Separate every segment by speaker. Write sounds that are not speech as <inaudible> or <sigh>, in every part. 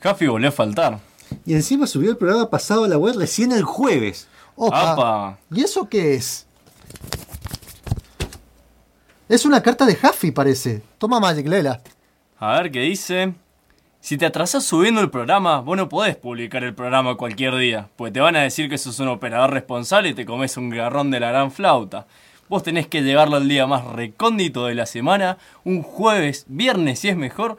Speaker 1: Jaffi volvió a faltar.
Speaker 2: Y encima subió el programa pasado a la web recién el jueves.
Speaker 3: Opa.
Speaker 1: Apa.
Speaker 3: ¿Y eso qué es? Es una carta de Huffy, parece. Toma Magic, léela.
Speaker 1: A ver qué dice. Si te atrasás subiendo el programa, vos no podés publicar el programa cualquier día, pues te van a decir que sos un operador responsable y te comes un garrón de la gran flauta. Vos tenés que llevarlo al día más recóndito de la semana, un jueves, viernes si es mejor,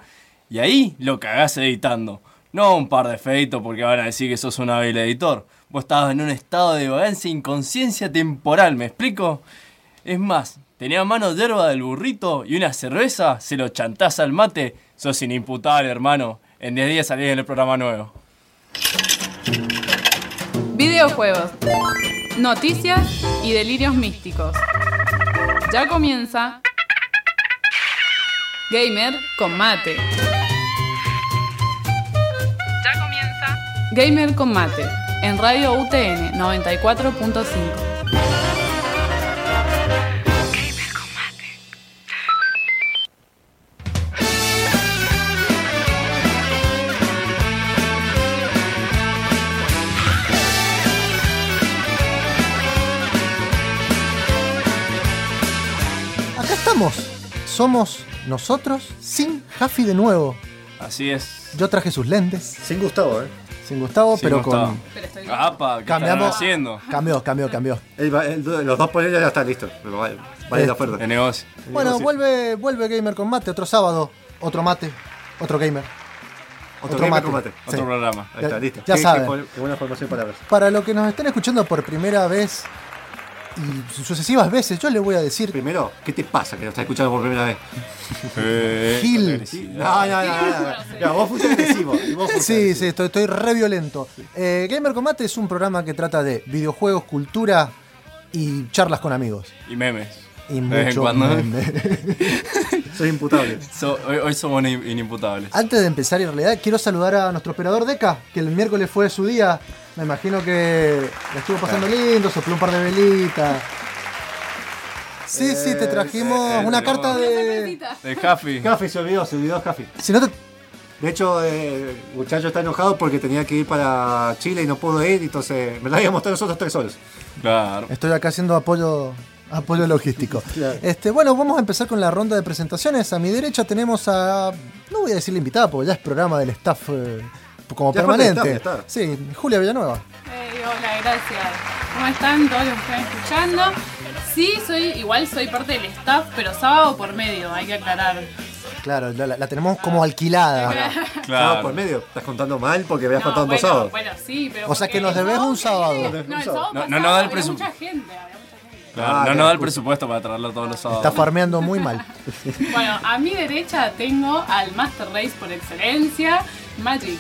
Speaker 1: y ahí lo cagás editando. No un par de feitos porque van a decir que sos un hábil editor. Vos estabas en un estado de vagancia e inconsciencia temporal, ¿me explico? Es más, tenía mano de hierba del burrito y una cerveza, se lo chantás al mate, sos inimputable, hermano. En 10 días salís en el programa nuevo.
Speaker 4: Videojuegos, noticias y delirios místicos. Ya comienza Gamer con mate. Gamer con mate en Radio UTN 94.5.
Speaker 3: Acá estamos. Somos nosotros sin Huffy de nuevo.
Speaker 1: Así es.
Speaker 3: Yo traje sus lentes,
Speaker 2: Sin Gustavo, ¿eh?
Speaker 3: sin Gustavo, pero
Speaker 1: Gustavo.
Speaker 3: con.
Speaker 1: Apa, ¿qué
Speaker 3: Cambiamos.
Speaker 1: haciendo?
Speaker 3: Cambió, cambió, cambió.
Speaker 2: Los dos poneros ya están listos. Pero vale, vale
Speaker 3: Eh,
Speaker 2: la oferta.
Speaker 1: De negocio.
Speaker 3: Bueno, vuelve, vuelve Gamer con mate, otro sábado, otro mate, otro gamer.
Speaker 2: Otro,
Speaker 3: otro
Speaker 2: gamer
Speaker 3: mate.
Speaker 2: con mate.
Speaker 1: Otro
Speaker 3: Sí.
Speaker 1: programa.
Speaker 2: Ahí está,
Speaker 3: Ya-
Speaker 2: listo.
Speaker 3: ya
Speaker 2: Qué-
Speaker 3: saben.
Speaker 2: Qué, buena- qué buena formación de palabras.
Speaker 3: Para los que nos estén escuchando por primera vez y sucesivas veces, yo les voy a decir
Speaker 2: Primero, ¿qué te pasa que lo estás escuchando por primera vez?
Speaker 1: Eh,
Speaker 3: Gil.
Speaker 2: Sí, No, no, no, no, no. No, vos fuiste agresivo. y vos fuiste
Speaker 3: Sí,
Speaker 2: agresivo.
Speaker 3: sí, estoy, estoy re violento. Eh, Gamer Combate es un programa que trata de videojuegos, cultura y charlas con amigos.
Speaker 1: Y memes.
Speaker 3: Y
Speaker 1: De vez en
Speaker 3: mucho
Speaker 1: cuando.
Speaker 3: meme. <laughs>
Speaker 2: Soy imputable.
Speaker 1: So- hoy, hoy somos in- inimputables.
Speaker 3: Antes de empezar, en realidad, quiero saludar a nuestro operador Deca, que el miércoles fue su día. Me imagino que la estuvo pasando lindo, sopló un par de velitas. Sí, sí, te trajimos
Speaker 1: eh,
Speaker 3: una
Speaker 1: tenemos-
Speaker 3: carta de...
Speaker 1: De Jaffi.
Speaker 2: Café se olvidó, se olvidó Café.
Speaker 3: Si no te...
Speaker 2: De hecho, eh, el muchacho está enojado porque tenía que ir para Chile y no pudo ir, entonces me la habíamos mostrar nosotros tres solos.
Speaker 1: Claro.
Speaker 3: Estoy acá haciendo apoyo, apoyo logístico. <laughs> Este, bueno, vamos a empezar con la ronda de presentaciones. A mi derecha tenemos a. No voy a decir la invitada porque ya es programa del staff eh, como
Speaker 2: Ya
Speaker 3: permanente.
Speaker 2: staff.
Speaker 3: Sí, Julia Villanueva.
Speaker 4: Hey, hola, gracias. ¿Cómo están todos los que están escuchando? Sí, soy igual soy parte del staff, pero sábado por medio, hay que aclarar.
Speaker 3: Claro, la, la tenemos como alquilada.
Speaker 2: Sábado <laughs>
Speaker 1: Claro.
Speaker 2: por medio. Estás contando mal porque habías
Speaker 4: No,
Speaker 2: faltado dos
Speaker 4: bueno,
Speaker 2: sábados.
Speaker 4: bueno, sí, pero
Speaker 3: O sea que nos debes un sábado.
Speaker 4: No, el sábado
Speaker 1: No, no,
Speaker 4: pasado
Speaker 1: no da el
Speaker 4: había
Speaker 1: presu-
Speaker 4: mucha gente, había mucha gente.
Speaker 1: Claro,
Speaker 2: Ah,
Speaker 1: no nos da el presupuesto para traerlo todos los sábados.
Speaker 3: Está farmeando muy mal. <laughs>
Speaker 4: Bueno, a mi derecha tengo al Master Race por excelencia, Magic.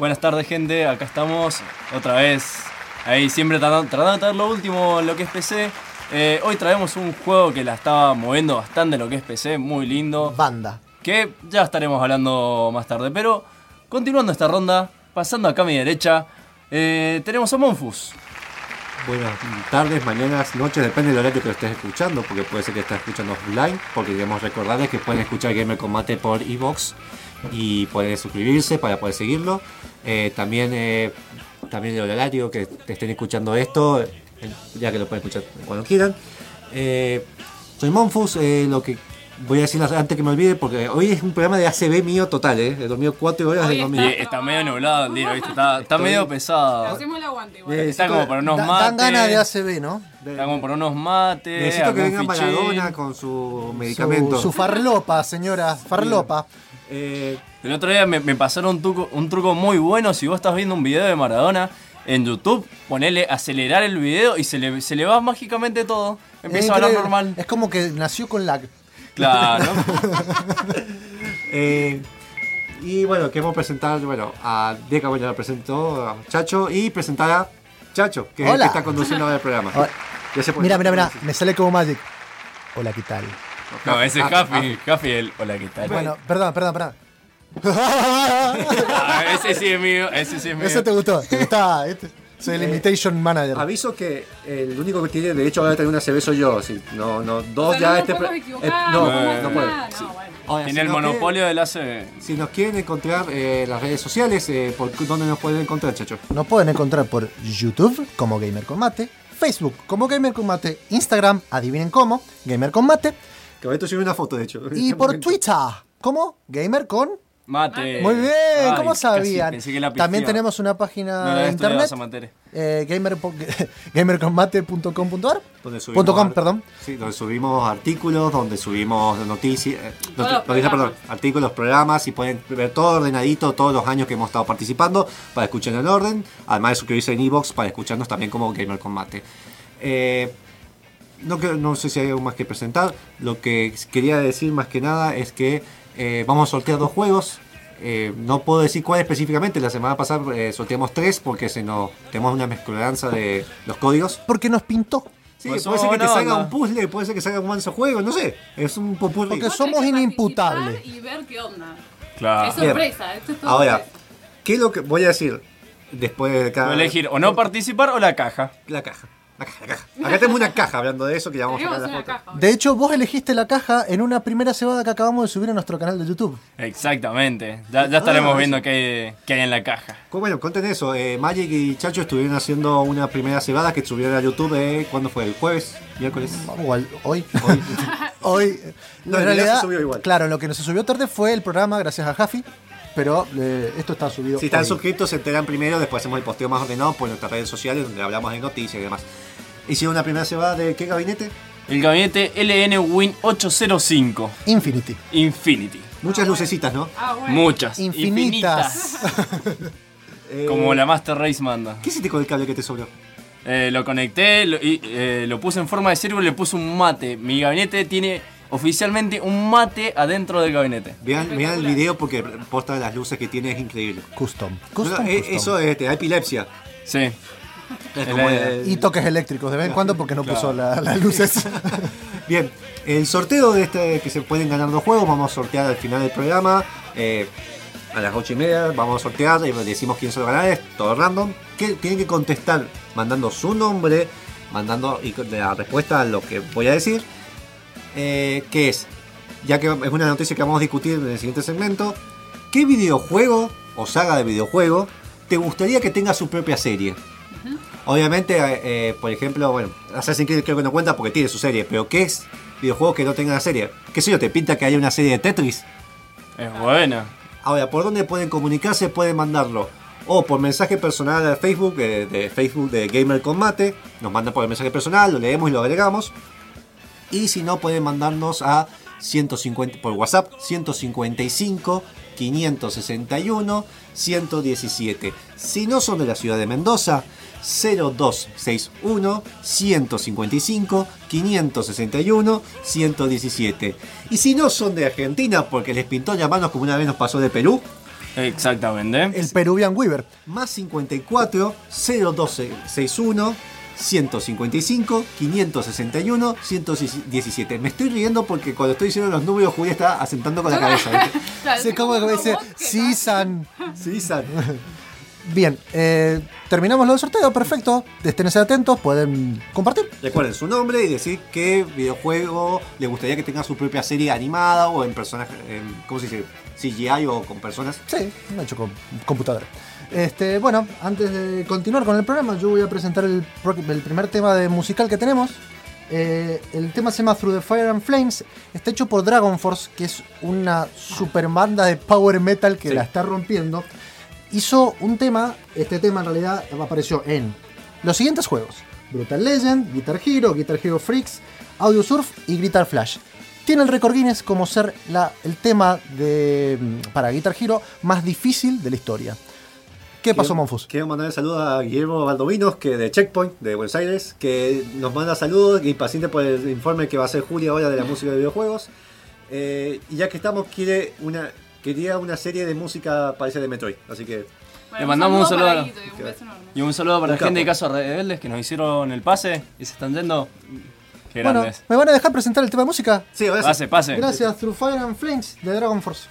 Speaker 1: Buenas tardes, gente. Acá estamos otra vez. Ahí siempre tratando, tratando de traer lo último en lo que es PC. Eh, hoy traemos un juego que la estaba moviendo bastante en lo que es PC, muy lindo.
Speaker 3: Banda.
Speaker 1: Que ya estaremos hablando más tarde. Pero continuando esta ronda, pasando acá a mi derecha, eh, tenemos a Monfus.
Speaker 2: Buenas tardes, mañanas, noches, depende del horario que lo estés escuchando, porque puede ser que estés escuchando offline, porque queremos recordarles que pueden escuchar Gamer Combate por Evox y pueden suscribirse para poder seguirlo. Eh, también, eh, también el horario que te estén escuchando esto, eh, ya que lo pueden escuchar cuando quieran. Eh, soy Monfus, eh, lo que voy a decir antes que me olvide, porque hoy es un programa de ACB mío total, eh. He dormido 4 horas de
Speaker 4: está-
Speaker 2: dormir.
Speaker 1: está medio nublado el día, ¿viste? Está, está medio pesado.
Speaker 4: Hacemos el aguante igual.
Speaker 2: Eh,
Speaker 1: Está como para unos
Speaker 3: Da-
Speaker 1: mates.
Speaker 3: dan ganas de ACB, ¿no?
Speaker 1: Está como para unos mates.
Speaker 2: Necesito que venga. Maradona con su medicamento.
Speaker 3: Su, su farlopa, señora. Farlopa.
Speaker 2: Eh,
Speaker 1: El otro día me, me pasaron un truco, un truco muy bueno. Si vos estás viendo un video de Maradona en YouTube, ponele acelerar el video y se le, se le va mágicamente todo. Empieza a hablar normal.
Speaker 3: Es como que nació con lag.
Speaker 1: Claro. <laughs>
Speaker 2: Eh, y bueno, queremos presentar, bueno, a Deca, bueno, ya lo presentó a Chacho y presentar a Chacho, que es el que está conduciendo el programa. Ya se
Speaker 3: Mira, mira, mira. Me sale como Magic. Hola, ¿qué tal?
Speaker 1: No, ese es
Speaker 2: Ah,
Speaker 1: Café. Café, el. Hola, ¿qué tal?
Speaker 3: Bueno, perdón, perdón, perdón.
Speaker 1: Ah, ese sí es mío. Ese sí es mío.
Speaker 3: Eso te gustó, te gustaba, ¿viste? Soy el
Speaker 2: Eh,
Speaker 3: imitation manager.
Speaker 2: Aviso que el único que tiene derecho ahora a tener una CB soy yo. Sí, no, no, dos
Speaker 4: O sea,
Speaker 2: ya
Speaker 4: no
Speaker 2: este. eh, no,
Speaker 1: no
Speaker 2: puede. Sí.
Speaker 4: no, bueno.
Speaker 2: Ahora,
Speaker 1: Tiene
Speaker 2: si
Speaker 1: el
Speaker 2: no
Speaker 1: monopolio del ACB.
Speaker 2: Si nos quieren encontrar eh, en las redes sociales, eh, ¿por dónde nos pueden encontrar, chacho?
Speaker 3: Nos pueden encontrar por YouTube como Gamer con Mate, Facebook como Gamer con Mate, Instagram, adivinen cómo, Gamer con Mate,
Speaker 2: Que ahorita subí una foto, de hecho.
Speaker 3: y <laughs> por Twitter como Gamer con
Speaker 1: Mate.
Speaker 3: Muy bien,
Speaker 1: Ay,
Speaker 3: ¿cómo sabían?
Speaker 1: pensé que la
Speaker 3: También tenemos una
Speaker 1: No
Speaker 3: página
Speaker 1: la
Speaker 3: de internet, eh, gamer, <laughs> gamerconmate.com.ar.
Speaker 2: Donde subimos
Speaker 3: com, perdón.
Speaker 2: Sí, donde subimos artículos, donde subimos noticias, eh, noticias, perdón, artículos, programas y pueden ver todo ordenadito, todos los años que hemos estado participando para escuchar en orden, además de suscribirse en iBox para escucharnos también como Gamer Combate. Eh, no, creo- no sé si hay algo más que presentar, lo que quería decir más que nada es que eh, vamos a sortear dos juegos. Eh, no puedo decir cuál específicamente, la semana pasada eh, sorteamos tres porque se nos, tenemos una mezcolanza de los códigos.
Speaker 3: Porque nos pintó.
Speaker 2: Sí,
Speaker 1: Pues
Speaker 2: puede ser que te
Speaker 1: buena
Speaker 2: salga
Speaker 1: onda.
Speaker 2: un puzzle, puede ser que salga un manso juego, no sé. Es un popurrí.
Speaker 3: Porque
Speaker 4: Vos
Speaker 3: somos inimputables.
Speaker 4: Y ver qué onda.
Speaker 1: Claro.
Speaker 4: Es sorpresa, esto es todo
Speaker 2: Ahora,
Speaker 4: sorpresa.
Speaker 2: ¿qué es lo que voy a decir después de cada...
Speaker 1: Puedo elegir o no participar o la caja.
Speaker 2: La caja. La caja, la caja. Acá tenemos una caja hablando de eso que ya vamos a sacar la foto.
Speaker 4: caja.
Speaker 3: De hecho, vos elegiste la caja en una primera cebada que acabamos de subir a nuestro canal de YouTube.
Speaker 1: Exactamente. Ya, ya estaremos
Speaker 2: Ah,
Speaker 1: viendo
Speaker 2: sí.
Speaker 1: qué hay, qué hay en la caja.
Speaker 2: Bueno, conten eso. Eh, Magic y Chacho estuvieron haciendo una primera cebada que subieron a YouTube. Eh, ¿Cuándo fue? ¿El jueves? ¿Miércoles?
Speaker 3: Vamos, al- hoy.
Speaker 2: Hoy. <laughs>
Speaker 3: Hoy.
Speaker 2: No,
Speaker 3: en
Speaker 2: realidad
Speaker 3: realidad,
Speaker 2: se subió igual.
Speaker 3: claro, lo que nos subió tarde fue el programa, gracias a Jaffi. Pero eh, esto está subido.
Speaker 2: Si están
Speaker 3: hoy.
Speaker 2: suscritos se enteran primero, después hacemos el posteo más ordenado por nuestras redes sociales donde hablamos de noticias y demás. Hicieron una primera cebada de qué gabinete?
Speaker 1: El gabinete LN Win 805
Speaker 3: Infinity.
Speaker 1: Infinity.
Speaker 2: Muchas lucecitas, ¿no?
Speaker 4: Ah, bueno.
Speaker 1: Muchas.
Speaker 3: Infinitas. <laughs> <laughs>
Speaker 1: Como la Master Race manda.
Speaker 2: ¿Qué hiciste con el cable que te sobró?
Speaker 1: Eh, lo conecté lo, y eh, lo puse en forma de círculo y le puse un mate. Mi gabinete tiene oficialmente un mate adentro del gabinete.
Speaker 2: Vean, vean el video porque posta de las luces que tiene es increíble.
Speaker 3: Custom.
Speaker 2: No, eh,
Speaker 3: custom.
Speaker 2: Eso es, te da epilepsia.
Speaker 1: Sí.
Speaker 3: Y toques eléctricos de vez en cuando porque no puso la- las luces. <laughs>
Speaker 2: Bien, el sorteo de este que se pueden ganar dos juegos, vamos a sortear al final del programa. eh, a las 8 y media vamos a sortear y decimos quién se lo ganará, es todo random. Que tienen que contestar mandando su nombre, mandando y la respuesta a lo que voy a decir. Eh, que es, ya que es una noticia que vamos a discutir en el siguiente segmento, ¿qué videojuego o saga de videojuego te gustaría que tenga su propia serie? Obviamente, eh, eh, por ejemplo, bueno, Assassin's Creed creo que no cuenta porque tiene su serie, pero ¿qué es videojuego que no tenga una serie? ¿Qué sé yo? ¿Te pinta que haya una serie de Tetris?
Speaker 1: Es buena.
Speaker 2: Ahora, ¿por dónde pueden comunicarse? Pueden mandarlo o por mensaje personal al Facebook, eh, de Facebook de Gamer Combate. Nos mandan por el mensaje personal, lo leemos y lo agregamos. Y si no, pueden mandarnos a 150 por WhatsApp 155 561 117. Si no son de la ciudad de Mendoza, 0261 155 561 117. Y si no son de Argentina, porque les pintó llamarnos como una vez nos pasó de Perú,
Speaker 1: Exactamente.
Speaker 3: El Peruvian Weaver.
Speaker 2: más 54 0261 155 561 117. Me estoy riendo porque cuando estoy diciendo los números, Julia está asentando con la cabeza.
Speaker 3: Sí, <laughs> como que
Speaker 4: como
Speaker 3: dice,
Speaker 4: vos que <laughs>
Speaker 3: Bien, eh, terminamos lo del sorteo, perfecto. Esténse atentos, pueden compartir.
Speaker 2: Recuerden su nombre y decir qué videojuego le gustaría que tenga su propia serie animada o en personaje, en, ¿cómo se dice? CGI o con personas.
Speaker 3: Sí, he hecho con computadora. Este, bueno, antes de continuar con el programa, yo voy a presentar el, el primer tema de musical que tenemos. Eh, el tema se llama Through the Fire and Flames. Está hecho por Dragon Force, que es una super banda de power metal que
Speaker 2: Sí.
Speaker 3: la está rompiendo. Hizo un tema, este tema en realidad apareció en los siguientes juegos: Brutal Legend, Guitar Hero, Guitar Hero Freaks, Audio Surf y Guitar Flash. Tiene el récord Guinness como ser la- el tema de, mm, para Guitar Hero más difícil de la historia. ¿Qué pasó, Monfus?
Speaker 2: Quiero mandar un saludo a Guillermo Valdovinos, que de Checkpoint, de Buenos Aires, que nos manda saludos y paciente por el informe que va a hacer Julia ahora de la música de videojuegos. Eh, y ya que estamos, quiere una, quería una serie de música parece de Metroid. Así que
Speaker 4: Bueno,
Speaker 1: Le mandamos un saludo a-
Speaker 4: y un.
Speaker 1: Y saludo para
Speaker 2: Un
Speaker 1: la gente de. Caso Rebeldes que nos hicieron el pase y se están yendo. Qué
Speaker 3: Bueno,
Speaker 1: grandes.
Speaker 3: ¿me van a dejar presentar el tema de música?
Speaker 2: sí, ahora sí.
Speaker 1: Pase, pase.
Speaker 3: Gracias, Through Fire and Flames de Dragon Force.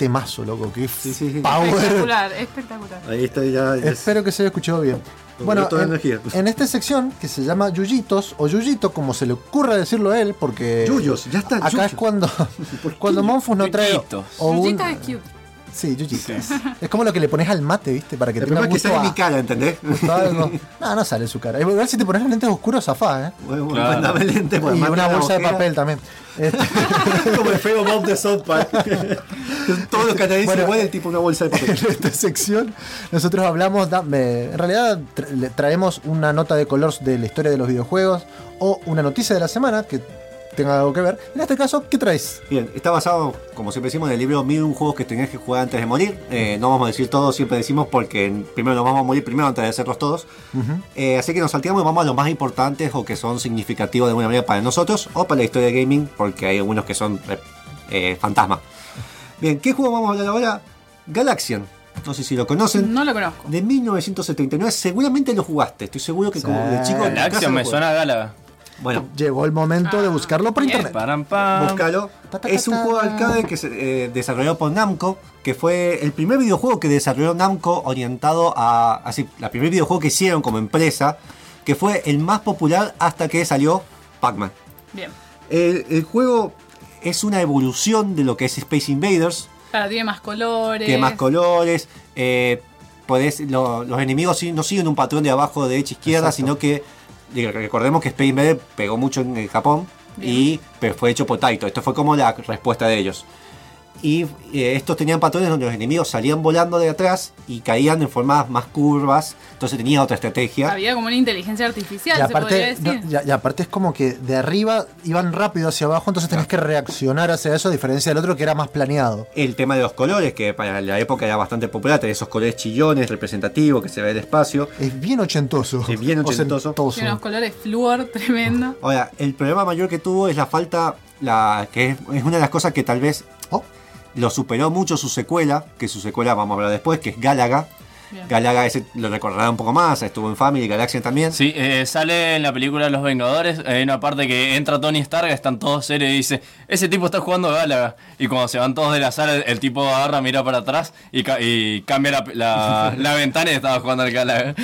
Speaker 3: Temazo, loco. Qué
Speaker 2: Sí, sí, sí.
Speaker 3: power.
Speaker 4: Espectacular, espectacular.
Speaker 2: Ahí está ya. es-
Speaker 3: Espero que se haya escuchado bien.
Speaker 2: Con
Speaker 3: Bueno,
Speaker 2: toda
Speaker 3: en,
Speaker 2: energía.
Speaker 3: en esta sección que se llama Yuyitos o Yuyito, como se le ocurra decirlo a él, porque
Speaker 2: Yuyos, ya está,
Speaker 3: acá
Speaker 2: Yuyos.
Speaker 3: es cuando <laughs> cuando Monfus no trae
Speaker 1: Yuyitos.
Speaker 3: o un-
Speaker 4: Yuyita es cute.
Speaker 3: Sí, Yuyitos. Es como lo que le pones al mate, ¿viste? Para que
Speaker 2: El
Speaker 3: tenga
Speaker 2: problema es que
Speaker 3: gusto
Speaker 2: sale
Speaker 3: a-
Speaker 2: mi cara, ¿entendés?
Speaker 3: gusto. <laughs> No, no sale en su cara. Igual si te pones lentes oscuros, zafá, ¿eh?
Speaker 2: Bueno, bueno,
Speaker 1: Claro.
Speaker 2: mandame lente, pues,
Speaker 3: y una bolsa de papel también. Este, <laughs>
Speaker 2: Como el feo Bob de South Park. <laughs> Todos los canadienses
Speaker 3: Bueno,
Speaker 2: igual, el tipo una bolsa de papel.
Speaker 3: en esta sección nosotros hablamos, en realidad traemos una nota de color de la historia de los videojuegos o una noticia de la semana que tenga algo que ver. En este caso, ¿qué traes?
Speaker 2: Bien, está basado, como siempre decimos, en el libro Mil juegos que tenés que jugar antes de morir. Eh, no vamos a decir todos, siempre decimos porque primero nos vamos a morir primero antes de hacerlos todos. Eh, así que nos salteamos y vamos a los más importantes o que son significativos de alguna manera para nosotros o para la historia de gaming, porque hay algunos que son eh, eh, fantasmas. Bien, ¿qué juego vamos a hablar ahora? Galaxian. No sé si lo conocen.
Speaker 4: No lo conozco.
Speaker 2: De 1979, seguramente lo jugaste. Estoy seguro que como de chico. en tu casa
Speaker 1: Galaxia
Speaker 2: lo
Speaker 1: me suena a Galaga.
Speaker 2: Bueno,
Speaker 3: Llegó el momento de buscarlo por internet.
Speaker 1: Param, pam.
Speaker 2: Búscalo. Es un juego arcade que se eh, desarrolló por Namco, que fue el primer videojuego que desarrolló Namco orientado a. Así, la primer videojuego que hicieron como empresa, que fue el más popular hasta que salió Pac-Man.
Speaker 4: Bien.
Speaker 2: El, el juego es una evolución de lo que es Space Invaders,
Speaker 4: Claro, tiene más colores.
Speaker 2: tiene más colores. eh, podés- lo- los enemigos no siguen un patrón de abajo, derecha, izquierda,
Speaker 3: Exacto.
Speaker 2: sino que recordemos que Space Invaders pegó mucho en, Japón
Speaker 4: Bien.
Speaker 2: y pero fue hecho por Taito. Esto fue como la respuesta de ellos. Y eh, estos tenían patrones donde los enemigos salían volando de atrás y caían en formas más curvas. Entonces tenía otra estrategia.
Speaker 4: Había como una inteligencia artificial,
Speaker 3: Y
Speaker 4: se podría
Speaker 3: aparte,
Speaker 4: decir.
Speaker 3: no, y- y aparte es como que de arriba iban rápido hacia abajo, entonces tenés que reaccionar hacia eso, a diferencia del otro que era más planeado.
Speaker 2: El tema de los colores, que para la época era bastante popular, tenía esos colores chillones, representativos, que se ve el espacio.
Speaker 3: Es bien ochentoso.
Speaker 2: Es bien <laughs> ochentoso.
Speaker 4: Tiene unos colores flúor tremendo.
Speaker 2: Ahora, el problema mayor que tuvo es la falta, la que es, es una de las cosas que tal vez
Speaker 3: Oh,
Speaker 2: lo superó mucho su secuela, que su secuela vamos a hablar después, que es Galaga.
Speaker 4: Bien.
Speaker 2: Galaga ese lo recordará un poco más, estuvo en Family, Galaxian también.
Speaker 1: Sí, eh, sale en la película Los Vengadores. Hay una parte que entra Tony Stark, están todos serios y dice: Ese tipo está jugando Galaga. Y cuando se van todos de la sala, el, el tipo agarra, mira para atrás y, ca- y cambia la, la- <laughs> la ventana y estaba jugando al Galaga.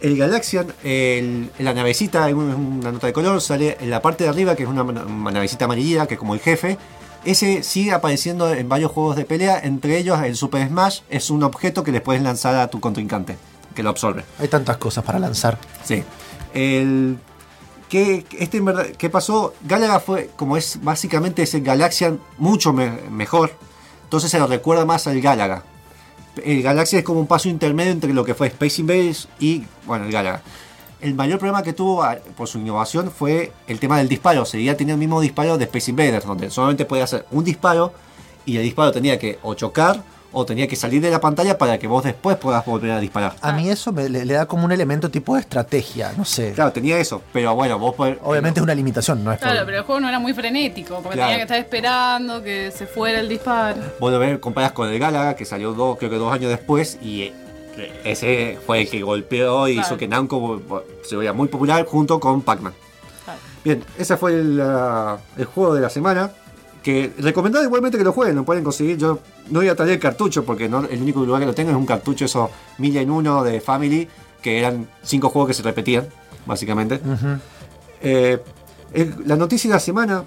Speaker 2: El Galaxian, el- la navecita, un- una nota de color, sale en la parte de arriba, que es una, una navecita amarilla, que es como el jefe. Ese sigue apareciendo en varios juegos de pelea, entre ellos el Super Smash es un objeto que le puedes lanzar a tu contrincante, que lo absorbe.
Speaker 3: hay tantas cosas para lanzar.
Speaker 2: Sí. El, ¿qué, este en verdad, ¿Qué pasó? Galaga fue, como es básicamente ese Galaxian mucho me- mejor, entonces se lo recuerda más al Galaga. El Galaxia es como un paso intermedio entre lo que fue Space Invaders y, bueno, el Galaga. El mayor problema que tuvo a- por su innovación fue el tema del disparo. Seguía teniendo el mismo disparo de Space Invaders, donde solamente podía hacer un disparo y el disparo tenía que o chocar o tenía que salir de la pantalla para que vos después puedas volver a disparar.
Speaker 3: A mí eso me- le, le da como un elemento tipo de estrategia, no sé.
Speaker 2: Claro, tenía eso, pero bueno, vos podés-
Speaker 3: Obviamente es una limitación, no es
Speaker 4: Claro, pero el juego no era muy frenético, porque
Speaker 2: Claro.
Speaker 4: tenía que estar esperando que se fuera el disparo.
Speaker 2: Vos lo ves, comparas con el Galaga, que salió dos, creo que dos años después, y eh, ese fue el que golpeó y
Speaker 4: Claro.
Speaker 2: hizo que Namco se vea muy popular junto con Pac-Man.
Speaker 4: Claro.
Speaker 2: Bien, ese fue el, el juego de la semana. Que recomendado igualmente que lo jueguen, lo pueden conseguir. Yo no voy a traer el cartucho porque no, el único lugar que lo tengo es un cartucho, esos mil en uno de Family, que eran cinco juegos que se repetían, básicamente. Eh, el- la noticia de la semana,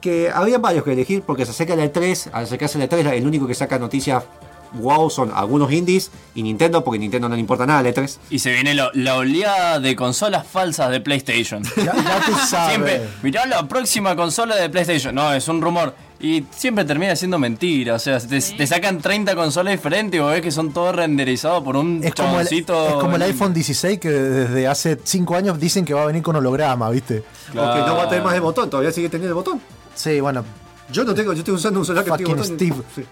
Speaker 2: que había varios que elegir porque se acerca la E3, al acercarse la E3, el único que saca noticias wow son algunos indies y Nintendo, porque Nintendo no le importa nada la E3.
Speaker 1: Y se viene lo- la oleada de consolas falsas de PlayStation. <laughs>
Speaker 3: Ya, ya tú sabes.
Speaker 1: Siempre, mirá la próxima consola de PlayStation. No, es un rumor. Y siempre termina siendo mentira. O sea, te, te sacan 30 consolas diferentes y vos ves que son todos renderizados por un
Speaker 3: Es como, el,
Speaker 1: chaboncito.
Speaker 3: es como el iPhone 16 que desde hace 5 años dicen que va a venir con holograma, ¿viste?
Speaker 1: Claro.
Speaker 2: O que no va a tener más el botón, todavía sigue teniendo el botón.
Speaker 3: Sí, bueno,
Speaker 2: Yo no tengo, yo estoy usando un celular que tiene botón.
Speaker 3: Steve.
Speaker 2: Sí.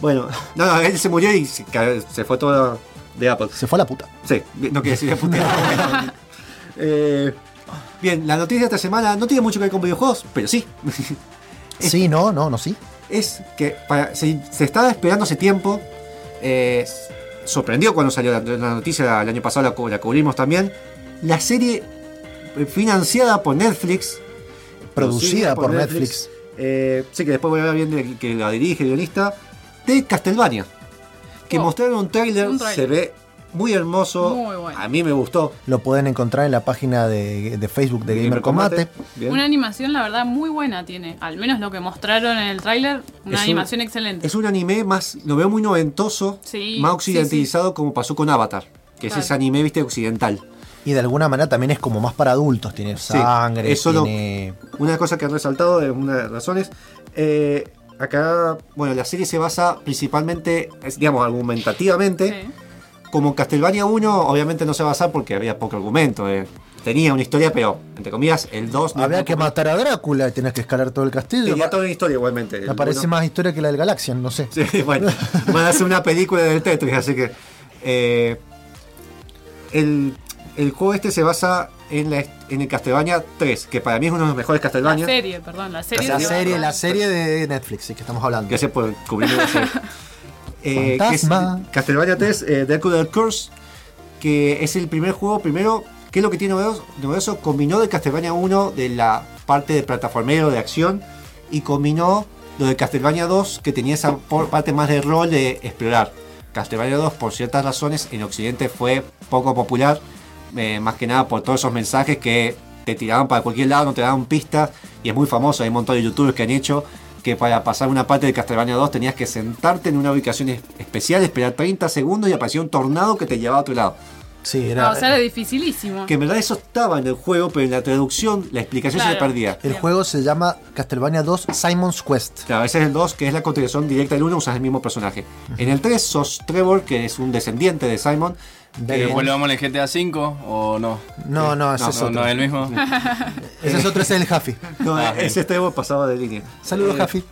Speaker 2: Bueno, no, no, él se murió y se, se fue todo de Apple.
Speaker 3: se fue a la puta.
Speaker 2: Sí, no quiere decir de puteada. <laughs> Eh, bien, la noticia de esta semana no tiene mucho que ver con videojuegos, pero sí. <laughs>
Speaker 3: Sí, no, no, no, sí.
Speaker 2: es que para- se, se estaba esperando hace tiempo. eh, sorprendió cuando salió la, la noticia el año pasado, la, cu- la cubrimos también. La serie financiada por Netflix,
Speaker 3: Producida por Netflix.
Speaker 2: eh, sí que después voy a ver bien de- que la dirige el guionista, de Castlevania. Que
Speaker 4: Oh,
Speaker 2: mostraron un tráiler, se ve muy hermoso.
Speaker 4: Muy bueno.
Speaker 2: A mí me gustó.
Speaker 3: Lo pueden encontrar en la página de, de Facebook de Gamer Combate.
Speaker 4: Una animación, la verdad, muy buena tiene. Al menos lo que mostraron en el tráiler, una
Speaker 2: Es un-
Speaker 4: animación excelente.
Speaker 2: Es un anime más, lo veo muy noventoso,
Speaker 4: Sí,
Speaker 2: más
Speaker 4: sí,
Speaker 2: occidentalizado como pasó con Avatar, que es ese anime, viste, occidental.
Speaker 3: Y de alguna manera también es como más para adultos. Tiene sangre,
Speaker 2: eso lo-
Speaker 3: tiene.
Speaker 2: Una cosa que han resaltado de una de las razones, eh, acá, bueno, la serie se basa principalmente, digamos, argumentativamente,
Speaker 4: Sí.
Speaker 2: como Castlevania 1, obviamente no se va a basar porque había poco argumento, eh. tenía una historia, pero, entre comillas, el 2 no
Speaker 3: Había que
Speaker 2: poco-
Speaker 3: matar a Drácula y tenés que escalar todo el castillo.
Speaker 2: Tenía toda una historia igualmente.
Speaker 3: Me parece
Speaker 2: uno.
Speaker 3: más historia que la del Galaxian, no sé.
Speaker 2: Sí, <laughs> bueno, van a hacer una película del Tetris, así que. eh, el, el juego este se basa en, la, en el Castlevania 3, que para mí es uno de los mejores
Speaker 4: La
Speaker 2: Castlevania.
Speaker 4: serie, perdón, la serie.
Speaker 3: La
Speaker 4: de-
Speaker 3: serie, la serie de Netflix, sí, que estamos hablando.
Speaker 2: Gracias por cubrirme la serie. <laughs> Eh, que es. Castlevania 3, eh, Dracula Curse, que es el primer juego, primero, ¿qué es lo que tiene novedoso? novedoso? Combinó de Castlevania 1 de la parte de plataformero, de acción, y combinó lo de Castlevania 2, que tenía esa por- parte más de rol de explorar. Castlevania 2, por ciertas razones, en Occidente fue poco popular, eh, más que nada por todos esos mensajes que te tiraban para cualquier lado, no te daban pistas, y es muy famoso, hay un montón de youtubers que han hecho que para pasar una parte de Castlevania 2 tenías que sentarte en una ubicación es- especial, esperar 30 segundos y aparecía un tornado que te llevaba a otro lado.
Speaker 3: Sí, era.
Speaker 4: Ah, o sea, era dificilísimo.
Speaker 2: Que en verdad eso estaba en el juego, pero en la traducción la explicación se
Speaker 4: Claro.
Speaker 2: le perdía.
Speaker 3: el juego se llama Castlevania 2 Simon's Quest.
Speaker 2: Claro, ese es el 2, que es la continuación directa del 1, usas el mismo personaje. En el 3 sos Trevor, que es un descendiente de Simon.
Speaker 3: De-
Speaker 2: que-
Speaker 1: ¿Después lo vamos al GTA V o no?
Speaker 3: No, no, ese
Speaker 2: No,
Speaker 3: es
Speaker 1: ¿No,
Speaker 3: otro.
Speaker 1: no es el mismo? <laughs>
Speaker 3: Ese es otro, ese es el Huffy.
Speaker 2: no,
Speaker 1: Ah,
Speaker 2: ese es Trevor pasado de línea.
Speaker 3: Saludos,
Speaker 2: Eh,
Speaker 3: Huffy.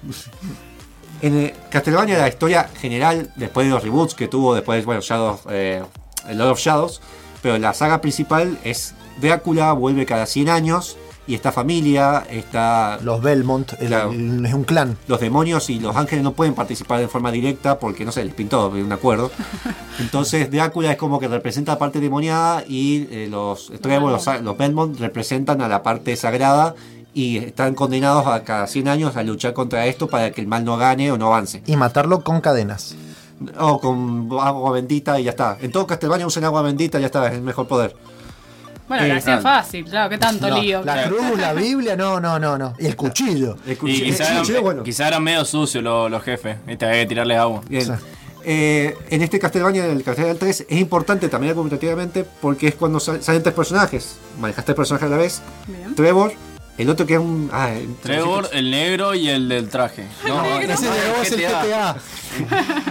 Speaker 2: En eh, Castlevania la historia general, después de los reboots que tuvo, después, bueno, Shadow, eh, el Lord of Shadows, pero la saga principal es Drácula, vuelve cada 100 años, y esta familia, está
Speaker 3: Los Belmont, el-
Speaker 2: Claro.
Speaker 3: el- es un clan.
Speaker 2: los demonios y los ángeles no pueden participar de forma directa porque no sé, les pintó de un acuerdo. <laughs> Entonces Drácula es como que representa la parte demoniada y eh, los Trevor, los, los Belmont representan a la parte sagrada y están condenados a cada 100 años a luchar contra esto para que el mal no gane o no avance.
Speaker 3: Y matarlo con cadenas.
Speaker 2: O con agua bendita y ya está. En todo Castlevania usan agua bendita y ya está, es el mejor poder.
Speaker 4: Bueno,
Speaker 2: Eh,
Speaker 4: lo hacían
Speaker 1: ah.
Speaker 4: fácil, claro, qué tanto
Speaker 3: No,
Speaker 4: lío.
Speaker 3: la cruz, la Biblia, no, no, no, no. Y el cuchillo.
Speaker 2: El
Speaker 1: Y
Speaker 2: cuchillo-
Speaker 1: quizá
Speaker 2: el
Speaker 1: eran,
Speaker 2: bueno.
Speaker 1: quizá eran medio sucios los, los jefes. Viste, había que tirarles agua.
Speaker 2: Bien. Eh, en este Castlevania, en el Castlevania 3, es importante también argumentativamente porque es cuando sal- salen tres personajes. Manejas tres personajes a la vez.
Speaker 4: Bien.
Speaker 2: Trevor, el otro que es un. Ah, el-
Speaker 1: Trevor, el negro y el del traje. <laughs> No,
Speaker 3: Ese de nuevo es el GTA.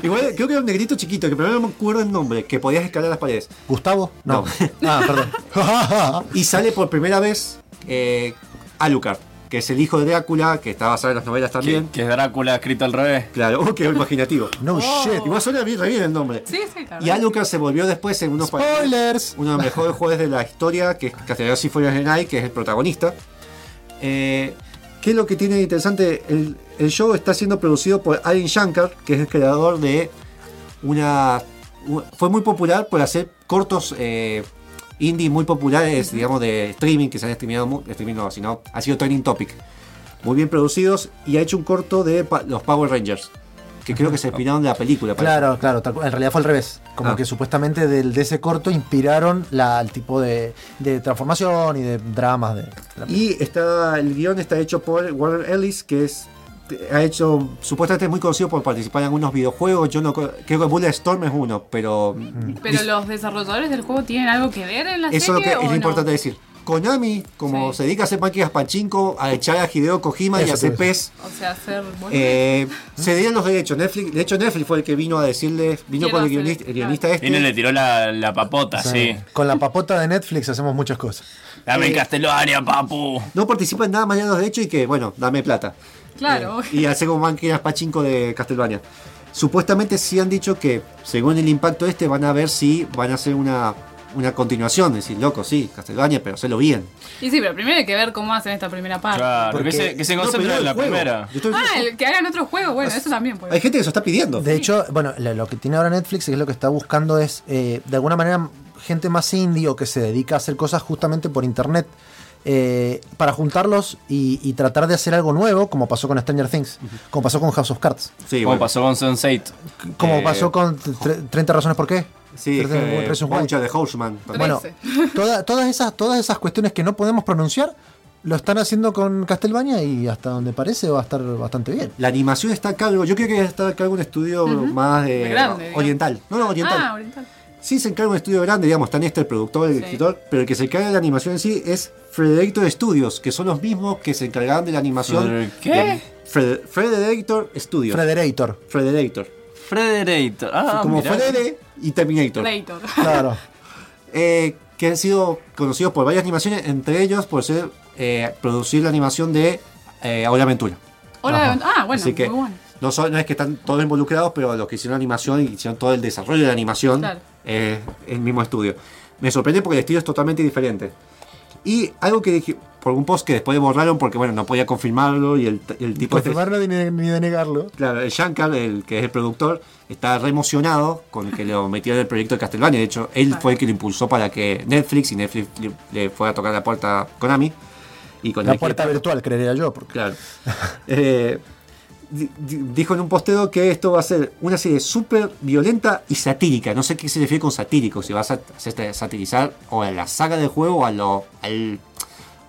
Speaker 2: Igual creo que era un negrito chiquito, que primero no me acuerdo el nombre, que podías escalar las paredes.
Speaker 3: ¿Gustavo? No.
Speaker 2: No. <laughs>
Speaker 3: Ah, perdón. <laughs>
Speaker 2: Y sale por primera vez eh, Alucard, que es el hijo de Drácula, que está basado en las novelas
Speaker 1: Que,
Speaker 2: también.
Speaker 1: que es Drácula escrito al revés.
Speaker 2: Claro, oh, qué imaginativo.
Speaker 3: No shit.
Speaker 2: Igual suena bien, re bien el nombre.
Speaker 4: Sí, sí, claro.
Speaker 2: Y Alucard se volvió después en unos
Speaker 3: Spoilers.
Speaker 2: uno de los mejores juegos de la historia, que es Symphony of the Night, que es el protagonista. Eh, ¿Qué es lo que tiene interesante? El, el show está siendo producido por Allen Shankar, que es el creador de una... Fue muy popular por hacer cortos eh, indie muy populares, digamos, de streaming, que se han streameado, streaming no, sino ha sido trending topic. Muy bien producidos y ha hecho un corto de los Power Rangers, que creo que se inspiraron de la película. parece.
Speaker 3: Claro, claro, tal cual. en realidad fue al revés. Como
Speaker 2: Ah.
Speaker 3: que supuestamente del, de ese corto inspiraron la, el tipo de, de transformación y de dramas de,
Speaker 2: Y está el guion está hecho por Warren Ellis, que es ha hecho supuestamente es muy conocido por participar en algunos videojuegos. Yo no co- creo que Bulletstorm es uno, pero
Speaker 4: Pero los desarrolladores del juego tienen algo que ver en la
Speaker 2: eso es lo
Speaker 4: serie
Speaker 2: que es
Speaker 4: no?
Speaker 2: importante decir. Konami, como
Speaker 4: Sí.
Speaker 2: se dedica a hacer máquinas pachinko, a echar a Hideo Kojima y a hacer PES,
Speaker 4: O sea, hacer
Speaker 2: eh, se dieron los derechos. Netflix, de hecho Netflix fue el que vino a decirle, vino con el guionista, el
Speaker 4: esto,
Speaker 2: guionista este.
Speaker 1: Vino y le tiró la, la papota,
Speaker 3: Sí.
Speaker 1: sí.
Speaker 3: Con la papota de Netflix hacemos muchas cosas.
Speaker 1: Dame
Speaker 2: Eh,
Speaker 1: Castelvania, papu.
Speaker 2: No participa en nada más allá de los derechos y que, bueno, dame plata.
Speaker 4: Claro.
Speaker 2: Eh, y hace como máquinas pachinko de Castlevania. Supuestamente sí han dicho que, según el impacto este, van a ver si van a hacer una, una continuación. Decir, loco, sí, Castlevania, pero hacerlo bien.
Speaker 4: Y sí, pero primero hay que ver cómo hacen esta primera parte.
Speaker 1: Claro,
Speaker 3: porque-
Speaker 1: que se, que se
Speaker 2: No,
Speaker 1: concentren
Speaker 2: pero
Speaker 1: en la
Speaker 2: juego.
Speaker 1: primera.
Speaker 2: Estoy-
Speaker 4: Ah, el que hagan otro juego, bueno, eso también puede
Speaker 2: Hay gente que se está pidiendo.
Speaker 3: De hecho, bueno, lo, lo que tiene ahora Netflix, que es lo que está buscando, es eh, de alguna manera gente más indie o que se dedica a hacer cosas justamente por internet. eh, para juntarlos y, y tratar de hacer algo nuevo, como pasó con Stranger Things, como pasó con House of Cards,
Speaker 2: Sí,
Speaker 1: Como
Speaker 2: bueno.
Speaker 1: pasó con Sense8.
Speaker 3: como
Speaker 2: Eh,
Speaker 3: pasó con tre- 30 razones por qué.
Speaker 2: Sí,
Speaker 3: 30
Speaker 2: eh,
Speaker 3: Reasons Why.
Speaker 2: mucho de Horseman.
Speaker 3: Bueno, <laughs> toda- todas, esas, todas esas cuestiones que no podemos pronunciar lo están haciendo con Castlevania y hasta donde parece va a estar bastante bien.
Speaker 2: La animación está a cargo, yo creo que está a cargo de un estudio más de
Speaker 4: De grande,
Speaker 2: oriental. No, no, oriental.
Speaker 4: Ah, oriental.
Speaker 2: Sí, se encarga un estudio grande, digamos, está este el productor, el
Speaker 4: Sí.
Speaker 2: escritor, pero el que se encarga de la animación en sí es Frederator Studios, que son los mismos que se encargaban de la animación.
Speaker 1: ¿qué?
Speaker 2: Fred- Frederator Studios.
Speaker 3: Frederator.
Speaker 2: Frederator.
Speaker 1: Frederator. Ah,
Speaker 2: Como
Speaker 1: mirá.
Speaker 2: Fredere y Terminator.
Speaker 4: Leitor. <laughs>
Speaker 3: Claro.
Speaker 2: Eh, que han sido conocidos por varias animaciones, entre ellos por ser eh, producir la animación de eh, Ahora Aventura.
Speaker 4: Hola,
Speaker 3: Ajá.
Speaker 4: ah, bueno,
Speaker 2: Así que
Speaker 4: muy bueno.
Speaker 2: no, son- no es que están todos involucrados, pero los que hicieron la animación y hicieron todo el desarrollo de la animación
Speaker 4: Claro.
Speaker 2: eh, el mismo estudio. Me sorprende porque el estilo es totalmente diferente. Y algo que dije por un post que después borraron porque bueno no podía confirmarlo y el, el tipo este-
Speaker 3: Confirmarlo ni, ni de negarlo.
Speaker 2: Claro, el Shankar, el que es el productor, está re emocionado con que lo metió en el proyecto de Castlevania. De hecho, él fue el que lo impulsó para que Netflix y Netflix le, fuera a tocar la puerta a Konami. Y con
Speaker 3: La puerta
Speaker 2: que-
Speaker 3: virtual, creería yo. Porque
Speaker 2: Claro. Eh, di- di- dijo en un posteo que esto va a ser una serie súper violenta y satírica. No sé qué se refiere con satírico, si vas a sat- satirizar o a la saga del juego o a lo, al,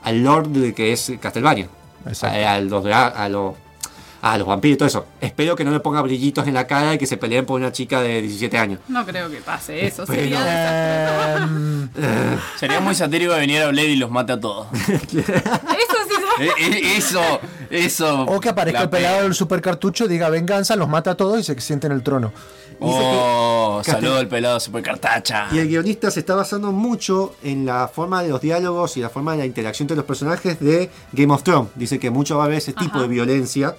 Speaker 2: al lord de que es Castlevania. A, a los, a, los, a los vampiros y todo eso. Espero que no le ponga brillitos en la cara y que se peleen por una chica de 17 años.
Speaker 4: No creo que pase eso.
Speaker 2: Pero-
Speaker 4: Sería <laughs>
Speaker 1: Sería muy satírico que viniera Blade y los mate a todos. <laughs>
Speaker 4: Eso sí
Speaker 1: Eh, eh, eso, eso.
Speaker 3: o que aparezca el pelado
Speaker 1: pe-
Speaker 3: del super cartucho, diga venganza, los mata a todos y se siente en el trono.
Speaker 1: Oh, saludo al pelado super cartacha.
Speaker 2: Y el guionista se está basando mucho en la forma de los diálogos y la forma de la interacción entre los personajes de Game of Thrones. Dice que mucho va a haber ese tipo de violencia.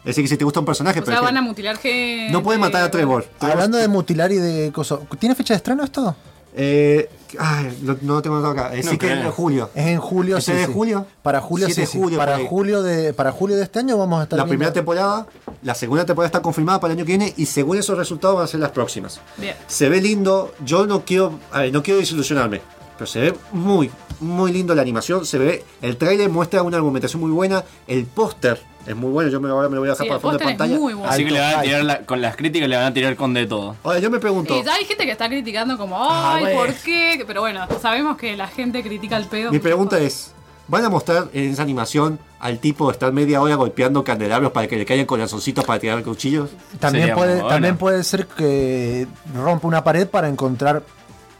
Speaker 2: Es decir, que si te gusta un personaje,
Speaker 4: O
Speaker 2: por
Speaker 4: sea, van a mutilar gente.
Speaker 2: no pueden matar a Trevor. Trevor-
Speaker 3: Hablando de mutilar y de cosas. ¿Tiene fecha de estreno esto?
Speaker 2: Eh, ay, lo- no lo tengo anotado acá. Eh,
Speaker 1: No
Speaker 2: sí que es en julio.
Speaker 3: Es en julio,
Speaker 2: ¿Este
Speaker 3: sí,
Speaker 2: de
Speaker 3: sí.
Speaker 2: julio?
Speaker 3: Para julio,
Speaker 2: 7
Speaker 3: sí,
Speaker 2: de julio,
Speaker 3: para julio de para julio de este año vamos a estar
Speaker 2: La
Speaker 3: viendo-
Speaker 2: primera temporada, la segunda temporada está confirmada para el año que viene y según esos resultados van a ser las próximas.
Speaker 4: Bien.
Speaker 2: Se ve lindo, yo no quiero, a ver, no quiero desilusionarme, pero se ve muy, muy lindo la animación, se ve, el tráiler muestra una argumentación muy buena, el póster es muy bueno, yo me, ahora me lo voy a dejar
Speaker 4: Sí,
Speaker 2: para
Speaker 4: el
Speaker 2: fondo de pantalla.
Speaker 4: muy bueno.
Speaker 1: Así que le van a tirar la- con las críticas le van a tirar con de todo.
Speaker 2: Ahora yo me pregunto,
Speaker 4: Y ya hay gente que está criticando como,
Speaker 2: Ah,
Speaker 4: ay. ¿por qué? Pero bueno, sabemos que la gente critica el pedo.
Speaker 2: mi pregunta es, ¿van a mostrar en esa animación al tipo estar media hora golpeando candelabros para que le caigan corazoncitos para tirar cuchillos?
Speaker 3: También
Speaker 1: Sería
Speaker 3: puede, también puede ser que rompa una pared para encontrar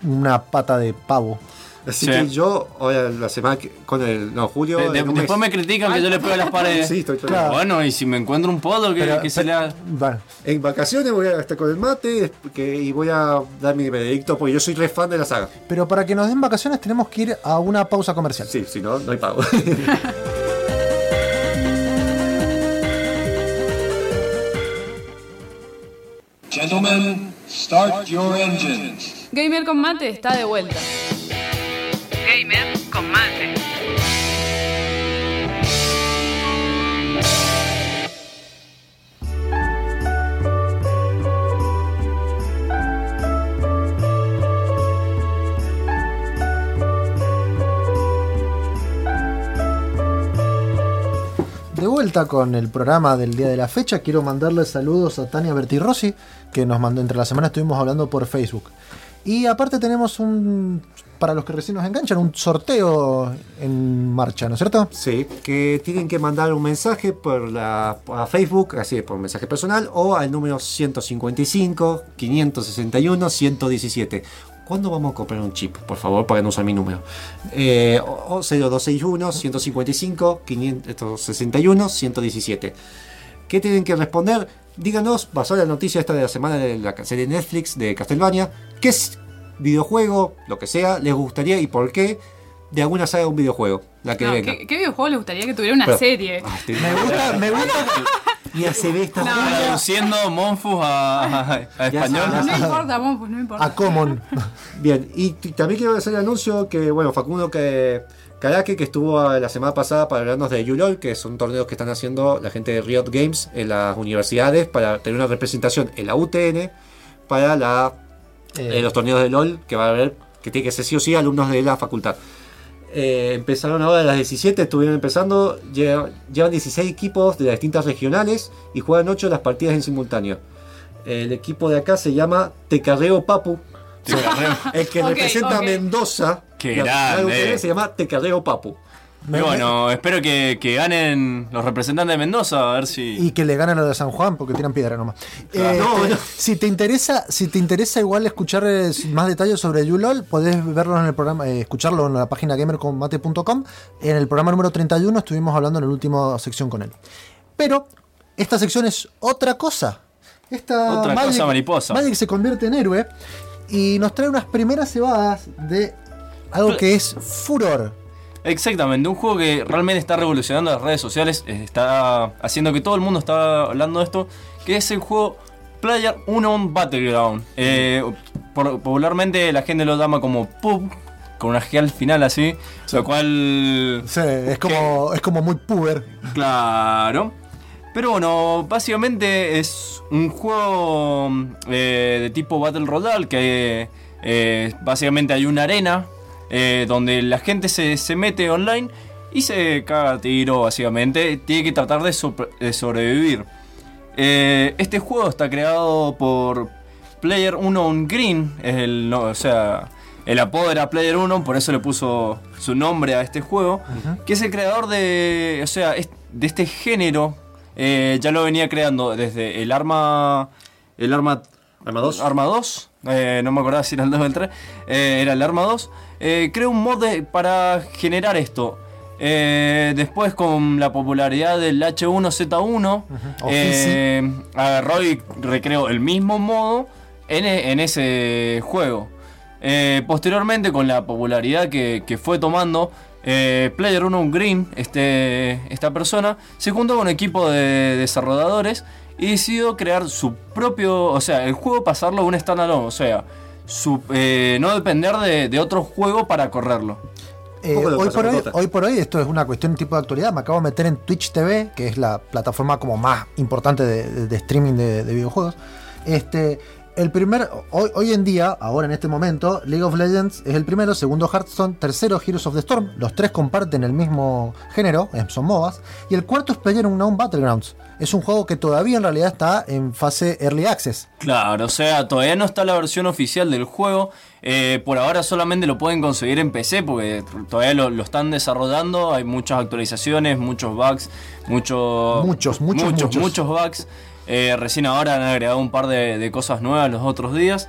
Speaker 3: una pata de pavo.
Speaker 2: Así
Speaker 1: Sí.
Speaker 2: que yo, ahora la semana que, con el, no, julio...
Speaker 1: De- de- después
Speaker 2: mes.
Speaker 1: me critican que yo le pego a las paredes.
Speaker 2: Sí, estoy claro.
Speaker 1: Bueno, y si me encuentro un polo que,
Speaker 3: Pero-
Speaker 1: que se le haga.
Speaker 3: Bueno,
Speaker 2: En vacaciones voy a estar con el mate que, y voy a dar mi veredicto porque yo soy re fan de la saga.
Speaker 3: pero para que nos den vacaciones tenemos que ir a una pausa comercial.
Speaker 2: Sí, si no, no hay pago.
Speaker 5: Gentlemen, start your engines.
Speaker 4: Gamer con mate está de vuelta.
Speaker 3: De vuelta con el programa del día de la fecha, quiero mandarle saludos a Tania Bertirossi, que nos mandó entre la semana, estuvimos hablando por Facebook. Y aparte tenemos un, para los que recién nos enganchan, un sorteo en marcha, ¿no es cierto?
Speaker 2: sí, que tienen que mandar un mensaje por la a Facebook, así por mensaje personal, o al número 155 561 117. ¿Cuándo vamos a comprar un chip? Por favor, para no usar mi número. Eh, o, o 0261 155 561 117. ¿Qué tienen que responder? Díganos, basado en la noticia esta de la semana de la serie Netflix de Castlevania, ¿qué videojuego, lo que sea, les gustaría y por qué de alguna saga de un videojuego? La que
Speaker 4: No,
Speaker 2: venga.
Speaker 4: ¿qué, qué videojuego le gustaría que tuviera una
Speaker 2: Pero-
Speaker 4: serie?
Speaker 2: Ah,
Speaker 3: Me gusta, me gusta.
Speaker 2: Mira, se ve esta
Speaker 1: Traduciendo Monfus a, a- a español.
Speaker 4: No importa, pues no importa.
Speaker 3: A Common. <laughs>
Speaker 2: Bien, y también quiero hacer el anuncio que, bueno, Facundo que Karake, que estuvo ah, la semana pasada para hablarnos de YuLOL, que son torneos que están haciendo la gente de Riot Games en las universidades para tener una representación en la UTN para la,
Speaker 3: Eh,
Speaker 2: eh, los torneos de LOL que va a haber, que tiene que ser sí o sí alumnos de la facultad. Eh, empezaron ahora a las 17, estuvieron empezando. Llevan, llevan 16 equipos de las distintas regionales y juegan 8 las partidas en simultáneo. El equipo de acá se llama Tecarreo Papu.
Speaker 1: Te carreo. <laughs>
Speaker 2: El que
Speaker 4: Ok,
Speaker 2: representa a
Speaker 4: ok.
Speaker 2: Mendoza.
Speaker 1: Qué
Speaker 2: la- la
Speaker 1: grande.
Speaker 2: UTV se llama Tecarreo Papu.
Speaker 1: Y bueno, espero que, que ganen los representantes de Mendoza, a ver si.
Speaker 3: Y que le ganen a lo de San Juan porque tiran piedra nomás.
Speaker 2: Claro.
Speaker 3: Eh,
Speaker 2: No,
Speaker 3: te-
Speaker 2: no.
Speaker 3: Si te interesa, si te interesa igual escuchar eh, más detalles sobre Yulol, podés verlo en el programa, eh, escucharlo en la página gamercombate.com. En el programa número 31 estuvimos hablando en la última sección con él. Pero esta sección es otra cosa. Esta
Speaker 1: Otra cosa mariposa.
Speaker 3: Magic se convierte en héroe y nos trae unas primeras cebadas de algo que es furor.
Speaker 1: Exactamente, un juego que realmente está revolucionando las redes sociales, está haciendo que todo el mundo está hablando de esto, que es el juego Player Unknown Battleground. Eh, popularmente la gente lo llama como PUB, con una G al final así, lo cual...
Speaker 3: Sí, es como, es como muy puber.
Speaker 1: Claro. Pero bueno, básicamente es un juego eh, de tipo Battle Royale que eh, básicamente hay una arena eh, donde la gente se, se mete online y se caga a tiro básicamente. Tiene que tratar de, sobrevivir. Eh, este juego está creado por Player Unknown Green, es el, no, o sea, el apodo era Player Unknown, por eso le puso su nombre a este juego, que es el creador de, o sea, de este género. eh, ya lo venía creando desde el arma, el arma,
Speaker 2: Arma 2.
Speaker 1: arma 2, eh, no me acordaba si era el 2 o el 3, eh, era el arma 2. Eh, creó un mod de- para generar esto. Eh, después con la popularidad del H1Z1,
Speaker 3: O
Speaker 1: eh, agarró y recreó el mismo modo en, en ese juego. Eh, posteriormente, con la popularidad que, que fue tomando, eh, Player 1 Green, este, esta persona, se juntó con un equipo de desarrolladores y decidió crear su propio, o sea, el juego pasarlo a un standalone, o sea, su, eh, no depender de, de otro juego para correrlo.
Speaker 3: Eh, hoy, por hoy, hoy por hoy esto es una cuestión tipo de actualidad. Me acabo de meter en Twitch TV, que es la plataforma como más importante de, de- de streaming de, de videojuegos. Este, el primer, hoy, hoy en día, ahora en este momento, League of Legends es el primero, segundo Hearthstone, tercero Heroes of the Storm. Los tres comparten el mismo género, eh, son MOBAs. Y el cuarto es PlayerUnknown Battlegrounds. Es un juego que todavía en realidad está en fase Early Access.
Speaker 1: Claro, o sea, todavía no está la versión oficial del juego. Eh, por ahora solamente lo pueden conseguir en PC porque todavía lo, lo están desarrollando. Hay muchas actualizaciones, muchos bugs, muchos,
Speaker 3: Muchos, muchos,
Speaker 1: muchos,
Speaker 3: muchos.
Speaker 1: muchos bugs. Eh, recién ahora han agregado un par de, de cosas nuevas los otros días.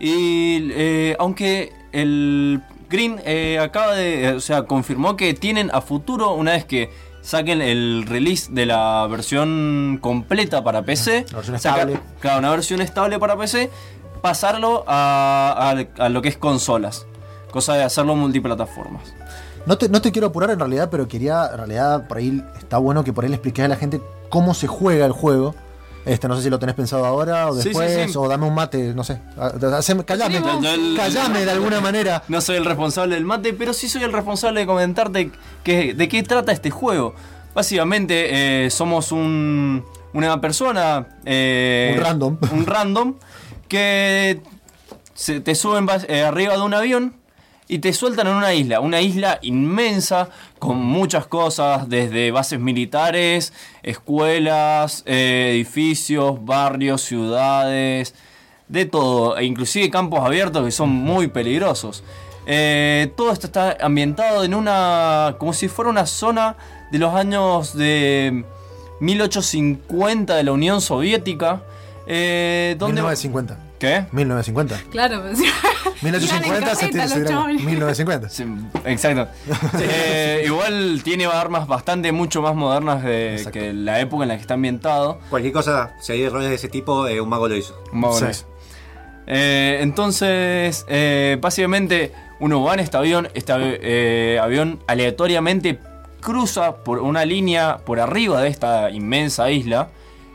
Speaker 1: Y eh, aunque el Green eh, acaba de, o sea, confirmó que tienen a futuro, una vez que saquen el release de la versión completa para PC,
Speaker 3: La versión
Speaker 1: saca-
Speaker 3: estable.
Speaker 1: claro, una versión estable para PC, pasarlo a, a- a lo que es consolas. Cosa de hacerlo multiplataformas.
Speaker 3: No te, no te quiero apurar en realidad, pero quería, en realidad, por ahí está bueno que por ahí le a la gente cómo se juega el juego. Este, no sé si lo tenés pensado ahora o
Speaker 1: Sí, sí,
Speaker 3: después,
Speaker 1: sí.
Speaker 3: o dame un mate, no sé. Ah, haceme- Callame, callame de alguna <laughs> manera.
Speaker 1: No soy el responsable del mate, pero sí soy el responsable de comentarte que, de qué trata este juego. Básicamente eh, somos un, una persona... eh,
Speaker 3: Un random.
Speaker 1: Un random que se, te suben eh, arriba de un avión y te sueltan en una isla. Una isla inmensa con muchas cosas, desde bases militares, escuelas, eh, edificios, barrios, ciudades de todo, e inclusive campos abiertos que son muy peligrosos. Eh, todo esto está ambientado en una. como si fuera una zona de los años de 1850 de la Unión Soviética. eh, donde.
Speaker 3: 1950.
Speaker 1: ¿Qué?
Speaker 3: 1950.
Speaker 4: Claro, pues,
Speaker 3: 1850 <laughs> se
Speaker 4: Iban en
Speaker 3: se
Speaker 4: carreta los
Speaker 3: tira-
Speaker 4: chabones.
Speaker 3: 1950.
Speaker 1: Sí, exacto. <laughs> Eh, igual tiene armas bastante mucho más modernas de,
Speaker 3: Exacto.
Speaker 1: que la época en la que está ambientado.
Speaker 2: Cualquier cosa, si hay errores de ese tipo, eh, un mago lo hizo.
Speaker 1: Más o
Speaker 3: Sí.
Speaker 1: menos. Eh, entonces, eh, básicamente, uno va en este avión, este avi- eh, avión aleatoriamente cruza por una línea por arriba de esta inmensa isla.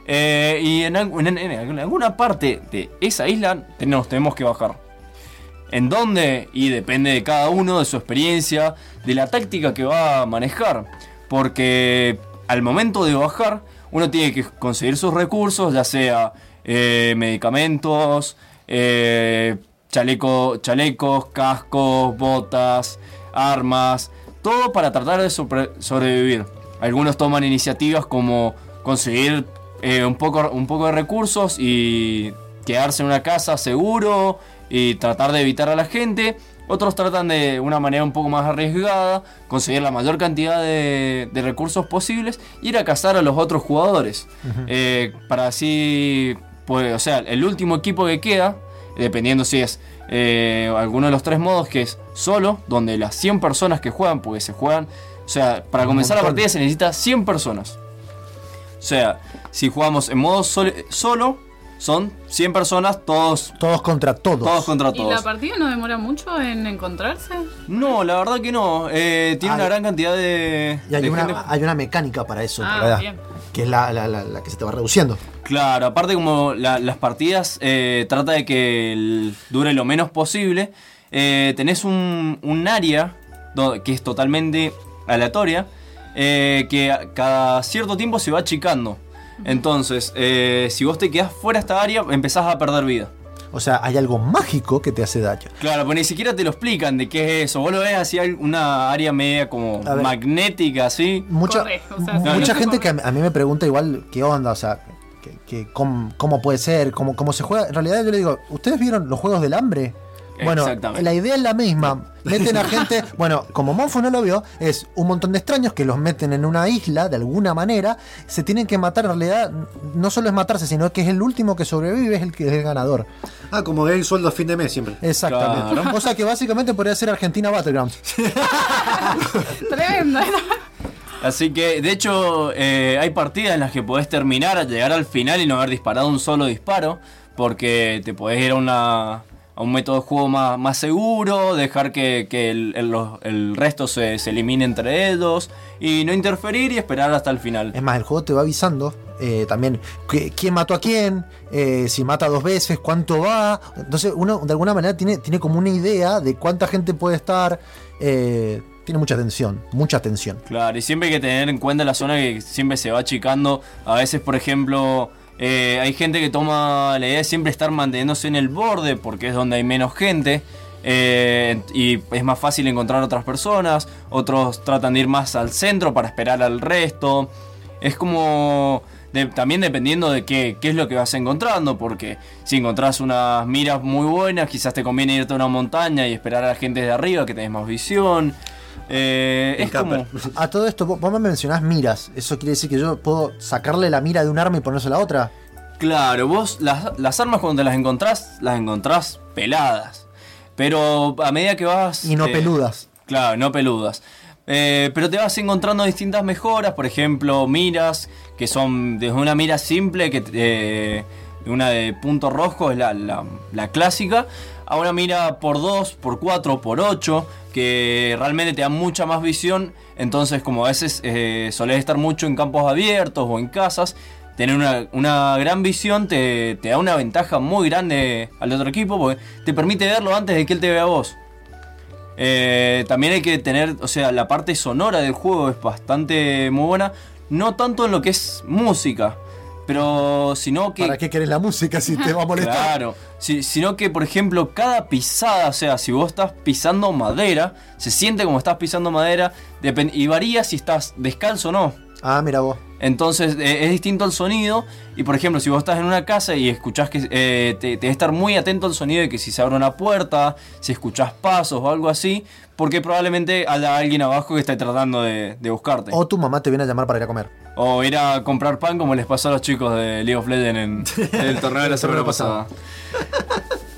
Speaker 1: Eh, y en, algu- en- en- en alguna parte de esa isla nos tenemos que bajar. ¿En dónde? Y depende de cada uno, de su experiencia, de la táctica que va a manejar. Porque al momento de bajar, uno tiene que conseguir sus recursos, ya sea eh, medicamentos, eh, chaleco, chalecos, cascos, botas, armas, todo para tratar de sobre- sobrevivir. Algunos toman iniciativas como conseguir eh, un, poco, un poco de recursos y quedarse en una casa seguro y tratar de evitar a la gente. Otros tratan de una manera un poco más arriesgada, conseguir la mayor cantidad de, de recursos posibles, ir a cazar a los otros jugadores. Eh, para así, pues, o sea, el último equipo que queda, dependiendo si es eh, alguno de los tres modos, que es solo, donde las 100 personas que juegan, porque se juegan, o sea, para comenzar la partida se necesita 100 personas. O sea, si jugamos en modo sol- solo, son 100 personas, todos,
Speaker 3: Todos contra todos.
Speaker 1: todos contra
Speaker 4: ¿Y la
Speaker 1: todos.
Speaker 4: partida no demora mucho en encontrarse?
Speaker 1: No, la verdad que no. Eh, tiene
Speaker 3: Hay-
Speaker 1: una gran cantidad de.
Speaker 3: Y hay
Speaker 1: de gente-
Speaker 3: una, hay una mecánica para eso,
Speaker 4: Ah, bien.
Speaker 3: que es la, la- la- la que se te va reduciendo.
Speaker 1: Claro, aparte como la- las partidas eh, trata de que el- dure lo menos posible, eh, tenés un, un área do- que es totalmente aleatoria, eh, que a- cada cierto tiempo se va achicando. Entonces, eh, si vos te quedás fuera de esta área, empezás a perder vida.
Speaker 3: O sea, hay algo mágico que te hace daño.
Speaker 1: Claro, pues ni siquiera te lo explican de qué es eso. Vos lo ves así, hay una área media como
Speaker 3: ver.
Speaker 1: magnética, así.
Speaker 3: Mucha,
Speaker 4: Corre, o sea,
Speaker 3: mu-
Speaker 4: sí,
Speaker 3: mucha
Speaker 4: no
Speaker 3: gente
Speaker 4: corre.
Speaker 3: que a mí- a mí me pregunta igual qué onda, o sea, que, que cómo, cómo puede ser, cómo, cómo se juega. En realidad yo le digo, ¿ustedes vieron los juegos del hambre? Bueno, la idea es la misma. Meten a <laughs> gente, bueno, como Monfo no lo vio, es un montón de extraños que los meten en una isla de alguna manera, se tienen que matar. En realidad, no solo es matarse, sino que es el último que sobrevive, es el que es el ganador.
Speaker 2: Ah, como el sueldo a fin de mes siempre.
Speaker 3: Exactamente.
Speaker 1: Claro.
Speaker 3: O sea que básicamente podría ser Argentina Battlegrounds. <laughs>
Speaker 4: Tremendo.
Speaker 1: Así que, de hecho, eh, hay partidas en las que podés terminar, llegar al final y no haber disparado un solo disparo, porque te podés ir a, una, a un método de juego más, más seguro, dejar que, que el, el- resto se, se elimine entre ellos, y no interferir y esperar hasta el final.
Speaker 3: Es más, el juego te va avisando eh, también que- quién mató a quién, eh, si mata dos veces, cuánto va. Entonces uno de alguna manera tiene, tiene como una idea de cuánta gente puede estar. eh, tiene mucha atención, mucha atención.
Speaker 1: Claro, y siempre hay que tener en cuenta la zona que siempre se va achicando. A veces, por ejemplo, eh, hay gente que toma la idea de siempre estar manteniéndose en el borde porque es donde hay menos gente. eh, y es más fácil encontrar otras personas. Otros tratan de ir más al centro para esperar al resto. Es como... de- también dependiendo de qué, qué es lo que vas encontrando, porque si encontrás unas miras muy buenas, quizás te conviene irte a una montaña y esperar a la gente de arriba que tenés más visión. Eh, es como... <laughs>
Speaker 3: A todo esto, vos me mencionás miras. ¿Eso quiere decir que yo puedo sacarle la mira de un arma y ponérsela a la otra?
Speaker 1: Claro, vos las, las armas cuando te las encontrás, las encontrás peladas. Pero a medida que vas...
Speaker 3: Y no
Speaker 1: eh,
Speaker 3: peludas.
Speaker 1: Claro, no peludas. Eh, pero te vas encontrando distintas mejoras, por ejemplo, miras, que son desde una mira simple, que una de punto rojo es la, la- la clásica, a una mira por 2, por 4, por 8, que realmente te da mucha más visión. Entonces, como a veces eh, solés estar mucho en campos abiertos o en casas, tener una, gran visión te, te da una ventaja muy grande al otro equipo, porque te permite verlo antes de que él te vea a vos. Eh, también hay que tener, o sea, la parte sonora del juego es bastante muy buena. No tanto en lo que es música, pero sino que.
Speaker 3: ¿Para qué querés la música si te va a molestar?
Speaker 1: Claro, si- sino que por ejemplo cada pisada, o sea, si vos estás pisando madera, se siente como estás pisando madera y varía si estás descalzo o no.
Speaker 3: Ah, mira vos.
Speaker 1: Entonces eh, es distinto el sonido. Y por ejemplo, si vos estás en una casa y escuchás que eh, te, te estar muy atento al sonido de que si se abre una puerta, si escuchás pasos o algo así, porque probablemente haya alguien abajo que esté tratando de, de buscarte. O,
Speaker 3: O tu mamá te viene a llamar para ir a comer.
Speaker 1: ir a comprar pan como les pasó a los chicos de League of Legends en <laughs> el torneo de la semana pasada.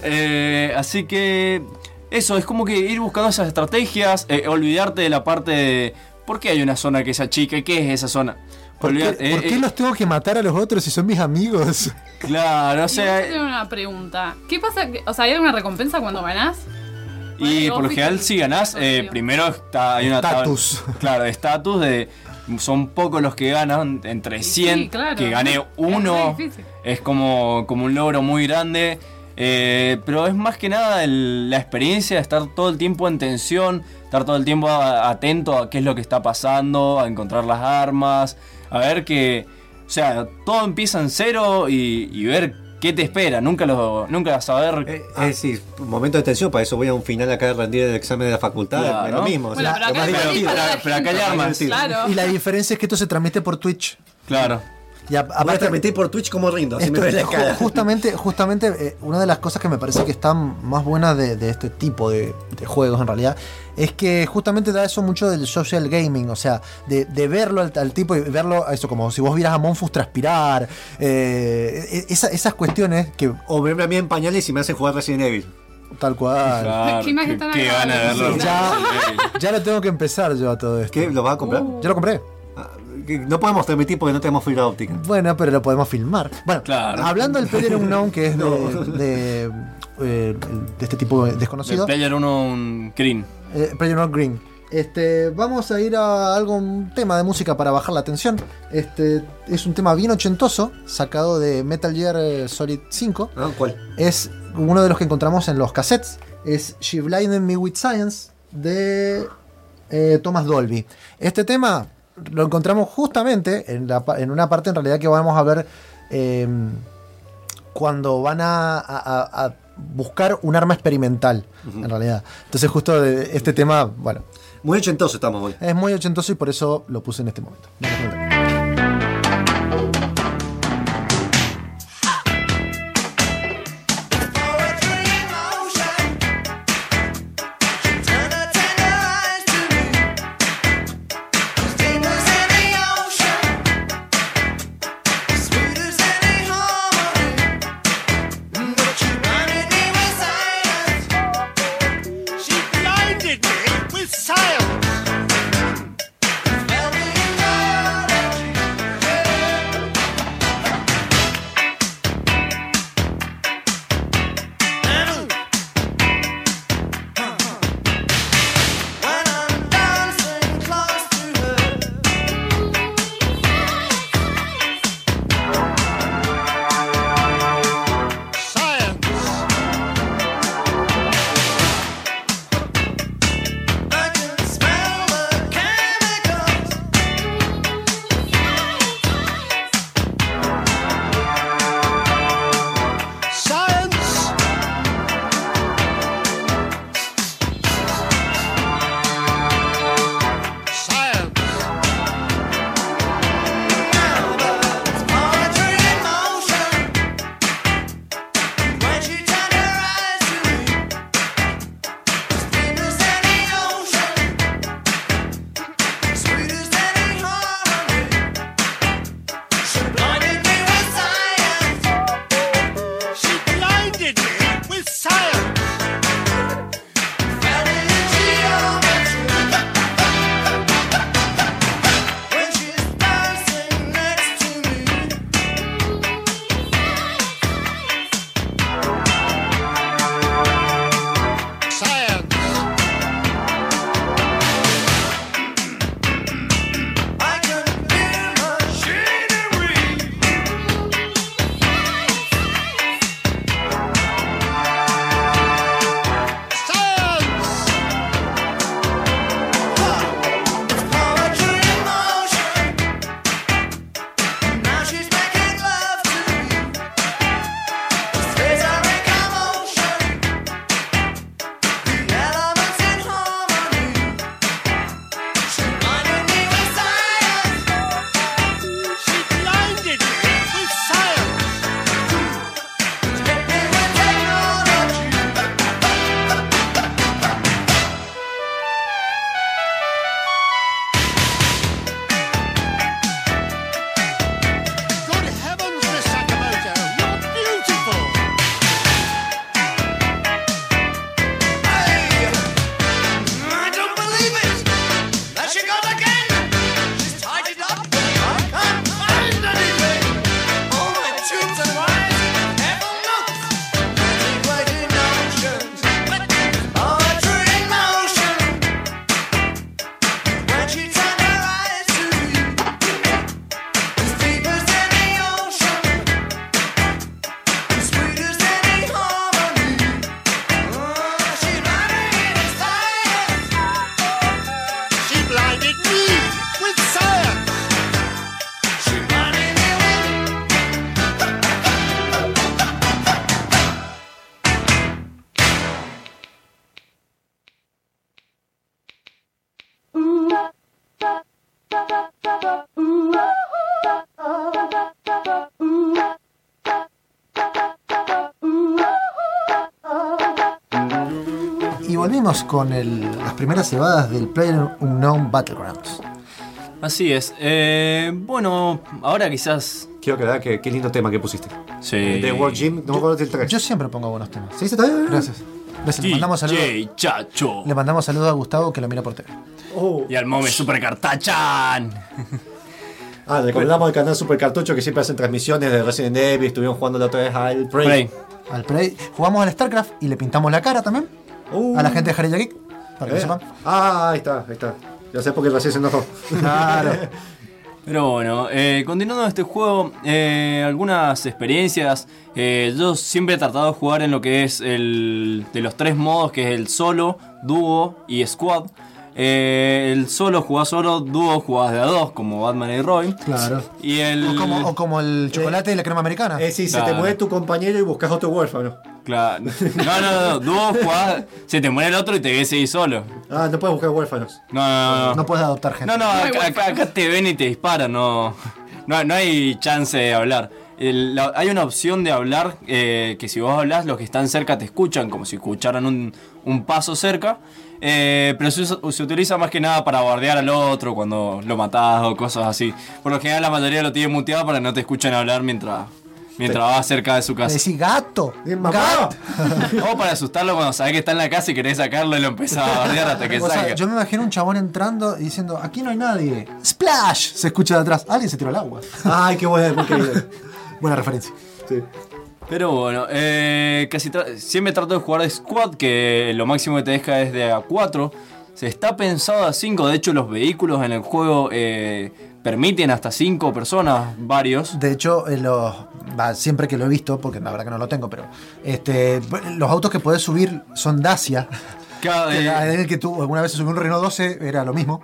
Speaker 1: Eh, así que eso, es como que ir buscando esas estrategias, eh, olvidarte de la parte de por qué hay una zona que es chica y qué es esa zona.
Speaker 3: ¿Por qué, por
Speaker 1: eh,
Speaker 3: qué
Speaker 1: eh,
Speaker 3: los tengo que matar a los otros si son mis amigos? <laughs>
Speaker 1: Claro, o sea,
Speaker 4: yo tengo una pregunta. ¿Qué pasa? que- O sea, ¿hay alguna recompensa cuando ganás?
Speaker 1: y
Speaker 4: Bueno,
Speaker 1: por lo general si ganás, eh, primero está, hay una
Speaker 3: Estatus.
Speaker 1: Claro, de estatus de son pocos los que ganan, entre
Speaker 4: Y
Speaker 1: 100,
Speaker 4: sí, claro.
Speaker 1: que gane
Speaker 4: Es
Speaker 1: uno,
Speaker 4: difícil.
Speaker 1: es como, como un logro muy grande. Eh, pero es más que nada el- la experiencia de estar todo el tiempo en tensión, estar todo el tiempo a- atento a qué es lo que está pasando, a encontrar las armas, a ver que, o sea, todo empieza en cero y, y ver ¿Qué te espera? Nunca lo nunca vas a ver.
Speaker 2: Eh, es decir, un momento de tensión, para eso voy a un final acá de rendir el examen de la facultad,
Speaker 1: Claro.
Speaker 2: es lo mismo. o
Speaker 4: Bueno,
Speaker 2: sea,
Speaker 4: pero acá
Speaker 1: pero hay armas.
Speaker 4: Claro.
Speaker 3: Y la diferencia es que esto se transmite por Twitch.
Speaker 1: Claro.
Speaker 3: Y a-
Speaker 2: Voy a
Speaker 3: aparte,
Speaker 2: transmitir <laughs> por Twitch como rindo, así
Speaker 3: esto-
Speaker 2: me la cara.
Speaker 3: justamente, justamente eh, una de las cosas que me parece que están más buenas de, de este tipo de, de juegos en realidad es que justamente da eso mucho del social gaming, o sea, de, de verlo al, al tipo y verlo, eso como si vos vieras a Monfus transpirar, eh, e- esa- esas cuestiones que
Speaker 2: O verme a mí en pañales y me hacen jugar Resident Evil.
Speaker 3: tal cual.
Speaker 1: Claro.
Speaker 4: ¿Qué
Speaker 1: qué- verlo.
Speaker 3: Ya, ya lo tengo que empezar yo a todo esto.
Speaker 2: ¿Qué? ¿Lo vas a comprar?
Speaker 3: Ya lo compré.
Speaker 2: No podemos transmitir porque no tenemos fibra óptica.
Speaker 3: Bueno, pero lo podemos filmar. Bueno,
Speaker 1: Claro.
Speaker 3: hablando del Player Unknown, que es de, <laughs>
Speaker 2: No.
Speaker 3: de, eh, de este tipo
Speaker 1: El
Speaker 3: desconocido,
Speaker 1: Player 1 un Green.
Speaker 3: eh, Player Unknown Green. Este, vamos a ir a algo, un tema de música para bajar la tensión. Este es un tema bien ochentoso, sacado de Metal Gear eh, Solid 5.
Speaker 2: ¿Ah? ¿Cuál?
Speaker 3: Es uno de los que encontramos en los cassettes. Es She Blinded Me With Science de eh, Thomas Dolby. Este tema lo encontramos justamente en, la en una parte en realidad que vamos a ver eh, cuando van a, a- a- a buscar un arma experimental, en realidad. Entonces justo de este tema, bueno,
Speaker 2: Muy ochentoso estamos hoy.
Speaker 3: es muy ochentoso y por eso lo puse en este momento. Vamos a con el- las primeras cebadas del Player Unknown Battlegrounds.
Speaker 1: Así es. Eh, bueno, ahora quizás.
Speaker 2: Quiero aclarar que qué lindo tema que pusiste.
Speaker 1: Sí.
Speaker 2: The World Gym, no me acuerdo del 3.
Speaker 3: Yo siempre pongo buenos temas.
Speaker 2: ¿Sí? ¿Está bien?
Speaker 3: Gracias. Gracias. Le mandamos saludos.
Speaker 1: Chacho.
Speaker 3: Le mandamos saludos a Gustavo que lo mira por TV.
Speaker 2: Oh.
Speaker 1: Y al Mome Super Cartachan.
Speaker 2: Ah, recordamos el canal Super Cartucho que siempre hacen transmisiones de Resident Evil. Estuvieron jugando la otra vez al Prey.
Speaker 1: Play.
Speaker 3: Al Play. Jugamos al StarCraft y le pintamos la cara también.
Speaker 2: Uh.
Speaker 3: A la gente de Jarilla Geek. Para que
Speaker 2: Eh.
Speaker 3: lo sepan.
Speaker 2: Ah, ahí está, ahí está. Ya sé por qué recién se enojó.
Speaker 3: Claro. <laughs>
Speaker 1: Pero bueno, eh, continuando este juego, eh, algunas experiencias. Eh, yo siempre he tratado de jugar en lo que es el de los tres modos, que es el solo, dúo y squad. Eh, el solo jugás solo, dúo jugás de a dos, como Batman y Robin.
Speaker 3: Claro.
Speaker 1: Y el.
Speaker 3: O como, o como el chocolate y la crema americana.
Speaker 2: Eh, sí, se te muere tu compañero y buscas otro huérfano.
Speaker 1: Claro. No, no, no, dúo jugás, se te muere el otro y te ves ahí solo.
Speaker 2: Ah, no puedes buscar huérfanos.
Speaker 1: No, no, no.
Speaker 3: No puedes adoptar gente.
Speaker 1: No, no, acá, acá- acá te ven y te disparan, no, no, no hay chance de hablar. El- la- hay una opción de hablar eh, que si vos hablas, los que están cerca te escuchan, como si escucharan un, un paso cerca. Eh, pero se, se utiliza más que nada para bardear al otro cuando lo matás o cosas así. Por lo general la mayoría lo tiene muteado para que no te escuchen hablar mientras, mientras vas cerca de su casa.
Speaker 3: decís gato.
Speaker 2: Mamá.
Speaker 3: gato. <laughs>
Speaker 1: O para asustarlo cuando sabes que está en la casa y querés sacarlo y lo empezás a bardear hasta que
Speaker 3: O sea,
Speaker 1: salga.
Speaker 3: yo me imagino un chabón entrando y diciendo, aquí no hay nadie. ¡Splash! Se escucha de atrás. Alguien se tiró al agua.
Speaker 2: Ay, qué <laughs> bien.
Speaker 3: Buena referencia.
Speaker 2: Sí.
Speaker 1: Pero bueno, eh, casi tra- siempre trato de jugar de squad, que lo máximo que te deja es de a 4. Se está pensado a 5, de hecho los vehículos en el juego eh, permiten hasta 5 personas, varios.
Speaker 3: De hecho, eh, los, siempre que lo he visto, porque la verdad que no lo tengo, pero este, los autos que podés subir son Dacia. <laughs>
Speaker 1: Cada-
Speaker 3: Que era el que tú alguna vez subió un Renault 12, era lo mismo.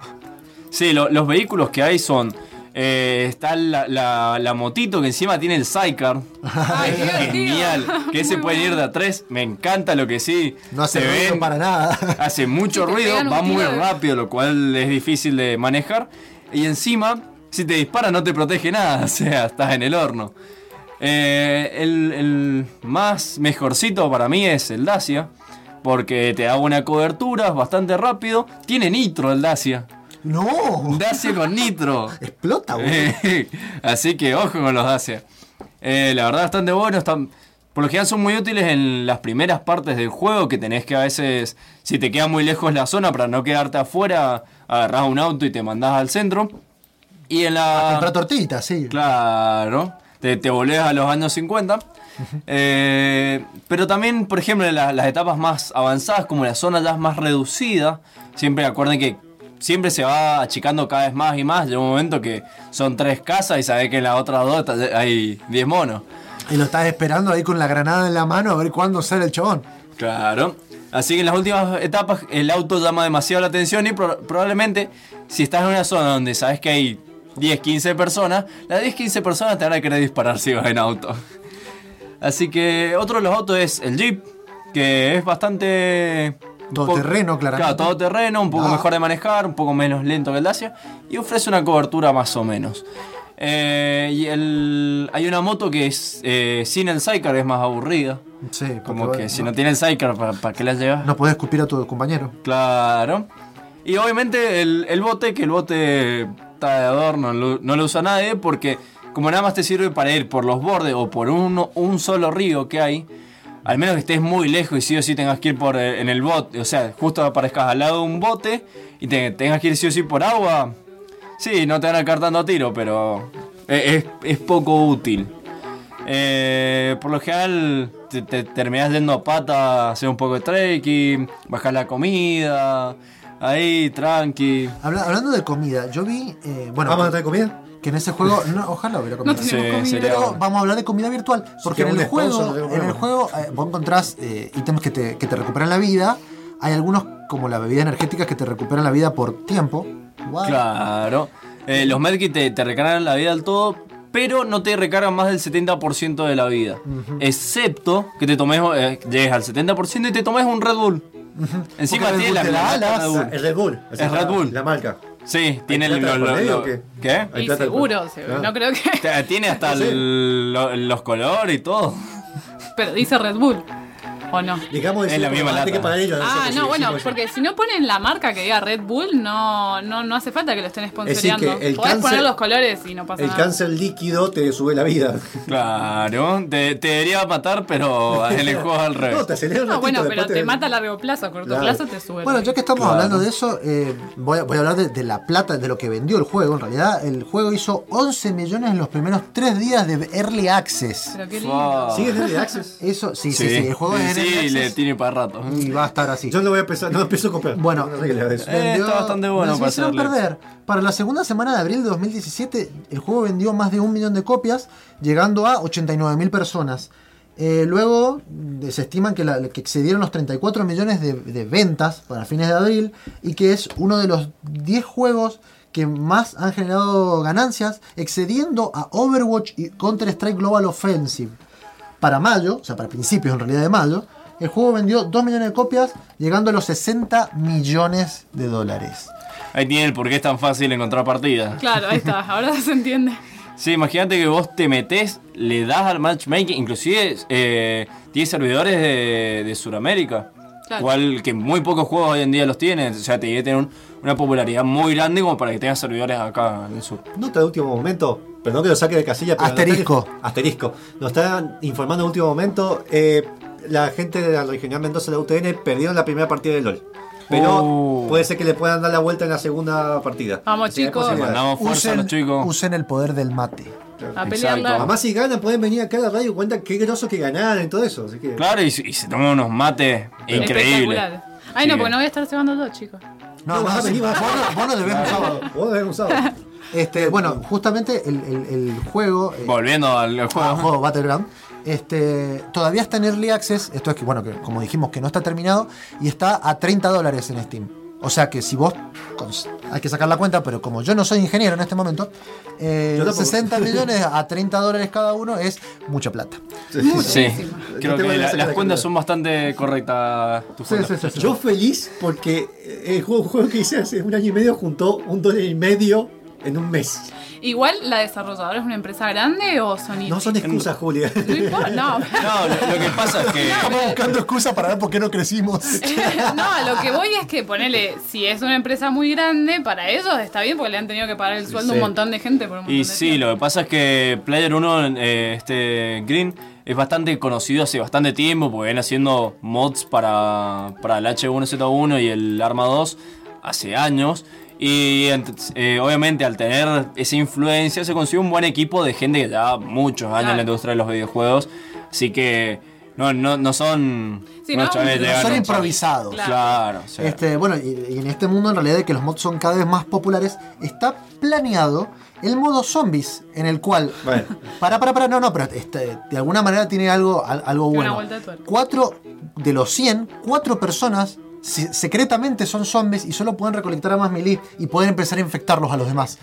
Speaker 1: sí, lo- los vehículos que hay son... eh, está la, la- la motito que encima tiene el sidecar.
Speaker 4: Ay. <laughs>
Speaker 1: Genial. Que ese
Speaker 4: Muy
Speaker 1: puede ir de a 3. Me encanta lo que sí.
Speaker 3: No hace
Speaker 1: se
Speaker 3: ruido
Speaker 1: ven,
Speaker 3: para nada. <laughs>
Speaker 1: Hace mucho ruido, va muy rápido, lo cual es difícil de manejar. Y encima, si te dispara no te protege nada, <laughs> o sea, estás en el horno. Eh, el, el más mejorcito para mí es el Dacia, porque te da buena cobertura, es bastante rápido. Tiene nitro el Dacia.
Speaker 3: ¡No!
Speaker 1: Dacia con nitro. <laughs>
Speaker 3: Explota, güey. <laughs>
Speaker 1: Así que ojo con los Dacia. Eh, la verdad, bastante bueno. Están, por lo general son muy útiles en las primeras partes del juego. Que tenés que a veces, si te queda muy lejos la zona, para no quedarte afuera, agarrás un auto y te mandás al centro. Y en la.
Speaker 3: Comprar tortitas, sí.
Speaker 1: Claro, te, te volvés a los años 50. Eh, pero también, por ejemplo, en la- las etapas más avanzadas, como la zona ya es más reducida, siempre acuerden que siempre se va achicando cada vez más y más. Llega un momento que son tres casas y sabés que en las otras dos hay 10 monos.
Speaker 3: Y lo estás esperando ahí con la granada en la mano a ver cuándo sale el chabón.
Speaker 1: Claro. Así que en las últimas etapas el auto llama demasiado la atención y pro- probablemente si estás en una zona donde sabes que hay 10, 15 personas, las 10, 15 personas te van a querer disparar si vas en auto. Así que otro de los autos es el Jeep, que es bastante... un poco-
Speaker 3: Todoterreno, claramente.
Speaker 1: Claro, todoterreno, un poco
Speaker 3: Ah.
Speaker 1: mejor de manejar, un poco menos lento que el Dacia y ofrece una cobertura más o menos. Eh, y el, hay una moto que es eh, sin el sidecar, es más aburrida.
Speaker 3: Sí,
Speaker 1: Como que si no tiene el sidecar, ¿para, qué la llevas?
Speaker 3: No podés escupir a tu compañero.
Speaker 1: Claro. Y obviamente el, el bote, que el bote está de adorno, no lo, no lo usa nadie porque como nada más te sirve para ir por los bordes o por uno, un solo río que hay, al menos que estés muy lejos y sí o sí tengas que ir por eh, en el bote, o sea, justo aparezcas al lado de un bote y te, tengas que ir sí o sí por agua, sí, no te van a dando tiro, pero es, es- es poco útil. Eh, por lo general te, te terminás yendo a pata, hacer un poco de trekking, bajar la comida, ahí, tranqui.
Speaker 3: Habla- hablando de comida, yo vi. eh, bueno,
Speaker 2: ¿Vamos a traer comida?
Speaker 3: Que en ese juego. No, ojalá hubiera comida.
Speaker 4: No tenemos
Speaker 1: Sí,
Speaker 4: comida.
Speaker 1: sería-
Speaker 3: Pero vamos a hablar de comida virtual. Porque
Speaker 2: que
Speaker 3: en el juego, en el juego eh, vos encontrás eh, ítems que te, que te recuperan la vida. Hay algunos, como la bebida energética, que te recuperan la vida por tiempo. What?
Speaker 1: Claro. Eh, los medkits te, te recargan la vida del todo, pero no te recargan más del 70% de la vida. Excepto que te tomes, eh, llegues al 70% y te tomes un Red Bull. Encima tiene la. Red Bull.
Speaker 2: El Red Bull.
Speaker 1: Es Red Bull.
Speaker 2: La marca.
Speaker 1: Sí, tiene
Speaker 2: ¿Hay
Speaker 1: el, lo- lo-
Speaker 2: qué?
Speaker 1: ¿Qué?
Speaker 4: Y seguro,
Speaker 2: Ah.
Speaker 4: no creo que. <laughs>
Speaker 1: Tiene hasta el- lo- los colores y todo.
Speaker 4: Pero dice Red Bull. ¿O no?
Speaker 3: Digamos,
Speaker 1: Es la misma lata.
Speaker 3: que pagar ellos.
Speaker 4: Ah, no,
Speaker 3: sí,
Speaker 4: bueno,
Speaker 3: sí,
Speaker 4: porque si no ponen la marca que diga Red Bull, no, no, no hace falta que lo estén sponsoreando.
Speaker 3: el
Speaker 4: Podés
Speaker 3: cáncer-
Speaker 4: poner los colores y no pasa
Speaker 3: El
Speaker 4: nada.
Speaker 3: cáncer líquido te sube la vida.
Speaker 1: Claro, te, te debería matar, pero en el juego al <laughs>
Speaker 3: No,
Speaker 1: revés.
Speaker 3: te acelera
Speaker 4: No, bueno, pero te mata a largo plazo, a corto
Speaker 3: Claro.
Speaker 4: plazo te sube.
Speaker 3: Bueno, ya que estamos
Speaker 1: Claro.
Speaker 3: hablando de eso, eh, voy, a, voy a hablar de, de la plata, de lo que vendió el juego. En realidad, el juego hizo 11 millones en los primeros 3 días de Early Access.
Speaker 4: Pero qué lindo.
Speaker 1: Fua.
Speaker 3: ¿Sigue Early Access? Eso, sí, sí, sí, el juego es
Speaker 1: sí, le tiene para rato.
Speaker 3: y va a estar así.
Speaker 2: Yo lo voy a empezar, no empiezo a comprar.
Speaker 3: Bueno,
Speaker 2: No eso.
Speaker 1: Eh, está bastante bueno
Speaker 3: nos
Speaker 1: para
Speaker 3: hicieron perder. Para la segunda semana de abril de 2017, el juego vendió más de un millón de copias, llegando a 89 mil personas. Eh, luego eh, se estiman que, la- que excedieron los 34 millones de, de ventas para fines de abril y que es uno de los 10 juegos que más han generado ganancias, excediendo a Overwatch y Counter-Strike Global Offensive. Para mayo, o sea, para principios en realidad de mayo, el juego vendió 2 millones de copias, llegando a los 60 millones de dólares.
Speaker 1: Ahí tiene el por qué es tan fácil encontrar partidas.
Speaker 4: Claro, ahí está, ahora se entiende. <laughs>
Speaker 1: Sí, imagínate que vos te metés, le das al matchmaking, inclusive eh, tiene servidores de, de Sudamérica.
Speaker 4: Claro.
Speaker 1: Igual que muy pocos juegos hoy en día los tienen. O sea, te debe tener un- una popularidad muy grande como para que tengas servidores acá en el sur.
Speaker 2: Nota de último momento, perdón que lo saque de casilla, pero
Speaker 3: Asterisco.
Speaker 2: asterisco. Nos están informando de último momento. eh, la gente de la regional Mendoza de la UTN perdieron la primera partida de LOL. Pero
Speaker 1: Oh.
Speaker 2: puede ser que le puedan dar la vuelta en la segunda partida.
Speaker 4: Vamos,
Speaker 2: Así
Speaker 4: chicos.
Speaker 1: Mandamos fuerza a los chicos.
Speaker 3: usen el poder del mate.
Speaker 4: A pelearla.
Speaker 2: Además, si ganan, pueden venir acá a la radio y cuentan qué groso que ganaron y todo eso. Así que.
Speaker 1: Claro, y, se- y se toman unos mates increíbles.
Speaker 4: Ay, no, porque no voy a estar cebando todo, chicos.
Speaker 3: No,
Speaker 2: No, vas a venir, vas a
Speaker 3: vos, no- vos no debés <laughs> un sábado.
Speaker 2: Vos debes un sábado.
Speaker 3: Este, bueno, justamente el, el- el juego, eh,
Speaker 1: Volviendo al
Speaker 3: ah,
Speaker 1: juego.
Speaker 3: juego Battleground, este, todavía está en Early Access. Esto es que, bueno, que como dijimos, que no está terminado y está a 30 dólares en Steam. O sea que si vos, hay que sacar la cuenta, pero como yo no soy ingeniero en este momento, eh,
Speaker 2: Yo tampoco.
Speaker 3: 60 <laughs> millones a 30 dólares cada uno es mucha plata.
Speaker 1: Sí,
Speaker 4: Muchísimo.
Speaker 1: creo que la- las
Speaker 2: la
Speaker 1: cuentas
Speaker 2: cuenta.
Speaker 1: son bastante correctas. tus
Speaker 3: Sí,
Speaker 1: cuentas.
Speaker 3: sí, sí, sí.
Speaker 2: Yo feliz porque el juego, juego que hice hace un año y medio juntó un dólar y medio en un mes.
Speaker 4: Igual, ¿la desarrolladora es una empresa grande o son
Speaker 2: No son excusas, Julia.
Speaker 4: No importa, no. <laughs>
Speaker 1: No, lo, lo que pasa es que.
Speaker 3: Estamos buscando excusa para ver por qué no crecimos. <laughs>
Speaker 4: no, a lo que voy es que ponele, si es una empresa muy grande, para ellos está bien porque le han tenido que pagar el sueldo a
Speaker 2: Sí.
Speaker 4: un montón de gente por un montón
Speaker 1: Y
Speaker 4: de
Speaker 1: sí,
Speaker 4: tiempo.
Speaker 1: lo que pasa es que Player 1, eh, este Green, es bastante conocido hace bastante tiempo porque viene haciendo mods para, para el H1Z1 y el Arma 2 hace años. Y eh, obviamente al tener esa influencia se consiguió un buen equipo de gente que lleva muchos años en la industria de los videojuegos. Así que no, no, no son...
Speaker 4: Sí,
Speaker 1: unos
Speaker 4: no,
Speaker 1: chavales
Speaker 4: no
Speaker 1: llegan
Speaker 3: son
Speaker 1: a-
Speaker 3: improvisados.
Speaker 4: Claro.
Speaker 3: Este, bueno, y, y en este mundo en realidad de que los mods son cada vez más populares, está planeado el modo zombies, en el cual...
Speaker 2: Bueno. <laughs>
Speaker 3: Para, para, para, no, no, pero este, de alguna manera tiene algo, al- algo bueno.
Speaker 4: una vuelta de.
Speaker 3: Cuatro de los 100, cuatro personas se- secretamente son zombies y solo pueden recolectar a más melee y pueden empezar a infectarlos a los demás.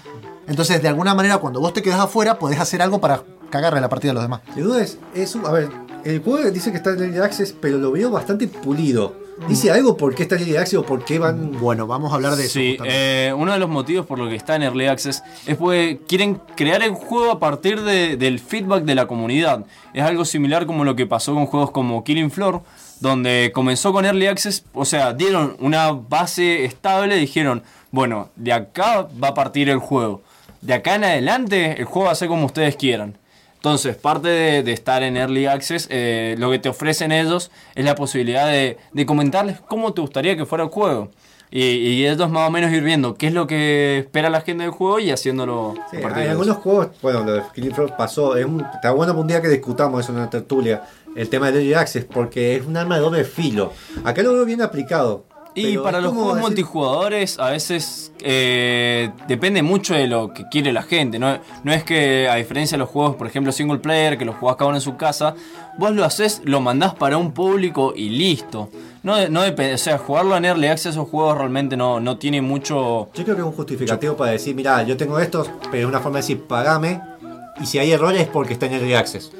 Speaker 3: Entonces, de alguna manera, cuando vos te quedás afuera, podés hacer algo para cagarle la partida a los demás.
Speaker 2: Mi duda es, es un- a ver, el juego dice que está en Early Access, pero lo veo bastante pulido. ¿Dice algo por qué está en Early Access o por qué van...?
Speaker 3: Bueno, vamos a hablar de eso.
Speaker 1: Sí, eh, uno de los motivos por lo que está en Early Access es porque quieren crear el juego a partir de- del feedback de la comunidad. Es algo similar como lo que pasó con juegos como Killing Floor, donde comenzó con Early Access, o sea, dieron una base estable, dijeron, bueno, de acá va a partir el juego. De acá en adelante el juego va a ser como ustedes quieran. Entonces, parte de, de estar en Early Access, eh, lo que te ofrecen ellos es la posibilidad de, de comentarles cómo te gustaría que fuera el juego. Y, y ellos más o menos ir viendo qué es lo que espera la gente del juego y haciéndolo
Speaker 2: Sí,
Speaker 1: a partir
Speaker 2: hay
Speaker 1: de
Speaker 2: algunos juegos, bueno, lo de Killing Floor pasó, es un- está bueno un día que discutamos eso en una tertulia, el tema del Early Access, porque es un arma de doble filo. Acá lo veo bien aplicado.
Speaker 1: Y para los juegos multijugadores a veces eh, depende mucho de lo que quiere la gente. No, no es que a diferencia de los juegos, por ejemplo, single player, que los jugás cada uno en su casa, vos lo haces, lo mandás para un público y listo. No, no depende, o sea, jugarlo en Early Access o juegos realmente no, no tiene mucho...
Speaker 2: Yo creo que es un justificativo para decir, mira, yo tengo estos, pero es una forma de decir, pagame, y si hay errores es porque está en Early Access.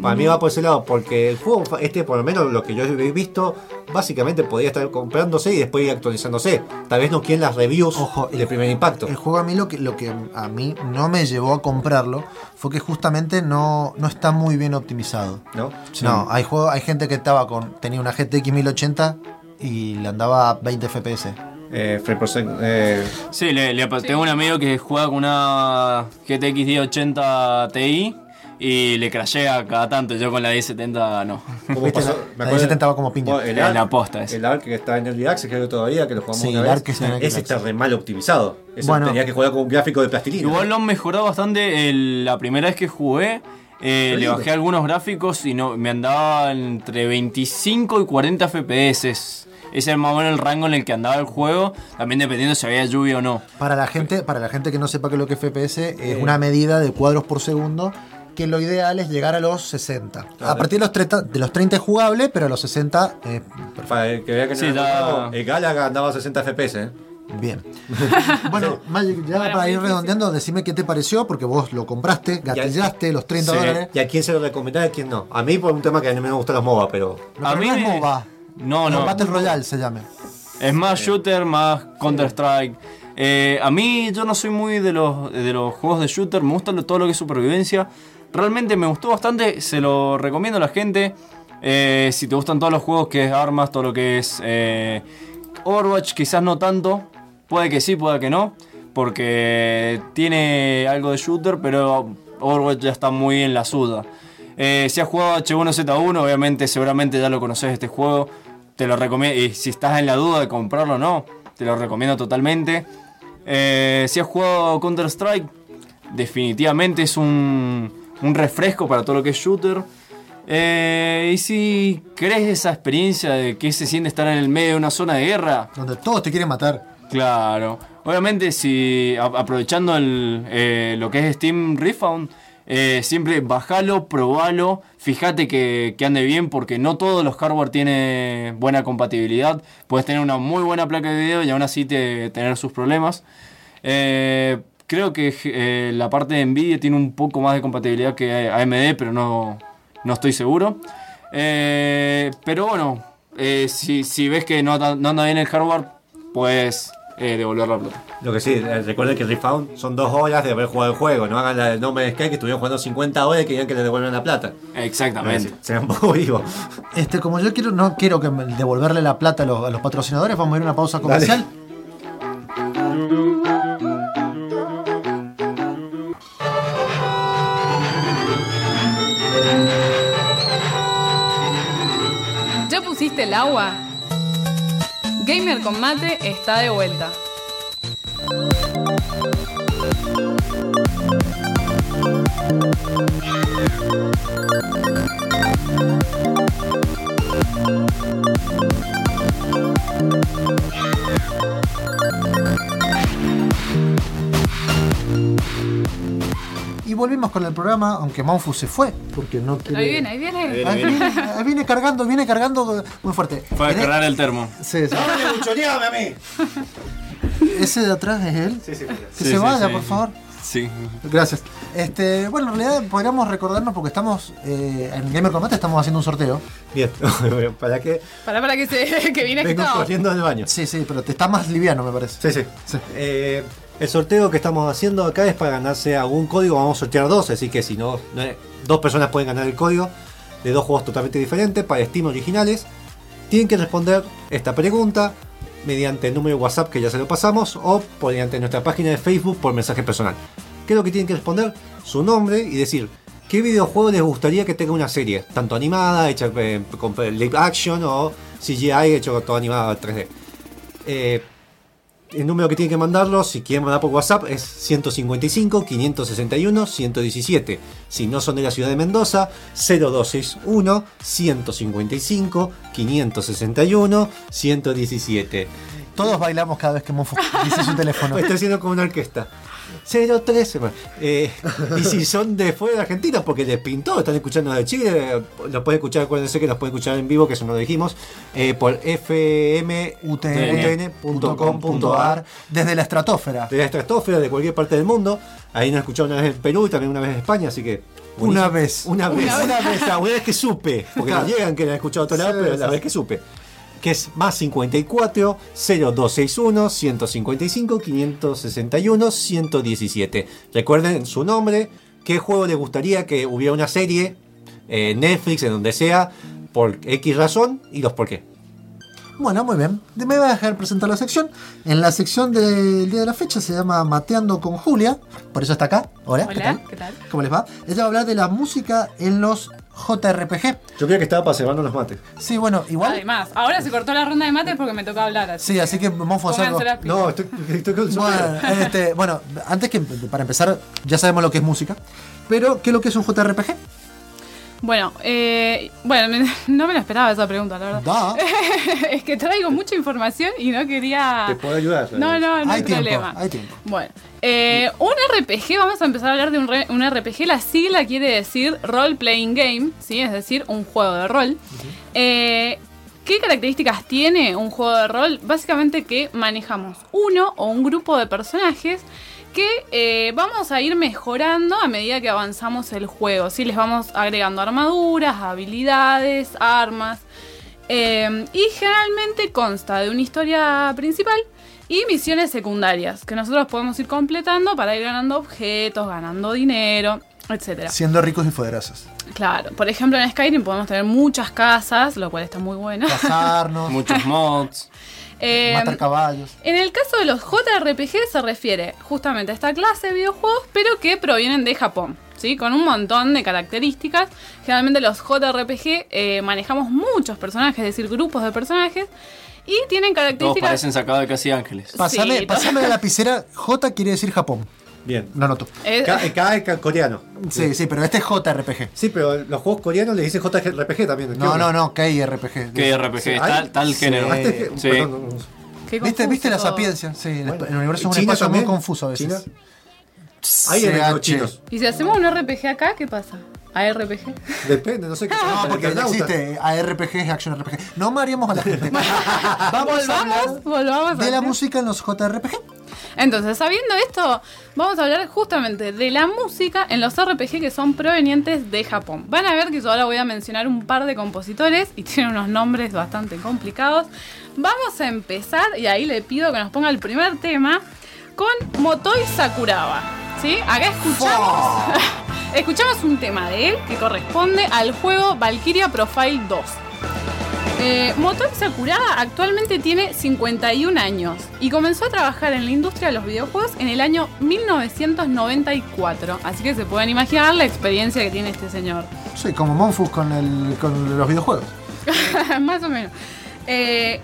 Speaker 2: Para mí va por ese lado, porque el juego, este por lo menos lo que yo he visto, básicamente podría estar comprándose y después ir actualizándose. Tal vez no quieren las reviews
Speaker 3: Ojo,
Speaker 2: de primer impacto.
Speaker 3: El juego a mí lo que, lo que a mí no me llevó a comprarlo fue que justamente no, no está muy bien optimizado.
Speaker 2: ¿No?
Speaker 3: No, hay juego, hay gente que estaba con. tenía una GTX 1080 y le andaba a 20 FPS.
Speaker 2: Eh, eh,
Speaker 1: Sí, le, le- tengo un amigo que juega con una GTX 1080 Ti y le crashea cada tanto. Yo con la 1070 no.
Speaker 2: ¿cómo
Speaker 3: Viste,
Speaker 2: pasó?
Speaker 3: la- la
Speaker 2: acuerdo-
Speaker 3: 1070 va como piña.
Speaker 2: El
Speaker 1: Es
Speaker 2: Ark,
Speaker 1: la posta ese.
Speaker 2: el Ark que está en el Access, creo que todavía, que lo jugamos
Speaker 3: Sí,
Speaker 2: una
Speaker 3: el
Speaker 2: vez.
Speaker 3: Ark está en Early
Speaker 2: Ese está re mal optimizado. Ese
Speaker 3: Bueno.
Speaker 2: tenía que jugar con un gráfico de plastilina.
Speaker 1: Igual lo han mejorado bastante. el- la primera vez que jugué, eh, le bajé algunos gráficos y no me andaba entre 25 y 40 FPS. Ese es más o menos el rango en el que andaba el juego, también dependiendo si había lluvia o no.
Speaker 3: Para la gente, para la gente que no sepa qué es lo que es FPS, es una medida de cuadros por segundo que lo ideal es llegar a los 60. A partir de los 30, de los 30 es jugable, pero a los 60 eh,
Speaker 2: Para el que vea que no
Speaker 1: Sí,
Speaker 2: es
Speaker 1: ya-
Speaker 2: el Galaga andaba a 60 FPS. ¿eh?
Speaker 3: bien. <laughs> bueno, Magic, ya
Speaker 4: Bueno,
Speaker 3: para
Speaker 4: muy
Speaker 3: ir redondeando, decime qué te pareció, porque vos lo compraste, gatillaste los 30
Speaker 2: Sí.
Speaker 3: dólares.
Speaker 2: ¿Y a quién se lo recomendás y a quién no? A mí por un tema que a mí me gustan los MOBA, pero...
Speaker 3: No,
Speaker 1: A
Speaker 3: pero
Speaker 1: mí
Speaker 3: no es
Speaker 1: me-
Speaker 3: MOBA.
Speaker 1: No, no.
Speaker 3: Battle Royale se llame.
Speaker 1: Es más shooter, más Counter-Strike. Eh, a mí yo no soy muy de los, de los juegos de shooter, me gusta lo- todo lo que es supervivencia. Realmente me gustó bastante, se lo recomiendo a la gente. Eh, si te gustan todos los juegos que es armas, todo lo que es eh, Overwatch, quizás no tanto. Puede que sí, puede que no. Porque tiene algo de shooter, pero Overwatch ya está muy en la suda. Eh, si has jugado H1Z1, obviamente, seguramente ya lo conoces este juego. Te lo recomiendo. Y si estás en la duda de comprarlo o no, te lo recomiendo totalmente. Si has jugado Counter-Strike, definitivamente es un, un refresco para todo lo que es shooter. Eh, y si querés esa experiencia de que se siente estar en el medio de una zona de guerra,
Speaker 3: Donde todos te quieren matar.
Speaker 1: Claro. Obviamente, si a- aprovechando el, eh, lo que es Steam Refund, eh, siempre bajalo, probalo, fíjate que, que ande bien porque no todos los hardware tiene buena compatibilidad. Puedes tener una muy buena placa de video y aún así te- tener sus problemas. Eh, creo que eh, la parte de Nvidia tiene un poco más de compatibilidad que AMD, pero no, no estoy seguro. Eh, pero bueno, eh, si, si ves que no, no anda bien el hardware, puedes eh, devolver la plata.
Speaker 2: Lo que sí, recuerden que el Refound son dos horas de haber jugado el juego. No hagan la del nombre de Sky que estuvieron jugando 50 horas y querían que le devuelvan la plata.
Speaker 1: Exactamente.
Speaker 2: Sean un poco vivos.
Speaker 3: Este, como yo quiero, no quiero que devolverle la plata a los, a los patrocinadores, vamos a ir a una pausa comercial.
Speaker 4: ¿Ya <laughs> el agua? Gamer con mate está de vuelta.
Speaker 3: Y volvimos con el programa, aunque Monfu se fue, porque no quiere.
Speaker 4: Ahí viene, ahí viene.
Speaker 3: Ahí viene, ahí viene cargando, viene cargando muy fuerte.
Speaker 1: Fue a cargar el termo.
Speaker 3: Sí, sí.
Speaker 2: ¡Muchoneame a mí!
Speaker 3: Ese de atrás es él.
Speaker 2: Sí, sí,
Speaker 3: Que
Speaker 1: Sí,
Speaker 3: se
Speaker 1: sí,
Speaker 3: vaya,
Speaker 1: sí.
Speaker 3: por favor.
Speaker 1: Sí.
Speaker 3: Gracias. Este, bueno, en realidad podríamos recordarnos porque estamos eh, en Gamer Combate estamos haciendo un sorteo.
Speaker 2: Bien, <laughs> para que
Speaker 4: Para para que se <laughs> que viene
Speaker 2: vengo corriendo del baño.
Speaker 3: Sí, sí, pero te está más liviano, me parece.
Speaker 2: Sí, sí. Eh, el sorteo que estamos haciendo acá es para ganarse algún código. Vamos a sortear dos, así que si no, dos personas pueden ganar el código de dos juegos totalmente diferentes para Steam originales. Tienen que responder esta pregunta mediante el número de WhatsApp que ya se lo pasamos o mediante nuestra página de Facebook por mensaje personal. ¿Qué es lo que tienen que responder? Su nombre y decir qué videojuego les gustaría que tenga una serie, tanto animada, hecha eh, con live action o CGI, hecho todo animado 3D. Eh, el número que tienen que mandarlo, si quieren mandar por WhatsApp, es 155 561 117. Si no son de la ciudad de Mendoza, 0261 155 561 117.
Speaker 3: Todos bailamos cada vez que Monfu dice su teléfono. <laughs>
Speaker 2: Estoy haciendo como una orquesta. 013. bueno, eh, y si son de fuera de Argentina, porque les pintó, están escuchando de Chile, los pueden escuchar, acuérdense que los pueden escuchar en vivo, que eso no lo dijimos, eh, por fmutn.com.ar
Speaker 3: desde la estratosfera.
Speaker 2: de la estratosfera de cualquier parte del mundo. Ahí nos escucharon una vez en Perú y también una vez en España, así que
Speaker 3: Una vez.
Speaker 2: Una vez.
Speaker 3: Una
Speaker 2: Una vez. Una vez que supe. Porque <laughs> no llegan que la han escuchado a otro lado,
Speaker 3: Sí,
Speaker 2: pero la
Speaker 3: sí.
Speaker 2: vez que supe. Que es más 54 0261 155 561 117. Recuerden su nombre, qué juego les gustaría que hubiera una serie, eh, Netflix, en donde sea, por X razón y los por qué.
Speaker 3: Bueno, muy bien. Me voy a dejar presentar la sección. En la sección del día de la fecha se llama Mateando con Julia. Por eso está acá. Hola, ¿qué tal?
Speaker 4: ¿qué tal?
Speaker 3: ¿Cómo les va? Ella va a hablar de la música en los JRPG.
Speaker 2: Yo creo que estaba para cebarnos los mates.
Speaker 3: Sí, bueno, igual.
Speaker 4: Además, ahora se cortó la ronda de mates porque me toca hablar. Así
Speaker 3: Sí, así que vamos a hacer algo.
Speaker 2: No, estoy, estoy con
Speaker 3: Bueno, este, bueno, antes que para empezar, ya sabemos lo que es música. Pero, ¿qué es lo que es un JRPG?
Speaker 4: Bueno, eh, bueno, me- <laughs> no me lo esperaba esa pregunta, la verdad.
Speaker 3: Da. <laughs>
Speaker 4: es que traigo mucha información y no quería.
Speaker 2: Te puedo ayudar.
Speaker 4: No, no, no hay,
Speaker 3: Hay tiempo,
Speaker 4: problema.
Speaker 3: hay tiempo.
Speaker 4: Bueno, eh, un RPG, vamos a empezar a hablar de un, re- un RPG. La sigla quiere decir Role Playing Game, ¿sí? Es decir, un juego de rol. Eh, ¿Qué características tiene un juego de rol? Básicamente que manejamos uno o un grupo de personajes que eh, vamos a ir mejorando a medida que avanzamos el juego. ¿sí? Les vamos agregando armaduras, habilidades, armas. Y generalmente consta de una historia principal y misiones secundarias que nosotros podemos ir completando para ir ganando objetos, ganando dinero, etcétera.
Speaker 3: Siendo ricos y poderosos.
Speaker 4: Claro, por ejemplo en Skyrim podemos tener muchas casas, lo cual está muy bueno.
Speaker 3: Cazarnos, <laughs>
Speaker 1: Muchos mods. <laughs>
Speaker 4: Eh,
Speaker 3: matar caballos.
Speaker 4: en el caso de los JRPG se refiere justamente a esta clase de videojuegos, pero que provienen de Japón, ¿sí? Con un montón de características. Generalmente los JRPG eh, manejamos muchos personajes, es decir, grupos de personajes, y tienen
Speaker 1: Todos
Speaker 4: características...
Speaker 1: parecen sacados de casi ángeles.
Speaker 3: Pasame,
Speaker 4: Sí,
Speaker 3: pasame la lapicera. J quiere decir Japón.
Speaker 2: Bien.
Speaker 3: No noto.
Speaker 4: Eh,
Speaker 2: K, K es coreano.
Speaker 3: Sí, sí, pero este es JRPG.
Speaker 2: Sí, pero los juegos coreanos les dicen JRPG también. ¿qué
Speaker 3: No, no, no, KRPG.
Speaker 1: ¿Qué RPG?
Speaker 2: Sí,
Speaker 1: tal, tal
Speaker 2: sí,
Speaker 1: género.
Speaker 2: este-
Speaker 1: Sí.
Speaker 2: perdón,
Speaker 3: ¿Viste, ¿Viste la sapiencia? Sí, en
Speaker 2: Bueno.
Speaker 3: el universo es un
Speaker 2: ¿China
Speaker 3: espacio
Speaker 2: también?
Speaker 3: muy confuso a veces.
Speaker 2: ¿China? Hay chinos.
Speaker 4: Y si hacemos un RPG acá, ¿qué pasa? ARPG.
Speaker 2: Depende, no sé qué. <laughs>
Speaker 3: No, porque ya
Speaker 2: Eternauta.
Speaker 3: existe ARPG es Action RPG. No mareemos a la gente. <laughs> Vamos a
Speaker 4: Volvamos,
Speaker 3: hablar
Speaker 4: volvamos
Speaker 3: de la música en los JRPG.
Speaker 4: Entonces, sabiendo esto, vamos a hablar justamente de la música en los RPG que son provenientes de Japón. Van a ver que yo ahora voy a mencionar un par de compositores y tienen unos nombres bastante complicados. Vamos a empezar, y ahí le pido que nos ponga el primer tema, con Motoi Sakuraba. ¿Sí? Acá escuchamos, <laughs> escuchamos un tema de él que corresponde al juego Valkyria Profile 2. Eh, Motoi Sakuraba actualmente tiene 51 años y comenzó a trabajar en la industria de los videojuegos en el año 1994. Así que se pueden imaginar la experiencia que tiene este señor.
Speaker 3: Sí, como Monfus con, el, con los videojuegos. <laughs>
Speaker 4: más o menos. Eh,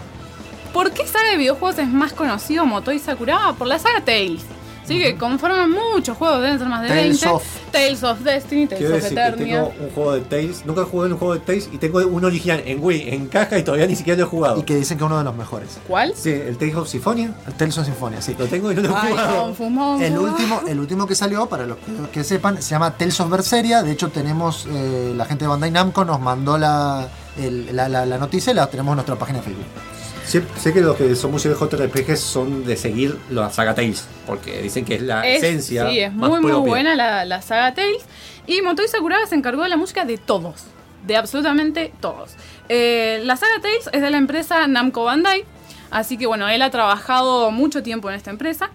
Speaker 4: ¿Por qué saga de videojuegos es más conocido Motoi Sakuraba? Por la saga Tales. Sí, que conforman muchos juegos, deben ser más de
Speaker 3: Tales
Speaker 4: 20.
Speaker 3: of.
Speaker 4: Tales of Destiny, Tales
Speaker 2: Quiero
Speaker 4: of
Speaker 2: decir que
Speaker 4: Eternia.
Speaker 2: tengo un juego de Tales. Nunca jugué en un juego de Tales y tengo un original en Wii, en caja y todavía ni siquiera lo he jugado.
Speaker 3: Y que dicen que es uno de los mejores.
Speaker 4: ¿Cuál?
Speaker 2: Sí, el Tales of Symphonia.
Speaker 3: El Tales of Symphonia, sí.
Speaker 2: Lo tengo y no lo he
Speaker 4: Ay,
Speaker 2: jugado.
Speaker 3: El último, el último que salió, para los que, que sepan, se llama Tales of Berseria. De hecho, tenemos eh, la gente de Bandai Namco nos mandó la, el- la, la- la noticia y la tenemos en nuestra página de Facebook.
Speaker 2: Sé, sé que los que son muy de JRPG son de seguir la saga Tales, porque dicen que es la
Speaker 4: Es-
Speaker 2: esencia.
Speaker 4: Sí, es
Speaker 2: más
Speaker 4: muy, muy
Speaker 2: propia.
Speaker 4: buena la, la saga Tales. Y Motoi Sakuraba se encargó de la música de todos. De absolutamente todos. Eh, la saga Tales es de la empresa Namco Bandai. Así que bueno, él ha trabajado mucho tiempo en esta empresa.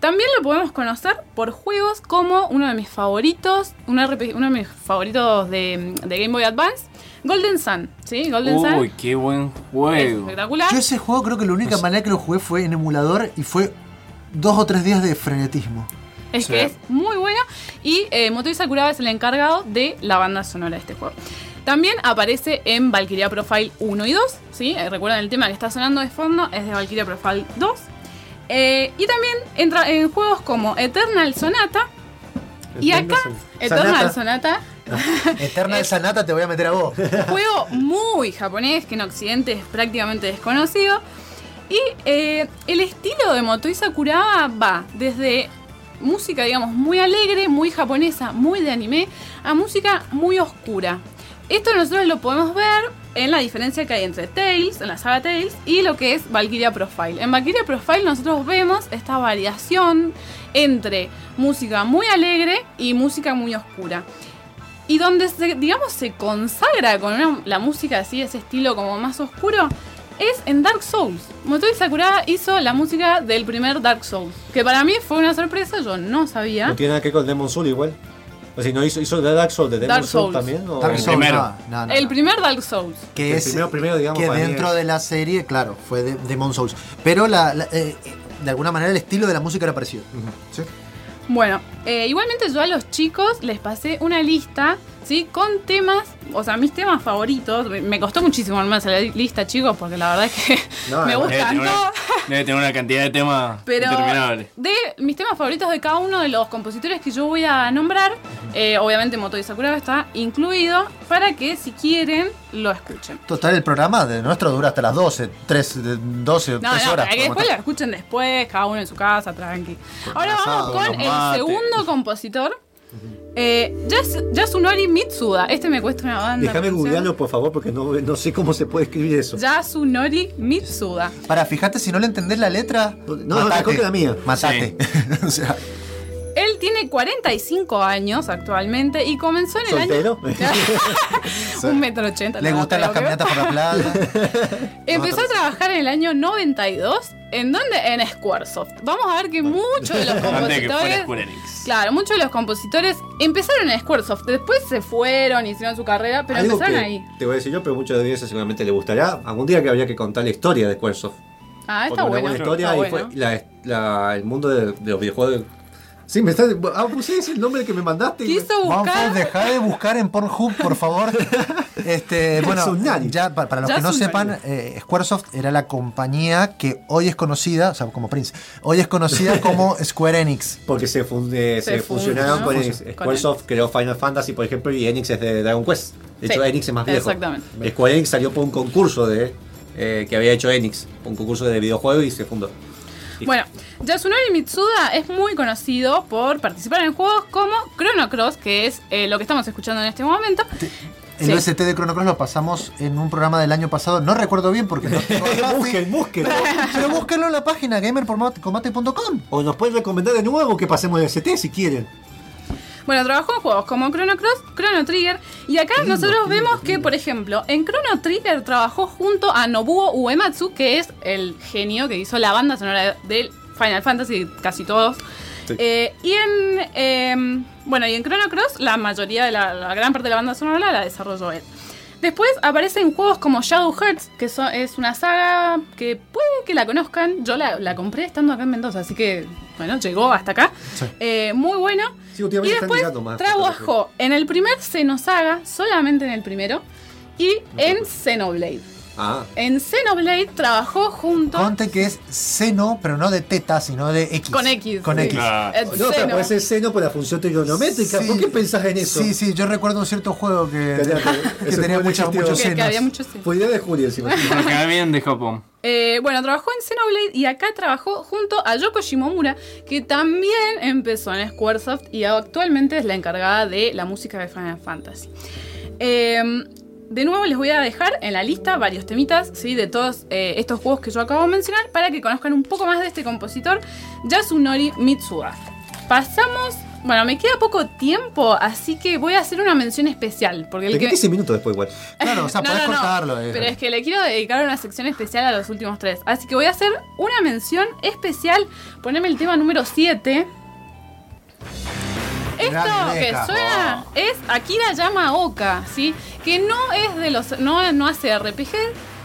Speaker 4: También lo podemos conocer por juegos como uno de mis favoritos, un RPG uno de mis favoritos de, de Game Boy Advance, Golden Sun. ¿Sí? Golden
Speaker 1: Uy,
Speaker 4: Sun.
Speaker 1: qué buen
Speaker 4: es
Speaker 1: juego.
Speaker 4: espectacular.
Speaker 3: Yo ese juego creo que la única manera que lo jugué fue en emulador y fue dos o tres días de frenetismo.
Speaker 4: Es
Speaker 1: Sí.
Speaker 4: que es muy bueno. Y eh, Motoi Sakuraba es el encargado de la banda sonora de este juego. También aparece en Valkyria Profile 1 y 2. ¿sí? Eh, recuerden el tema que está sonando de fondo, es de Valkyria Profile 2. Eh, y también entra en juegos como Eternal Sonata. Y acá, Eternal Sonata, <laughs>
Speaker 3: Eternal Sanata te voy a meter a vos.
Speaker 4: juego muy japonés que en Occidente es prácticamente desconocido. Y eh, el estilo de Motoi Sakuraba va desde música, digamos, muy alegre, muy japonesa, muy de anime, a música muy oscura. Esto nosotros lo podemos ver en la diferencia que hay entre Tales, en la saga Tales, y lo que es Valkyria Profile. En Valkyria Profile nosotros vemos esta variación entre música muy alegre y música muy oscura. Y donde, se, digamos, se consagra con la música así, ese estilo como más oscuro, es en Dark Souls. Motoi Sakuraba hizo la música del primer Dark Souls, que para mí fue una sorpresa, yo no sabía.
Speaker 2: No tiene nada que ver con Demon Soul igual. O sea, ¿no hizo, hizo de Dark Souls de Demon
Speaker 4: Dark
Speaker 2: Soul
Speaker 4: Souls.
Speaker 2: también? o-
Speaker 3: Dark
Speaker 1: el primero.
Speaker 3: no, no, no,
Speaker 4: El
Speaker 3: no.
Speaker 4: primer Dark Souls.
Speaker 3: que
Speaker 2: El
Speaker 3: es
Speaker 2: primero, primero, digamos,
Speaker 3: que
Speaker 2: mí
Speaker 3: dentro
Speaker 2: es-
Speaker 3: de la serie, claro, fue de Demon Souls. Pero la, la- eh, eh, de alguna manera el estilo de la música era parecido. ¿Sí?
Speaker 4: Bueno, eh, igualmente yo a los chicos les pasé una lista, ¿sí? Con temas, o sea, mis temas favoritos. Me, costó muchísimo armar esa lista, chicos, porque la verdad es que
Speaker 2: No, <laughs>
Speaker 4: me
Speaker 1: Debe
Speaker 4: gustan
Speaker 1: tener,
Speaker 4: todos.
Speaker 1: una, debe tener una cantidad de temas <laughs>
Speaker 4: Pero
Speaker 1: interminables.
Speaker 4: de mis temas favoritos de cada uno de los compositores que yo voy a nombrar, eh, obviamente Motoi Sakuraba está incluido, para que si quieren lo escuchen.
Speaker 3: Total, el programa de nuestro dura hasta las 12, 3, de 12,
Speaker 4: No,
Speaker 3: 3
Speaker 4: no,
Speaker 3: horas.
Speaker 4: para que después lo escuchen después, cada uno en su casa, tranqui. Ahora vamos con el segundo compositor, eh, Yas- Yasunori Mitsuda. Este me cuesta una banda.
Speaker 2: Déjame googlearlo, por favor, porque no, no sé cómo se puede escribir eso.
Speaker 4: Yasunori Mitsuda.
Speaker 3: Para, fíjate, si no le entendés la letra.
Speaker 2: No, mejor que la mía.
Speaker 3: Matate. <laughs> o sea,
Speaker 4: Él tiene 45 años actualmente y comenzó en el
Speaker 2: ¿Soltero?
Speaker 4: año. <laughs> Un metro ochenta.
Speaker 3: le gustan las caminatas por la playa. <laughs>
Speaker 4: Empezó a trabajar en el año 92. ¿En dónde? En Squaresoft. Vamos a ver que muchos de los <laughs>
Speaker 1: de
Speaker 4: compositores. Claro, muchos de los compositores empezaron en Squaresoft, después se fueron, hicieron su carrera, pero
Speaker 2: Algo
Speaker 4: empezaron
Speaker 2: que
Speaker 4: ahí.
Speaker 2: Te voy a decir yo, pero muchas audiencias seguramente le gustará. Algún día que habría que contar la historia de Squaresoft.
Speaker 4: Ah, está
Speaker 2: una
Speaker 4: bueno.
Speaker 2: buena historia
Speaker 4: está
Speaker 2: y
Speaker 4: bueno.
Speaker 2: fue la- la- el mundo de, de los videojuegos. Sí, me está. Ah, puse ese el nombre que me mandaste. y me-
Speaker 4: Quiso
Speaker 3: Juanjo,
Speaker 4: buscar.
Speaker 3: deja de buscar en Pornhub, por favor. <laughs> Este, bueno, ya pa- para los que no sepan, eh, Squaresoft era la compañía que hoy es conocida, o sea, como Prince, hoy es conocida <laughs> como Square Enix.
Speaker 2: Porque se, funde, se,
Speaker 4: Se
Speaker 2: fusionaron con Enix. Squaresoft creó Final Fantasy, por ejemplo, y Enix es de Dragon Quest. De hecho,
Speaker 4: Sí,
Speaker 2: Enix es más viejo.
Speaker 4: exactamente.
Speaker 2: Square Enix salió por un concurso de eh, que había hecho Enix, un concurso de videojuegos y se fundó.
Speaker 4: Bueno, Yasunori Mitsuda es muy conocido por participar en juegos como Chrono Cross, que es eh, lo que estamos escuchando en este momento.
Speaker 3: El
Speaker 4: Sí.
Speaker 3: OST de Chrono Cross lo pasamos en un programa del año pasado, no recuerdo bien porque no <laughs>
Speaker 2: busquen, busquen. <laughs>
Speaker 3: Pero búsquenlo en la página gamercombate.com.
Speaker 2: O nos pueden recomendar de nuevo que pasemos el ST si quieren.
Speaker 4: Bueno, trabajó en juegos como Chrono Cross, Chrono Trigger, y acá
Speaker 2: lindo,
Speaker 4: nosotros
Speaker 2: lindo,
Speaker 4: vemos que, por ejemplo, en Chrono Trigger trabajó junto a Nobuo Uematsu, que es el genio que hizo la banda sonora del Final Fantasy, casi todos.
Speaker 2: Sí.
Speaker 4: Eh, y en em, bueno, y en Chrono Cross la mayoría de la, la gran parte de la banda sonora la desarrolló él. Después aparecen juegos como Shadow Hearts, que so- es una saga que puede que la conozcan. Yo la, la compré estando acá en Mendoza, así que, bueno, llegó hasta acá.
Speaker 3: Sí.
Speaker 4: Eh, muy bueno.
Speaker 2: Sí,
Speaker 4: y después
Speaker 2: más.
Speaker 4: trabajó en el primer Xenosaga, solamente en el primero, y en Xenoblade.
Speaker 2: Ah,
Speaker 4: En Xenoblade trabajó junto
Speaker 3: Conte que es seno, pero no de teta, sino de X.
Speaker 4: con X.
Speaker 3: Con
Speaker 4: sí.
Speaker 3: X.
Speaker 1: Claro.
Speaker 4: Eh,
Speaker 2: no, pero
Speaker 4: Xeno.
Speaker 2: puede ser seno por la función trigonométrica.
Speaker 3: Sí.
Speaker 2: ¿Por qué pensás en eso?
Speaker 3: Sí, sí, yo recuerdo un cierto juego que,
Speaker 2: Que tenía-
Speaker 3: que <laughs> tenía muchos,
Speaker 2: existió.
Speaker 3: muchos
Speaker 4: que, que
Speaker 3: senos.
Speaker 4: había muchos Xeno.
Speaker 2: Fue idea de Julio encima.
Speaker 1: Lo que vienen de Japón.
Speaker 4: Eh, bueno, trabajó en Xenoblade y acá trabajó junto a Yoko Shimomura, que también empezó en Squaresoft y actualmente es la encargada de la música de Final Fantasy. Eh, de nuevo les voy a dejar en la lista varios temitas ¿sí? de todos eh, estos juegos que yo acabo de mencionar para que conozcan un poco más de este compositor, Yasunori Mitsuda. Pasamos... Bueno, me queda poco tiempo, así que voy a hacer una mención especial. Porque el
Speaker 2: Te
Speaker 4: que...
Speaker 2: quedé 15 minutos después igual. <laughs>
Speaker 3: Claro, o sea,
Speaker 4: No,
Speaker 3: podés
Speaker 4: no, no.
Speaker 3: cortarlo. eh.
Speaker 4: Pero es que le quiero dedicar una sección especial a los últimos tres. Así que voy a hacer una mención especial. Poneme el tema número 7. Esto que suena es Akira Yamaoka, ¿sí? Que no es de los. no, no hace RPG,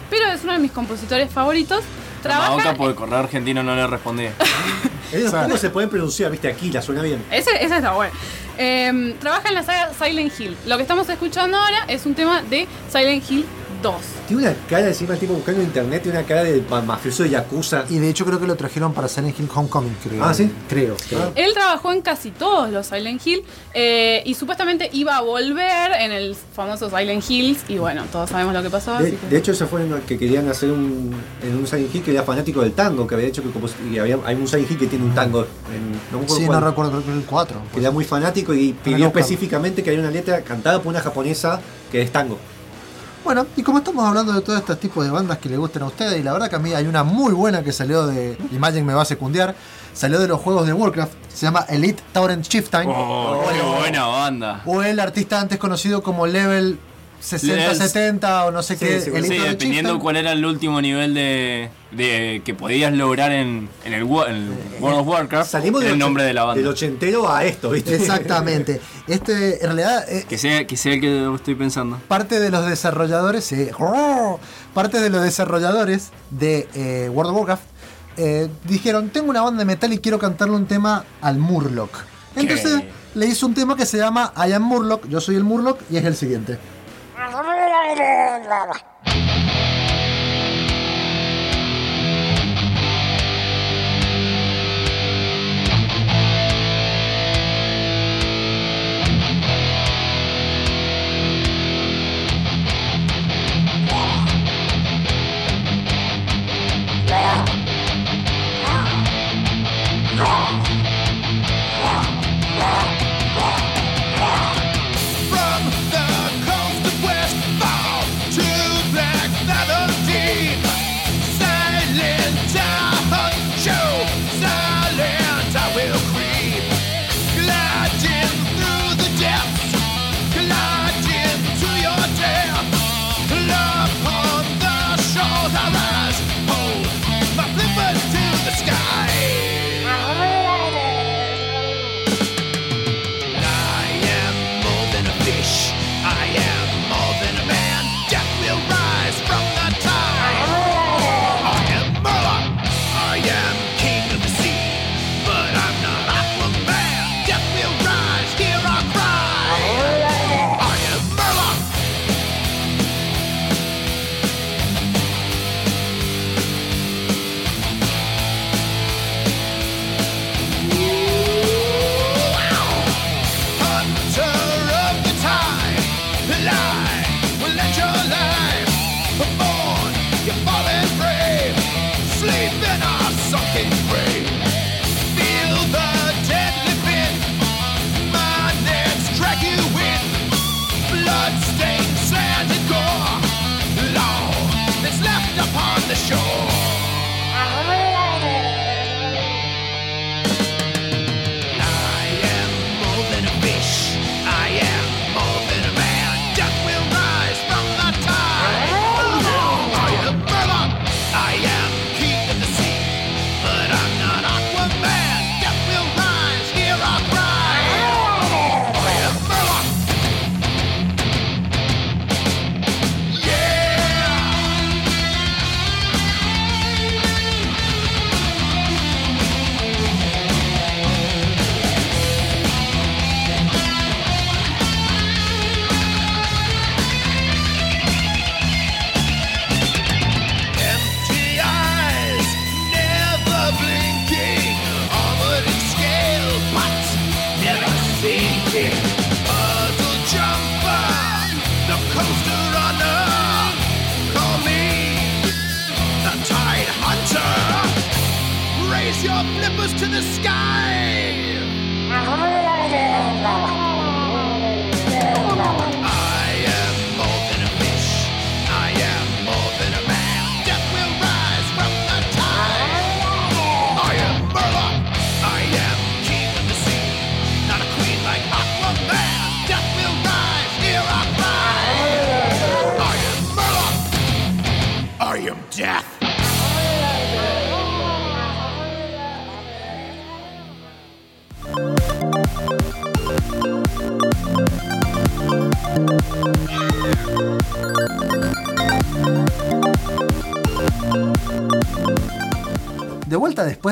Speaker 4: pero es uno de mis compositores favoritos.
Speaker 1: Trabaja
Speaker 4: Trabaja.
Speaker 1: porque el correo argentino no le respondía. <laughs>
Speaker 2: Ellos tampoco se pueden pronunciar, viste, aquí la suena bien.
Speaker 4: Ese, ese está bueno. Em, trabaja en la saga Silent Hill. Lo que estamos escuchando ahora es un tema de Silent Hill 2.
Speaker 2: Tiene una cara encima el tipo buscando en internet, tiene una cara de ma- mafioso de Yakuza.
Speaker 3: Y de hecho creo que lo trajeron para Silent Hill Homecoming, creo.
Speaker 2: Ah, ¿sí?
Speaker 3: Creo.
Speaker 4: Él trabajó en casi todos los Silent Hill eh, y supuestamente iba a volver en el famoso Silent Hills y bueno, todos sabemos lo que pasó.
Speaker 2: De,
Speaker 4: así que-
Speaker 2: de hecho, eso fue en lo que querían hacer un, en un Silent Hill que era fanático del tango, que había hecho que como, y había, hay un Silent Hill que tiene un tango. En, no me acuerdo
Speaker 3: Sí,
Speaker 2: cuál,
Speaker 3: no recuerdo, creo que el 4.
Speaker 2: Que era muy fanático y pidió específicamente que haya una letra cantada por una japonesa que es tango.
Speaker 3: Bueno, y como estamos hablando de todo este tipo de bandas que le gusten a ustedes, y la verdad que a mí hay una muy buena que salió de. Imagen me va a secundiar. Salió de los juegos de Warcraft. Se llama Elite Tauren Chieftain.
Speaker 1: Oh, qué buena banda.
Speaker 3: O el artista antes conocido como Level 60,
Speaker 1: Level-
Speaker 3: 70 o no sé
Speaker 2: Sí,
Speaker 3: qué.
Speaker 2: sí,
Speaker 1: Sí, dependiendo
Speaker 3: Chieftain.
Speaker 1: cuál era el último nivel de, de que podías lograr en, en el, en el World of Warcraft,
Speaker 2: Salimos del
Speaker 1: el nombre de la banda.
Speaker 2: Del ochentero a esto, ¿viste?
Speaker 3: Exactamente. <laughs> Este, en realidad, eh,
Speaker 1: Que sea, que sea el que estoy pensando.
Speaker 3: parte de los desarrolladores, parte de los desarrolladores de eh, World of Warcraft eh, dijeron, tengo una banda de metal y quiero cantarle un tema al Murloc. Entonces le hizo un tema que se llama I am Murloc, yo soy el Murloc y es el siguiente.
Speaker 6: blah, blah. Yeah.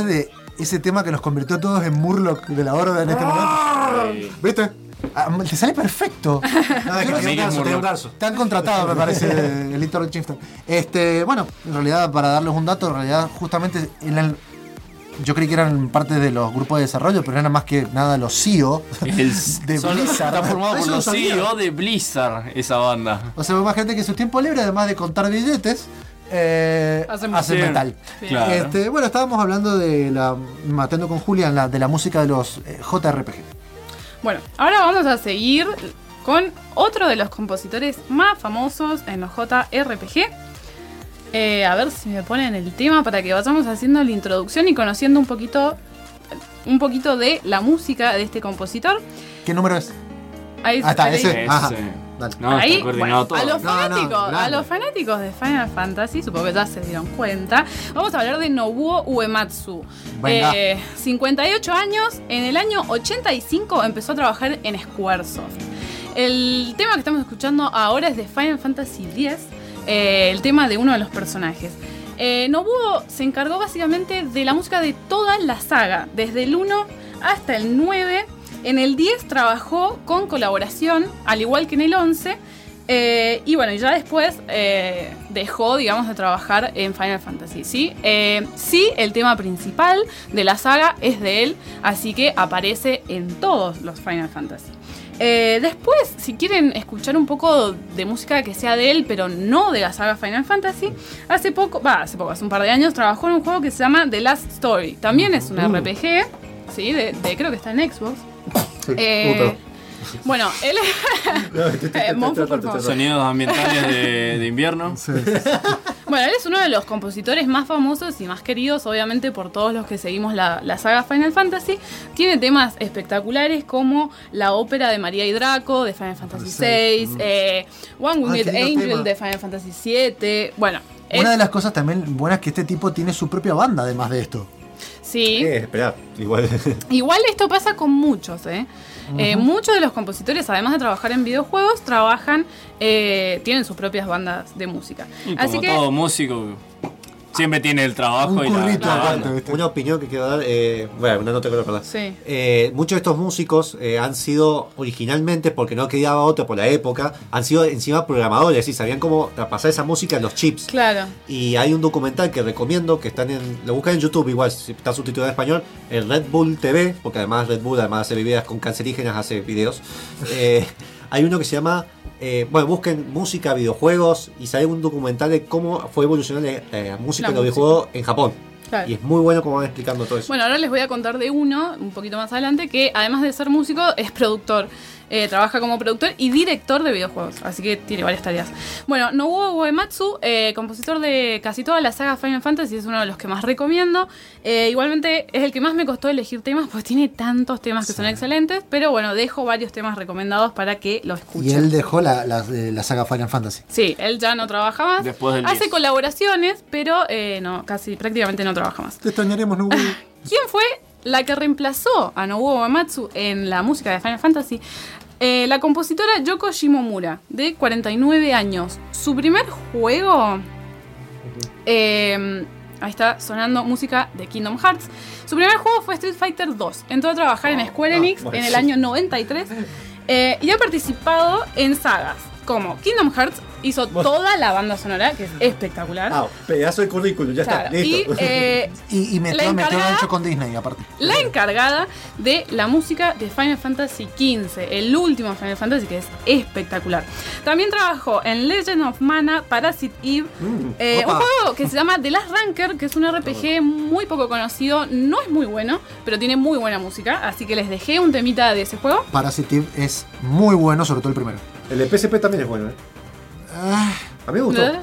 Speaker 3: De ese tema que nos convirtió a todos en Murloc de la horda en este momento. ¿Viste? Ah, te sale perfecto. <laughs>
Speaker 2: No, es que tenía un
Speaker 1: que
Speaker 2: tenía un.
Speaker 3: Te han contratado, me parece, <laughs> el Little Chieftain. Este, bueno, en realidad, para darles un dato, en realidad, justamente en el- yo creí que eran parte de los grupos de desarrollo, pero eran más que nada los CEO <laughs>
Speaker 1: El-
Speaker 3: de
Speaker 1: son-
Speaker 3: Blizzard.
Speaker 1: Está formado por los. CEO de Blizzard, esa banda.
Speaker 3: O sea, imagínate que en su tiempo libre, además de contar billetes, eh,
Speaker 4: Hacen
Speaker 3: hacen metal.
Speaker 4: Sí.
Speaker 1: Claro.
Speaker 3: Este, bueno, estábamos hablando de la. Matando con Julian, la, de la música de los eh, JRPG.
Speaker 4: Bueno, ahora vamos a seguir con otro de los compositores más famosos en los JRPG. Eh, a ver si me ponen el tema para que vayamos haciendo la introducción y conociendo un poquito, un poquito de la música de este compositor.
Speaker 3: ¿Qué número es?
Speaker 4: Ahí,
Speaker 3: Ah, está,
Speaker 4: ahí-
Speaker 3: ese. Ajá.
Speaker 1: Ese.
Speaker 3: Dale.
Speaker 1: No,
Speaker 4: Ahí,
Speaker 1: está coordinado
Speaker 4: bueno, a los
Speaker 3: No, no,
Speaker 4: fanáticos, a los fanáticos de Final Fantasy, supongo que ya se dieron cuenta, vamos a hablar de Nobuo Uematsu.
Speaker 3: Venga.
Speaker 4: Eh, 58 años, en el año 85 empezó a trabajar en Squaresoft. El tema que estamos escuchando ahora es de Final Fantasy X, eh, el tema de uno de los personajes. Eh, Nobuo se encargó básicamente de la música de toda la saga, desde el 1 hasta el 9. En el 10 trabajó con colaboración, al igual que en el 11. eh, y bueno, ya después eh, dejó, digamos, de trabajar en Final Fantasy. ¿sí? Eh, sí, el tema principal de la saga es de él, así que aparece en todos los Final Fantasy. Después, si quieren escuchar un poco de música que sea de él, pero no de la saga Final Fantasy, hace poco, va, hace poco, hace un par de años, trabajó en un juego que se llama The Last Story. También es un RPG, ¿sí? De, de- creo que está en Xbox. Eh, bueno, él por favor.
Speaker 1: Sonidos ambientales de, de invierno.
Speaker 4: Bueno, él es uno de los compositores más famosos y más queridos, obviamente, por todos los que seguimos la, la saga Final Fantasy. Tiene temas espectaculares como la ópera de María y Draco de Final Fantasy VI, eh, One Winged
Speaker 3: Ah, lindo
Speaker 4: Angel
Speaker 3: tema.
Speaker 4: de Final Fantasy VII. Bueno,
Speaker 3: Una de
Speaker 4: es-
Speaker 3: las cosas también buenas es que este tipo tiene su propia banda además de esto.
Speaker 4: Sí.
Speaker 2: Eh, esperá, igual. <laughs>
Speaker 4: Igual esto pasa con muchos, ¿eh? Eh, muchos de los compositores, además de trabajar en videojuegos, trabajan, eh, tienen sus propias bandas de música.
Speaker 1: Y
Speaker 4: Así
Speaker 1: como
Speaker 4: que,
Speaker 1: todo músico, siempre tiene el trabajo
Speaker 3: Un
Speaker 1: y la,
Speaker 3: currito
Speaker 1: la
Speaker 3: aparte,
Speaker 1: banda.
Speaker 3: ¿viste?
Speaker 2: Una opinión que quiero dar, eh, bueno, una nota que dar.
Speaker 4: Sí.
Speaker 2: Eh, muchos de estos músicos eh, han sido originalmente, porque no quedaba otro por la época, han sido encima programadores y sabían cómo pasar esa música en los chips.
Speaker 4: claro.
Speaker 2: Y hay un documental que recomiendo, que están en, lo buscan en YouTube igual, si está subtitulado en español, el Red Bull TV, porque además Red Bull además hace bebidas con cancerígenas, hace videos. Eh, hay uno que se llama, eh, bueno, busquen música, videojuegos, y sale un documental de cómo fue evolucionando la, la música en los videojuegos en Japón.
Speaker 4: Claro.
Speaker 2: Y es muy bueno como van explicando todo eso.
Speaker 4: Bueno, ahora les voy a contar de uno, un poquito más adelante, que además de ser músico, es productor. Eh, trabaja como productor y director de videojuegos, así que tiene varias tareas. Bueno, Nobuo Uematsu, eh, compositor de casi toda la saga Final Fantasy, es uno de los que más recomiendo. Eh, igualmente es el que más me costó elegir temas, pues tiene tantos temas que son excelentes, pero bueno, dejo varios temas recomendados para que lo escuchen.
Speaker 3: Y él dejó la, la- la saga Final Fantasy.
Speaker 4: Sí, él ya no trabaja más.
Speaker 1: Después del
Speaker 4: Hace
Speaker 1: 10.
Speaker 4: colaboraciones, pero eh, no, casi prácticamente no trabaja más.
Speaker 3: Te extrañaremos, Nobu. <laughs>
Speaker 4: ¿Quién fue la que reemplazó a Nobuo Uematsu en la música de Final Fantasy? Eh, la compositora Yoko Shimomura, de 49 años. Su primer juego. eh, ahí está sonando música de Kingdom Hearts. Su primer juego fue Street Fighter 2. Entró a trabajar en Square Enix en el año 93 eh, y ha participado en sagas como Kingdom Hearts. Hizo toda la banda sonora, que es espectacular.
Speaker 2: Ah, pedazo de currículum, ya
Speaker 4: Claro,
Speaker 2: está, listo.
Speaker 4: Y eh, <laughs>
Speaker 3: Y, y
Speaker 4: La encargada-
Speaker 3: gancho con Disney, aparte.
Speaker 4: la encargada de la música de Final Fantasy XV, el último Final Fantasy que es espectacular. También trabajó en Legend of Mana, Parasite Eve, eh, un juego que se llama The Last Ranker, que es un RPG muy poco conocido, no es muy bueno, pero tiene muy buena música, así que les dejé un temita de ese juego.
Speaker 3: Parasitive es muy bueno, sobre todo el primero.
Speaker 2: El de PSP también es bueno, ¿eh?
Speaker 3: Ah,
Speaker 2: A mí me gustó.
Speaker 4: ¿Eh?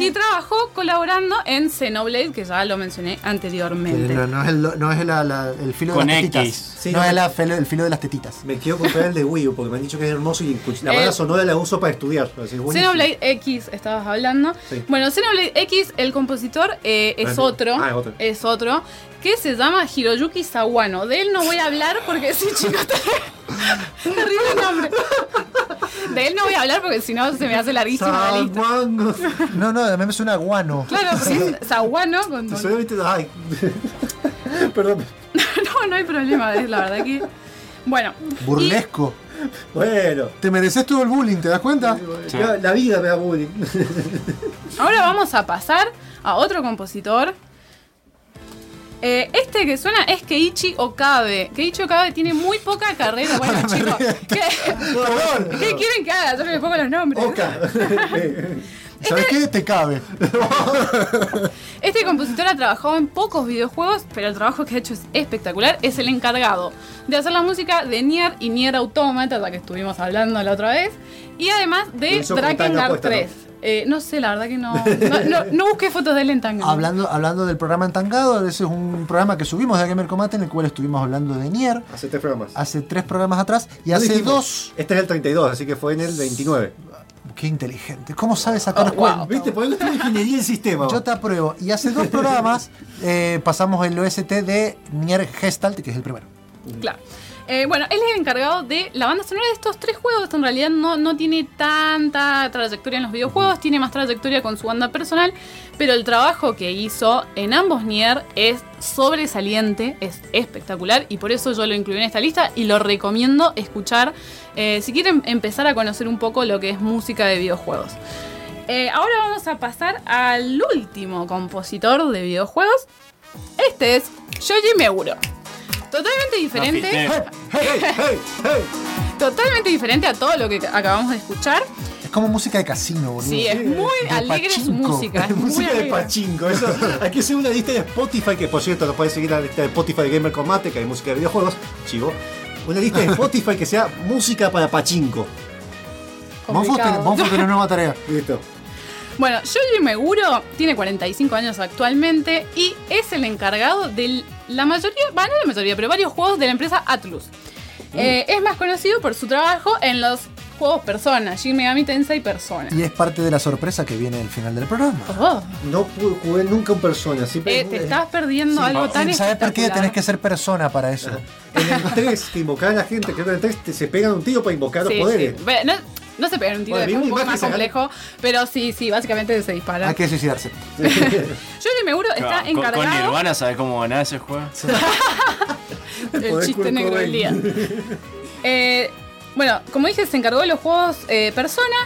Speaker 4: Y trabajó colaborando en Xenoblade, que ya lo mencioné anteriormente.
Speaker 3: no, no es, el, no es la- la- el filo
Speaker 1: Con
Speaker 3: de las
Speaker 1: X.
Speaker 3: tetitas.
Speaker 2: Sí,
Speaker 3: no
Speaker 2: no.
Speaker 3: es la el filo de las tetitas.
Speaker 2: Me quiero comprar el de Wii U porque me han dicho que es hermoso y la
Speaker 4: Eh,
Speaker 2: banda sonora la uso para estudiar. así.
Speaker 4: Xenoblade X estabas hablando.
Speaker 2: Sí.
Speaker 4: Bueno, Xenoblade X, el compositor eh, es
Speaker 2: Ah,
Speaker 4: otro.
Speaker 2: ah, otro.
Speaker 4: Es otro. Que se llama Hiroyuki Sawano. De él no voy a hablar porque sí, chicos. <laughs> Terrible nombre. De él no voy a hablar porque si no se me hace larguísima la lista.
Speaker 3: No, no, a mí me suena a guano.
Speaker 4: Claro, porque es Sawano con.
Speaker 2: Ay. <laughs> Perdón. <laughs>
Speaker 4: No, no hay problema, es la verdad que. Bueno.
Speaker 3: Burlesco.
Speaker 2: Bueno.
Speaker 3: Te mereces todo el bullying, ¿te das cuenta?
Speaker 2: La, la vida me da bullying.
Speaker 4: ahora vamos a pasar a otro compositor. Eh, este que suena es Keiichi Okabe. Keiichi Okabe tiene muy poca carrera. <laughs> Bueno, chicos, ¿qué, ¿qué quieren que haga? Yo no les pongo los nombres.
Speaker 2: Oca. <laughs> <laughs>
Speaker 3: ¿Sabes qué? Te cabe.
Speaker 4: Este compositor ha trabajado en pocos videojuegos, pero el trabajo que ha hecho es espectacular. Es el encargado de hacer la música de Nier y Nier Automata, la que estuvimos hablando la otra vez. Y además de Drakengard
Speaker 2: puesta,
Speaker 4: 3. Eh, ¿no? sé, la verdad que no. No, no- no busqué fotos de él en tanga.
Speaker 3: Hablando, hablando del programa Entangado, ese es un programa que subimos de Gamer Combate en el cual estuvimos hablando de Nier
Speaker 2: Hace tres programas.
Speaker 3: hace tres programas atrás y
Speaker 2: No
Speaker 3: hace
Speaker 2: dijimos,
Speaker 3: dos.
Speaker 2: Este es el 32, así que fue en el 29.
Speaker 3: Qué inteligente. ¿Cómo sabe sacar
Speaker 4: Oh, wow.
Speaker 3: cuenta?
Speaker 2: ¿Viste? Por eso ingeniería del sistema.
Speaker 3: Yo te apruebo. Y hace dos <laughs> programas eh, pasamos el OST de Nier Gestalt, que es el primero.
Speaker 4: Claro. Eh, bueno, él es el encargado de la banda sonora de estos tres juegos. Esto en realidad no, no tiene tanta trayectoria en los videojuegos, tiene más trayectoria con su banda personal, pero el trabajo que hizo en ambos Nier es sobresaliente, es espectacular y por eso yo lo incluí en esta lista y lo recomiendo escuchar eh, si quieren empezar a conocer un poco lo que es música de videojuegos. Eh, ahora vamos a pasar al último compositor de videojuegos. Este es Shoji Meguro. Totalmente diferente.
Speaker 1: Afirmé.
Speaker 2: ¡Hey, hey, hey!
Speaker 4: Totalmente diferente a todo lo que acabamos de escuchar.
Speaker 3: Es como música de casino, boludo.
Speaker 4: Sí, es muy
Speaker 3: De
Speaker 4: alegre su música. <laughs> Es muy
Speaker 2: Música de pachinko, eso. Hay que hacer una lista de Spotify, que por cierto, lo puedes seguir en la lista de Spotify de Gamer Combate, que hay música de videojuegos, chivo. Una lista de <laughs> Spotify que sea música para pachinko.
Speaker 3: Tiene, Monfus tiene una nueva tarea.
Speaker 2: Listo.
Speaker 4: Bueno, Yoji Meguro tiene 45 años actualmente y es el encargado de la mayoría, bueno, no la mayoría, pero varios juegos de la empresa Atlus. Eh, es más conocido por su trabajo en los juegos Persona, Shin Megami Tensei Persona.
Speaker 3: Y es parte de la sorpresa que viene al final del programa.
Speaker 4: Oh,
Speaker 2: No pude- jugué nunca en persona. Siempre
Speaker 4: eh, te estás perdiendo
Speaker 2: Sí,
Speaker 4: algo tan
Speaker 3: ¿Sabes por qué? Tenés que ser persona para eso.
Speaker 2: En el 3, que invocar a la gente, creo que en el 3 te- se pegan un tiro para invocar los
Speaker 4: Sí,
Speaker 2: poderes.
Speaker 4: sí. Bueno, No, no se pegan un tiro,
Speaker 2: Bueno,
Speaker 4: es un poco más complejo, pero sí, sí, básicamente se disparan.
Speaker 3: Hay que suicidarse. <laughs>
Speaker 4: Yoji Meguro está
Speaker 1: Con, con
Speaker 4: encargado.
Speaker 1: Nirvana, ¿sabes cómo ganar ese juego? <laughs>
Speaker 4: El chiste negro del día. Eh, bueno, como dije, se encargó de los juegos eh, Persona.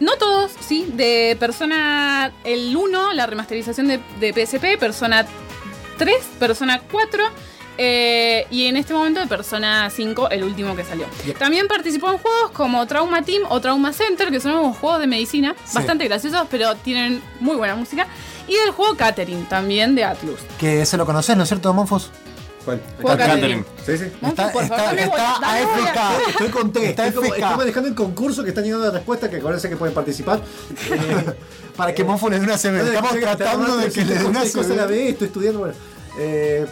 Speaker 4: No todos, sí. De Persona el 1, la remasterización de, de PSP, Persona 3, Persona 4. Eh, y en este momento de Persona 5, el último que salió. También participó en juegos como Trauma Team o Trauma Center, que son unos juegos de medicina,
Speaker 3: Sí.
Speaker 4: bastante graciosos, pero tienen muy buena música. Y del juego Catherine, también de Atlus.
Speaker 3: Que ese lo conoces, ¿no es cierto, Monfus?
Speaker 2: ¿Cuál?
Speaker 4: Juego
Speaker 1: Catherine.
Speaker 2: Sí, sí.
Speaker 3: Está,
Speaker 4: por favor,
Speaker 3: está. AFK.
Speaker 2: Estoy con tres.
Speaker 3: Está
Speaker 2: Estoy, como- estoy manejando el concurso que están llegando las respuestas, que acuérdense que pueden participar. Eh, <laughs>
Speaker 3: Para que Monfus le dé una CB. Estamos tratando de que le dé una CB.
Speaker 2: estoy estudiando. Bueno, eh,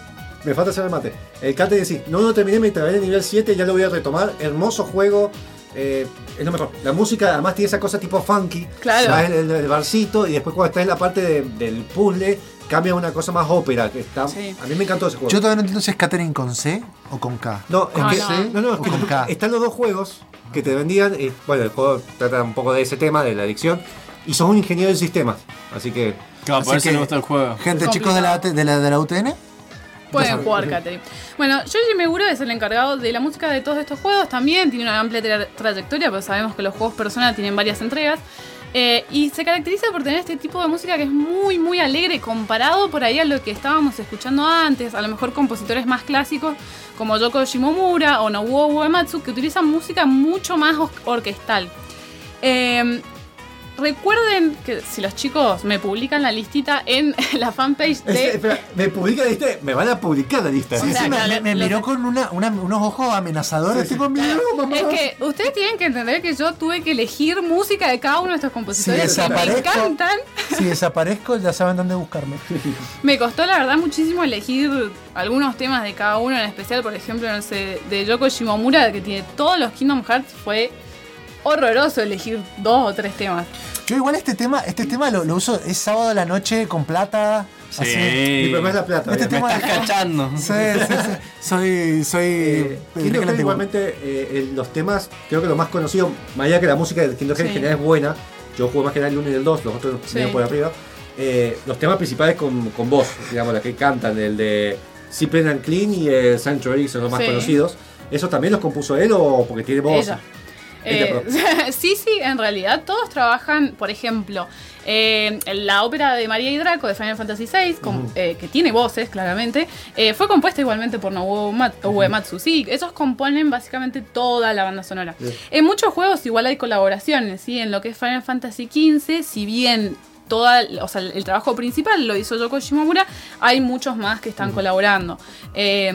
Speaker 2: me falta hacer el mate. El Cate sí, no lo terminé, me trabé en el nivel 7, ya lo voy a retomar. Hermoso juego. eh, es lo mejor. La música además tiene esa cosa tipo funky.
Speaker 4: Claro.
Speaker 2: Va en el, el barcito y después cuando está en la parte de- del puzzle cambia a una cosa más ópera. Que está,
Speaker 4: Sí.
Speaker 2: A mí me encantó ese juego.
Speaker 3: Yo todavía no entiendo si es Catherine con C o con K.
Speaker 2: No, es que,
Speaker 4: no.
Speaker 2: no, no, es
Speaker 3: O
Speaker 2: que
Speaker 3: con K.
Speaker 2: están los dos juegos que te vendían. y, bueno, el juego trata un poco de ese tema, de la adicción. Y sos un ingeniero del sistema. Así que.
Speaker 1: Claro, por eso
Speaker 3: que-
Speaker 1: le gusta el juego.
Speaker 3: Gente, chicos de la, de la, de la UTN,
Speaker 4: Pueden jugar Catherine. Bueno, Yoji Meguro es el encargado de la música de todos estos juegos. También tiene una amplia tra- trayectoria, porque sabemos que los juegos Persona tienen varias entregas. Eh, y se caracteriza por tener este tipo de música que es muy, muy alegre comparado por ahí a lo que estábamos escuchando antes. A lo mejor compositores más clásicos como Yoko Shimomura o Nobuo Uematsu que utilizan música mucho más orquestal. Eh, recuerden que si los chicos me publican la listita en <laughs> la fanpage
Speaker 2: Es-
Speaker 4: de
Speaker 2: espera, me publica la lista, me van a publicar la lista.
Speaker 3: Sí,
Speaker 4: sea,
Speaker 3: sí, me,
Speaker 4: claro,
Speaker 3: me- me
Speaker 4: lo-
Speaker 3: miró con una, una- unos ojos amenazadores. mamá.
Speaker 4: Es que ustedes tienen que entender que yo tuve que elegir música de cada uno de estos compositores
Speaker 3: Si
Speaker 4: que me
Speaker 3: desaparezco-
Speaker 4: encantan.
Speaker 3: Si desaparezco, ya saben dónde buscarme. <laughs>
Speaker 4: Me costó la verdad muchísimo elegir algunos temas de cada uno, en especial, por ejemplo, no sé, de Yoko Shimomura, que tiene todos los Kingdom Hearts, fue horroroso elegir dos o tres temas.
Speaker 3: Yo igual este tema, este tema lo, lo uso, es sábado a la noche con plata.
Speaker 1: Sí.
Speaker 3: así.
Speaker 2: Mi es la plata.
Speaker 3: Este tema
Speaker 1: Estás cachando. <laughs>
Speaker 3: Sí, sí, sí. Soy, soy.
Speaker 2: Eh, Kingdom Hearts igualmente eh, el- los temas, creo que lo más conocido, más allá que la música de Kingdom Hearts en
Speaker 4: Sí.
Speaker 2: general es buena, yo juego más que nada el 1 y el 2, los otros
Speaker 4: Sí.
Speaker 2: por arriba, eh, los temas principales con, con voz, digamos, la que cantan, el de Simple and Clean y el Sanctuary son los más
Speaker 4: Sí.
Speaker 2: conocidos, ¿esos también los compuso él o porque tiene voz?
Speaker 4: Ella. Eh, <laughs> sí, sí, en realidad todos trabajan, por ejemplo, eh, la ópera de María y Draco de Final Fantasy VI, con- eh, que tiene voces claramente, fue compuesta igualmente por Nobuo Mat- Uematsu. Sí, esos componen básicamente toda la banda sonora. En muchos juegos igual hay colaboraciones, ¿sí? En lo que es Final Fantasy XV, si bien toda, o sea, el trabajo principal lo hizo Yoko Shimomura, hay muchos más que están colaborando. Eh,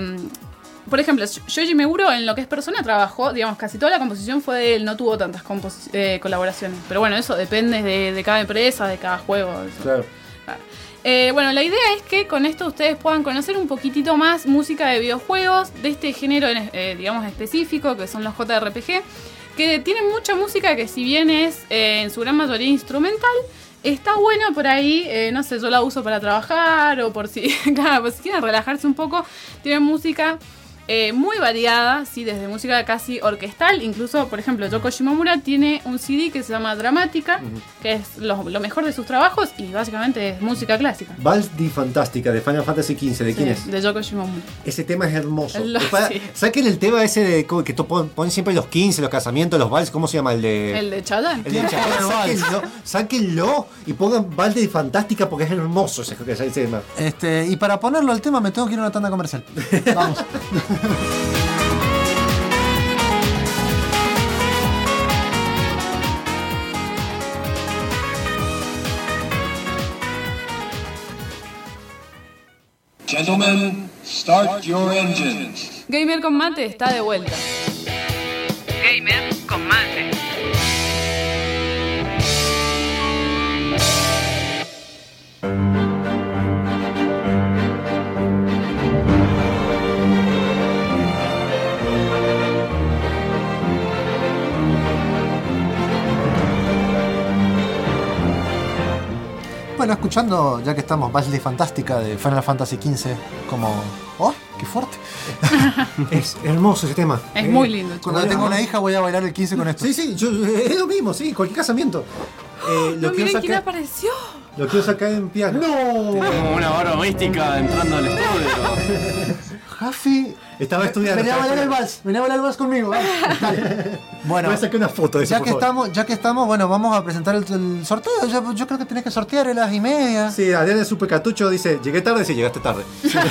Speaker 4: por ejemplo, Yoji Meguro en lo que es persona trabajó, digamos, casi toda la composición fue de él, no tuvo tantas eh, colaboraciones. Pero bueno, eso depende de, de cada empresa, de cada juego. eso.
Speaker 2: Claro.
Speaker 4: Claro. Eh, bueno, la idea es que con esto ustedes puedan conocer un poquitito más música de videojuegos, de este género, en- eh, digamos, específico, que son los JRPG, que tienen mucha música que si bien es eh, en su gran mayoría instrumental, está bueno por ahí, eh, no sé, yo la uso para trabajar o por si, <laughs> claro, por si quieren relajarse un poco, tienen música eh, muy variada, sí, desde música casi orquestal, incluso, por ejemplo, Yoko Shimomura tiene un CD que se llama Dramática, que es lo, lo mejor de sus trabajos y básicamente es música clásica.
Speaker 2: Vals di Fantástica de Final Fantasy XV, ¿de quién es?
Speaker 4: De Yoko Shimomura.
Speaker 2: Ese tema es hermoso. <laughs>
Speaker 4: Lo-
Speaker 2: Para-
Speaker 4: sí.
Speaker 2: Saquen el tema ese de que to- pon- ponen siempre los 15, los casamientos, los vals, ¿cómo se llama? El de.
Speaker 4: El de Chayanne.
Speaker 2: el de Chayanne, <laughs> sáquenlo, sáquenlo y pongan Vals di Fantástica porque es hermoso ese, ese tema.
Speaker 3: Este, y para ponerlo al tema me tengo que ir a una tanda comercial. <laughs> Vamos.
Speaker 5: Gentlemen, start your engines.
Speaker 4: Gamer con mate está de vuelta.
Speaker 7: Gamer con mate.
Speaker 3: Bueno, escuchando, ya que estamos, Basley Fantástica de Final Fantasy XV, como. ¡Oh! ¡Qué fuerte! <laughs>
Speaker 2: Es hermoso ese tema.
Speaker 4: Es
Speaker 2: Eh,
Speaker 4: muy lindo.
Speaker 3: Cuando tenga una hija voy a bailar el 15 con esto.
Speaker 2: Sí, sí, yo- es lo mismo, sí, cualquier casamiento. Eh,
Speaker 4: No,
Speaker 2: lo, quiero
Speaker 4: miren quién
Speaker 2: sacar,
Speaker 4: apareció.
Speaker 2: lo quiero sacar en piano.
Speaker 1: Como una barba mística entrando al estudio. <laughs>
Speaker 3: Jafi.
Speaker 2: Estaba estudiando.
Speaker 3: Venía a bailar el vals, venía a bailar el vals conmigo. <laughs> Bueno,
Speaker 2: Voy a sacar una foto de eso,
Speaker 3: ya
Speaker 2: por
Speaker 3: que,
Speaker 2: favor.
Speaker 3: estamos, ya que estamos, bueno, vamos a presentar el, el sorteo. Yo, yo creo que tenés que sortear a las y media.
Speaker 2: Sí, Adrián de Super Cartucho dice, llegué tarde, sí, llegaste tarde.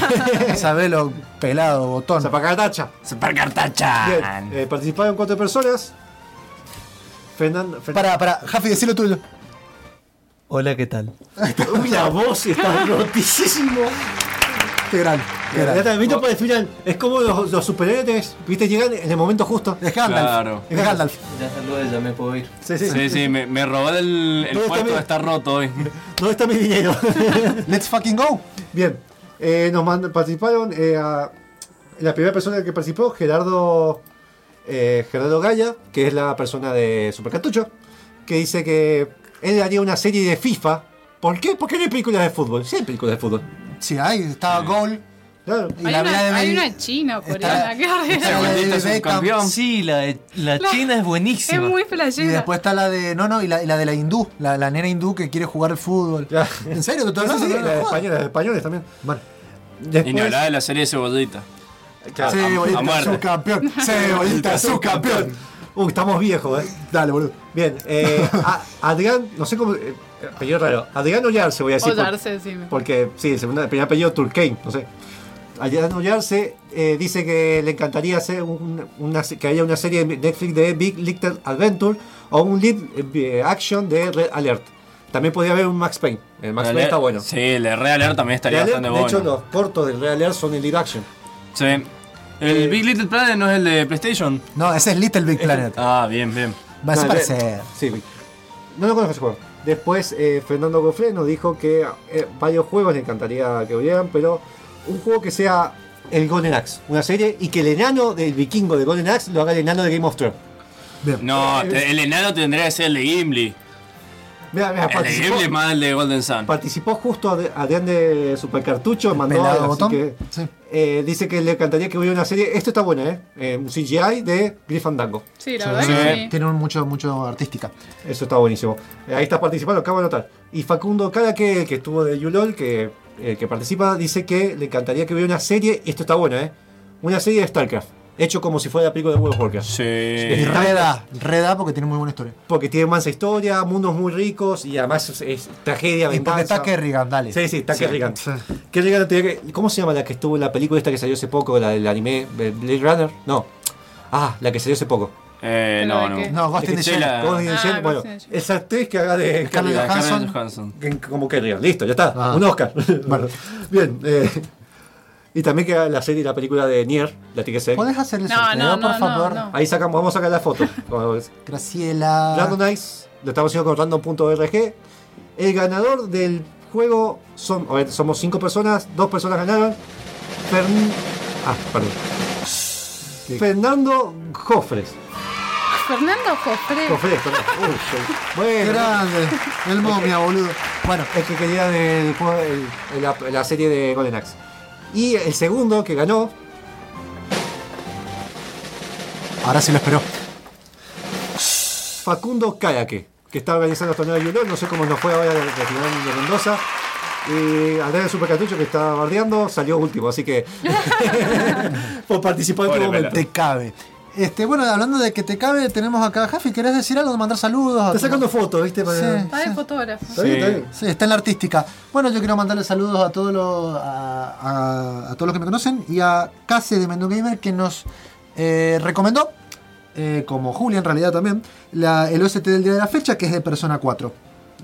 Speaker 2: <laughs>
Speaker 3: Sabelo, pelado, botón.
Speaker 2: Zapacartacha.
Speaker 1: Super cartacha.
Speaker 2: Bien, eh, participaron cuatro personas. Fernando...
Speaker 3: Para, para, Jafi, decí lo tuyo. Hola, ¿qué tal?
Speaker 2: Uy, la voz está <laughs> rotísimo.
Speaker 3: Qué grande, qué
Speaker 2: también para definir, es como los, los superhéroes, viste, llegan en el momento justo.
Speaker 3: Es Gandalf.
Speaker 1: Claro.
Speaker 3: Es Gandalf.
Speaker 8: Ya saludé, ya me puedo ir.
Speaker 2: Sí, sí,
Speaker 1: Sí, sí, me, me robó el, el
Speaker 2: bien.
Speaker 1: de estar roto hoy. <laughs>
Speaker 2: ¿Dónde está mi dinero? <laughs>
Speaker 3: Let's fucking go.
Speaker 2: Bien, eh, nos mand- participaron eh, a- la primera persona que participó, Gerardo eh, Gerardo Gaya, que es la persona de Supercartucho, que dice que él haría una serie de FIFA. ¿Por qué? Porque no hay películas de fútbol. Sí hay películas de fútbol.
Speaker 3: Sí, ahí estaba.
Speaker 2: Claro.
Speaker 3: Y
Speaker 4: Hay
Speaker 3: la
Speaker 4: una,
Speaker 3: de
Speaker 4: hay una china coreana. qué horrible.
Speaker 3: está la de.
Speaker 8: Sí, la, de- la china es
Speaker 4: Es
Speaker 8: buenísima.
Speaker 4: muy
Speaker 3: Y
Speaker 4: flashera.
Speaker 3: después está la de. No, no, y la, y la de la hindú. La, la nena hindú que quiere jugar al fútbol.
Speaker 2: Ya.
Speaker 3: ¿En serio? ¿Tú estás
Speaker 2: Sí, sí, la de
Speaker 3: No, no,
Speaker 2: españoles, las de españoles también.
Speaker 3: Bueno.
Speaker 1: Y ni hablar de la serie de cebollita.
Speaker 2: claro,
Speaker 3: Sí, subcampeón. Sí, <laughs> bolita, subcampeón.
Speaker 2: Uy, estamos viejos, eh.
Speaker 3: Dale, boludo.
Speaker 2: Bien, eh, <laughs> a- Adrián, no sé cómo. eh, apellido raro. Adrián Ollarse, voy a decir. por-
Speaker 4: Ollarse, sí. me-
Speaker 2: Porque, sí, el segundo- el primer apellido Turkane, no sé. Adrián Ollarse eh, dice que le encantaría hacer un- una, que haya una serie de Netflix de Big Little Adventure o un lead eh, action de Red Alert. También podría haber un Max Payne. El Max Payne está bueno.
Speaker 1: Sí, el de Real Alert también estaría
Speaker 2: Red Alert,
Speaker 1: bastante
Speaker 2: de
Speaker 1: bueno.
Speaker 2: hecho, los cortos del Red Alert son el lead action.
Speaker 1: Sí. ¿El
Speaker 2: Eh,
Speaker 1: Big Little Planet no es el de PlayStation?
Speaker 3: No, ese es Little Big Planet.
Speaker 1: Ah, bien, bien.
Speaker 3: Va a
Speaker 2: No,
Speaker 3: parecer.
Speaker 2: Sí, no lo conozco ese juego. Después, eh, Fernando Goffre nos dijo que eh, varios juegos le encantaría que hubieran, pero un juego que sea el Golden Axe, una serie, y que el enano del vikingo de Golden Axe lo haga el enano de Game of Thrones.
Speaker 1: No,
Speaker 2: Eh,
Speaker 1: el enano tendría que ser el de Gimli.
Speaker 2: Mira, mira,
Speaker 1: El de Gimli es más el de Golden Sun.
Speaker 2: participó justo Ad- Adrián de Supercartucho, mandó
Speaker 3: Pelado
Speaker 2: así
Speaker 3: botón.
Speaker 2: que,
Speaker 3: Sí.
Speaker 2: Eh, dice que le encantaría que hubiera una serie. Esto está buena, ¿eh? Eh, un CGI de Gryffindor.
Speaker 4: Sí, la
Speaker 3: Sí,
Speaker 4: verdad sí.
Speaker 3: Tiene mucho, mucho artística.
Speaker 2: Eso está buenísimo. Eh, ahí está participando, acabo de notar. Y Facundo Cara, que, que estuvo de Yulol, que, eh, que participa, dice que le encantaría que hubiera una serie, y esto está bueno, ¿eh? Una serie de StarCraft. Hecho como si fuera la película de World of Warcraft.
Speaker 1: Sí.
Speaker 3: Y Reda, Reda porque tiene muy buena historia.
Speaker 2: Porque tiene mansa historia, mundos muy ricos y además es, es tragedia,
Speaker 3: Y porque
Speaker 2: venganza.
Speaker 3: está Kerrigan, dale.
Speaker 2: Sí, sí, está
Speaker 3: Sí.
Speaker 2: Kerrigan.
Speaker 3: Sí.
Speaker 2: Kerrigan tenía que- ¿Cómo se llama la que estuvo en la película esta que salió hace poco, la del anime de Blade Runner? No. Ah, la que salió hace poco.
Speaker 1: Eh,
Speaker 4: ¿Pero
Speaker 1: no, no.
Speaker 3: No, Ghost in the Shell.
Speaker 1: la-
Speaker 2: Ghost in the
Speaker 4: Ah,
Speaker 2: Shell, bueno, esa actriz que haga de
Speaker 3: Scarlett Johansson.
Speaker 2: Como Kerrigan, listo, ya está.
Speaker 3: Ah.
Speaker 2: Un Oscar.
Speaker 3: Bueno. <laughs>
Speaker 2: Bien. eh, y también que haga la serie y la película de Nier, la tiene que ser.
Speaker 3: ¿Podés hacer el
Speaker 4: No,
Speaker 3: sorteo,
Speaker 4: no, no,
Speaker 3: por favor?
Speaker 4: no, no.
Speaker 2: Ahí sacamos, vamos a sacar la foto. <laughs>
Speaker 3: Graciela.
Speaker 2: Randomize, lo estamos haciendo con random.org. El ganador del juego son, a ver, somos cinco personas, dos personas ganaron. Fern- ah, perdón. Fernando Jofres.
Speaker 4: Fernando Jofre.
Speaker 2: Jofres, perdón. Uy,
Speaker 3: Qué
Speaker 2: bueno,
Speaker 3: grande. El momia, boludo. Bueno,
Speaker 2: el que quería del juego, el- el- la, la serie de Golden Axe. Y el segundo que ganó,
Speaker 3: ahora sí lo esperó.
Speaker 2: Facundo Kayake, que está organizando el torneo de Yulón. No sé cómo nos fue ahora la la final de Mendoza. Y Andrés Super Cartucho, que está bardeando, salió último. Así que. <laughs> <laughs> por participar en este momento.
Speaker 3: Te cabe. Este, bueno, hablando de que te cabe, tenemos acá a Jafi. ¿Querés decir algo? ¿Mandar saludos? a
Speaker 2: Está sacando fotos, ¿viste? Para-
Speaker 3: Sí.
Speaker 4: Está de fotógrafo.
Speaker 2: Está bien, está bien.
Speaker 3: Sí, está en la artística. Bueno, yo quiero mandarle saludos a todos los a, a- a todos los que me conocen y a Case de Mendoza Gamer que nos eh, recomendó, eh, como Julia en realidad también, la- el OST del día de la fecha que es de Persona 4.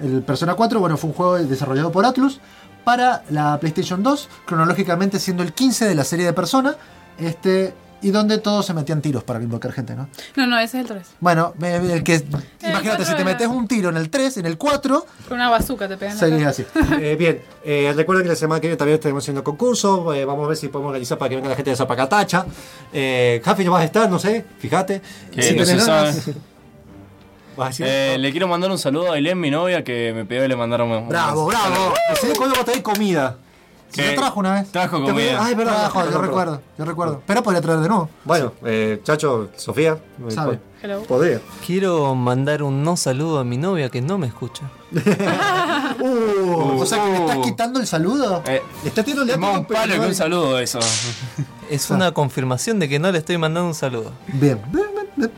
Speaker 3: El Persona 4, bueno, fue un juego desarrollado por Atlus para la PlayStation 2, cronológicamente siendo el 15 de la serie de Persona, este, y donde todos se metían tiros para invocar gente, ¿no?
Speaker 4: No, no, ese es el 3.
Speaker 3: Bueno, eh, el que, imagínate, si te metes un tiro en el 3, en el 4,
Speaker 4: Con una bazooka te pegan.
Speaker 3: seguís así. <laughs>
Speaker 2: Eh, bien, eh, recuerden que la semana que viene también estaremos haciendo concurso. eh, vamos a ver si podemos organizar para que venga la gente de Zapacatacha. Eh, Jafi, ¿no vas a estar? No sé, fíjate.
Speaker 1: Que
Speaker 2: Si
Speaker 1: no se sabe.
Speaker 2: ¿Vas?
Speaker 1: Eh, le quiero mandar un saludo a Ailén, mi novia, que me pidió que le mandara un.
Speaker 3: Bravo, bravo.
Speaker 2: Cuándo va a traer comida.
Speaker 3: Si yo trajo una vez.
Speaker 1: Trajo comida.
Speaker 2: Ah, es verdad.
Speaker 3: Trajo, yo
Speaker 2: perdón,
Speaker 3: recuerdo, yo recuerdo. Pero podría traer de nuevo.
Speaker 2: Bueno, eh, Chacho, Sofía. eh,
Speaker 3: Sabe.
Speaker 4: Hello.
Speaker 2: Podría.
Speaker 8: Quiero mandar un no saludo a mi novia que no me escucha. <laughs>
Speaker 3: o sea que me estás quitando el saludo.
Speaker 1: Eh,
Speaker 2: Le está tirando
Speaker 1: más un palo que un saludo eso. <laughs>
Speaker 8: Es una confirmación de que no le estoy mandando un saludo.
Speaker 3: Bien. Bien, bien, bien.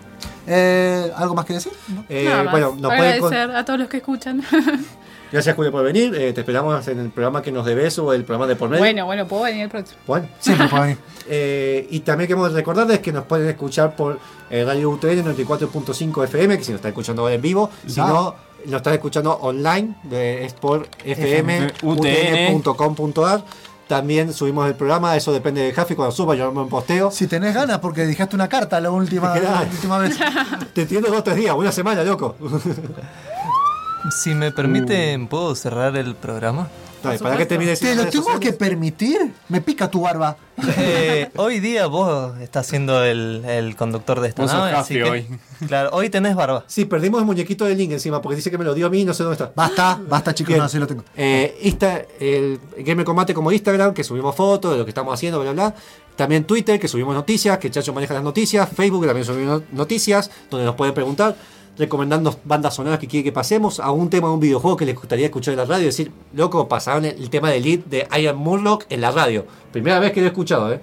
Speaker 3: Eh, ¿Algo más que decir? ¿No?
Speaker 2: Eh,
Speaker 4: Nada más.
Speaker 2: bueno, nos pueden con-
Speaker 4: Agradecer a todos los que escuchan. <laughs>
Speaker 2: Gracias, Julio, por venir. Eh, te esperamos en el programa que nos debes o el programa de por medio.
Speaker 4: bueno, bueno, puedo venir el próximo.
Speaker 2: Bueno. <laughs>
Speaker 3: Siempre puede venir. <laughs>
Speaker 2: Eh, y también queremos recordarles que nos pueden escuchar por eh, Radio UTN 94.5 FM, que si nos están escuchando ahora en vivo, si no, nos están escuchando online, de, es por
Speaker 1: UTN.
Speaker 2: fmutn.com.ar. También subimos el programa, eso depende de Jafi, cuando suba yo me posteo.
Speaker 3: Si tenés ganas, porque dejaste una carta la última, <laughs> la última vez.
Speaker 2: Te entiendo dos tres días, una semana, loco.
Speaker 8: Si me permiten, ¿puedo cerrar el programa?
Speaker 2: Dale, para que termine
Speaker 3: ¿Te lo tengo que permitir? Me pica tu barba.
Speaker 8: Eh, hoy día vos estás siendo el, el conductor de esta
Speaker 1: Vos sos
Speaker 8: nave, que-
Speaker 1: hoy.
Speaker 8: Claro, hoy tenés barba.
Speaker 2: Sí, perdimos el muñequito de Link encima, porque dice que me lo dio a mí y no sé dónde está.
Speaker 3: Basta, basta chicos,
Speaker 2: Bien.
Speaker 3: no, sí lo tengo.
Speaker 2: Eh, Insta- el Gamer Combate como Instagram, que subimos fotos de lo que estamos haciendo, bla, bla, bla. También Twitter, que subimos noticias, que Chacho maneja las noticias. Facebook, que también subimos noticias, donde nos pueden preguntar, recomendando bandas sonoras que quiere que pasemos, a un tema de un videojuego que les gustaría escuchar en la radio. Decir, loco, pasaron el, el tema del lead de Ian Murlock en la radio. Primera vez que lo he escuchado, ¿eh?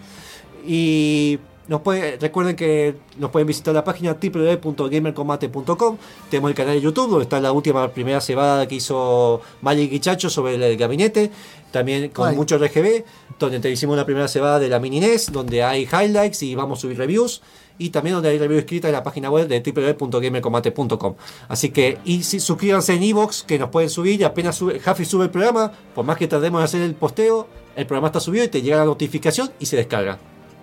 Speaker 2: Y nos puede, recuerden que nos pueden visitar la página www.gamercombate.com. Tenemos el canal de YouTube donde está la última primera cebada que hizo Magic y Chacho sobre el gabinete. También con
Speaker 3: Ay.
Speaker 2: mucho RGB, donde te hicimos la primera cebada de la mini NES, donde hay highlights y vamos a subir reviews. Y también donde hay review escrita en la página web de www.gamercombate.com. Así que, y si, suscríbanse en Evox, que nos pueden subir. Y apenas sube, sube el programa, por más que tardemos en hacer el posteo, el programa está subido y te llega la notificación y se descarga.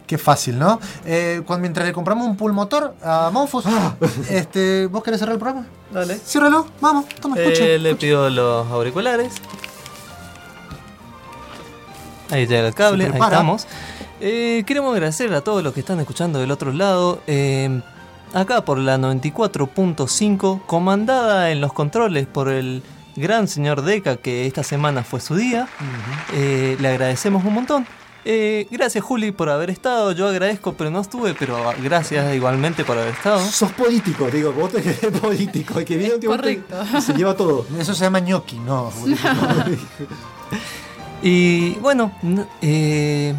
Speaker 3: Qué fácil, ¿no? Eh, cuando, mientras le compramos un pulmotor a Monfus, <laughs> este, ¿vos querés cerrar el programa?
Speaker 8: Dale.
Speaker 3: Ciérralo, vamos, toma, escuche.
Speaker 8: Eh, le pido los auriculares. Ahí llega el cable, ahí estamos. Eh, queremos agradecer a todos los que están escuchando del otro lado. eh, acá por la 94.5, comandada en los controles por el gran señor Deca, que esta semana fue su día. Eh, le agradecemos un montón. Eh, gracias Juli por haber estado. Yo agradezco, pero no estuve, pero gracias igualmente por haber estado.
Speaker 2: Sos político, digo, vos tenés que ser político. El que viene
Speaker 4: Correcto.
Speaker 2: se lleva todo.
Speaker 3: Eso se llama gnocchi, no. <laughs>
Speaker 8: Y bueno, eh,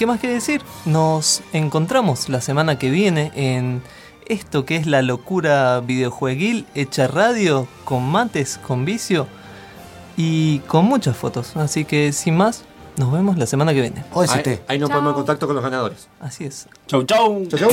Speaker 8: ¿qué más que decir? Nos encontramos la semana que viene en esto que es la locura videojueguil hecha radio, con mates, con vicio y con muchas fotos. Así que sin más, nos vemos la semana que viene.
Speaker 9: Ahí, ahí nos ponemos en contacto con los ganadores.
Speaker 8: Así es.
Speaker 1: Chau, chau.
Speaker 9: Chau, chau.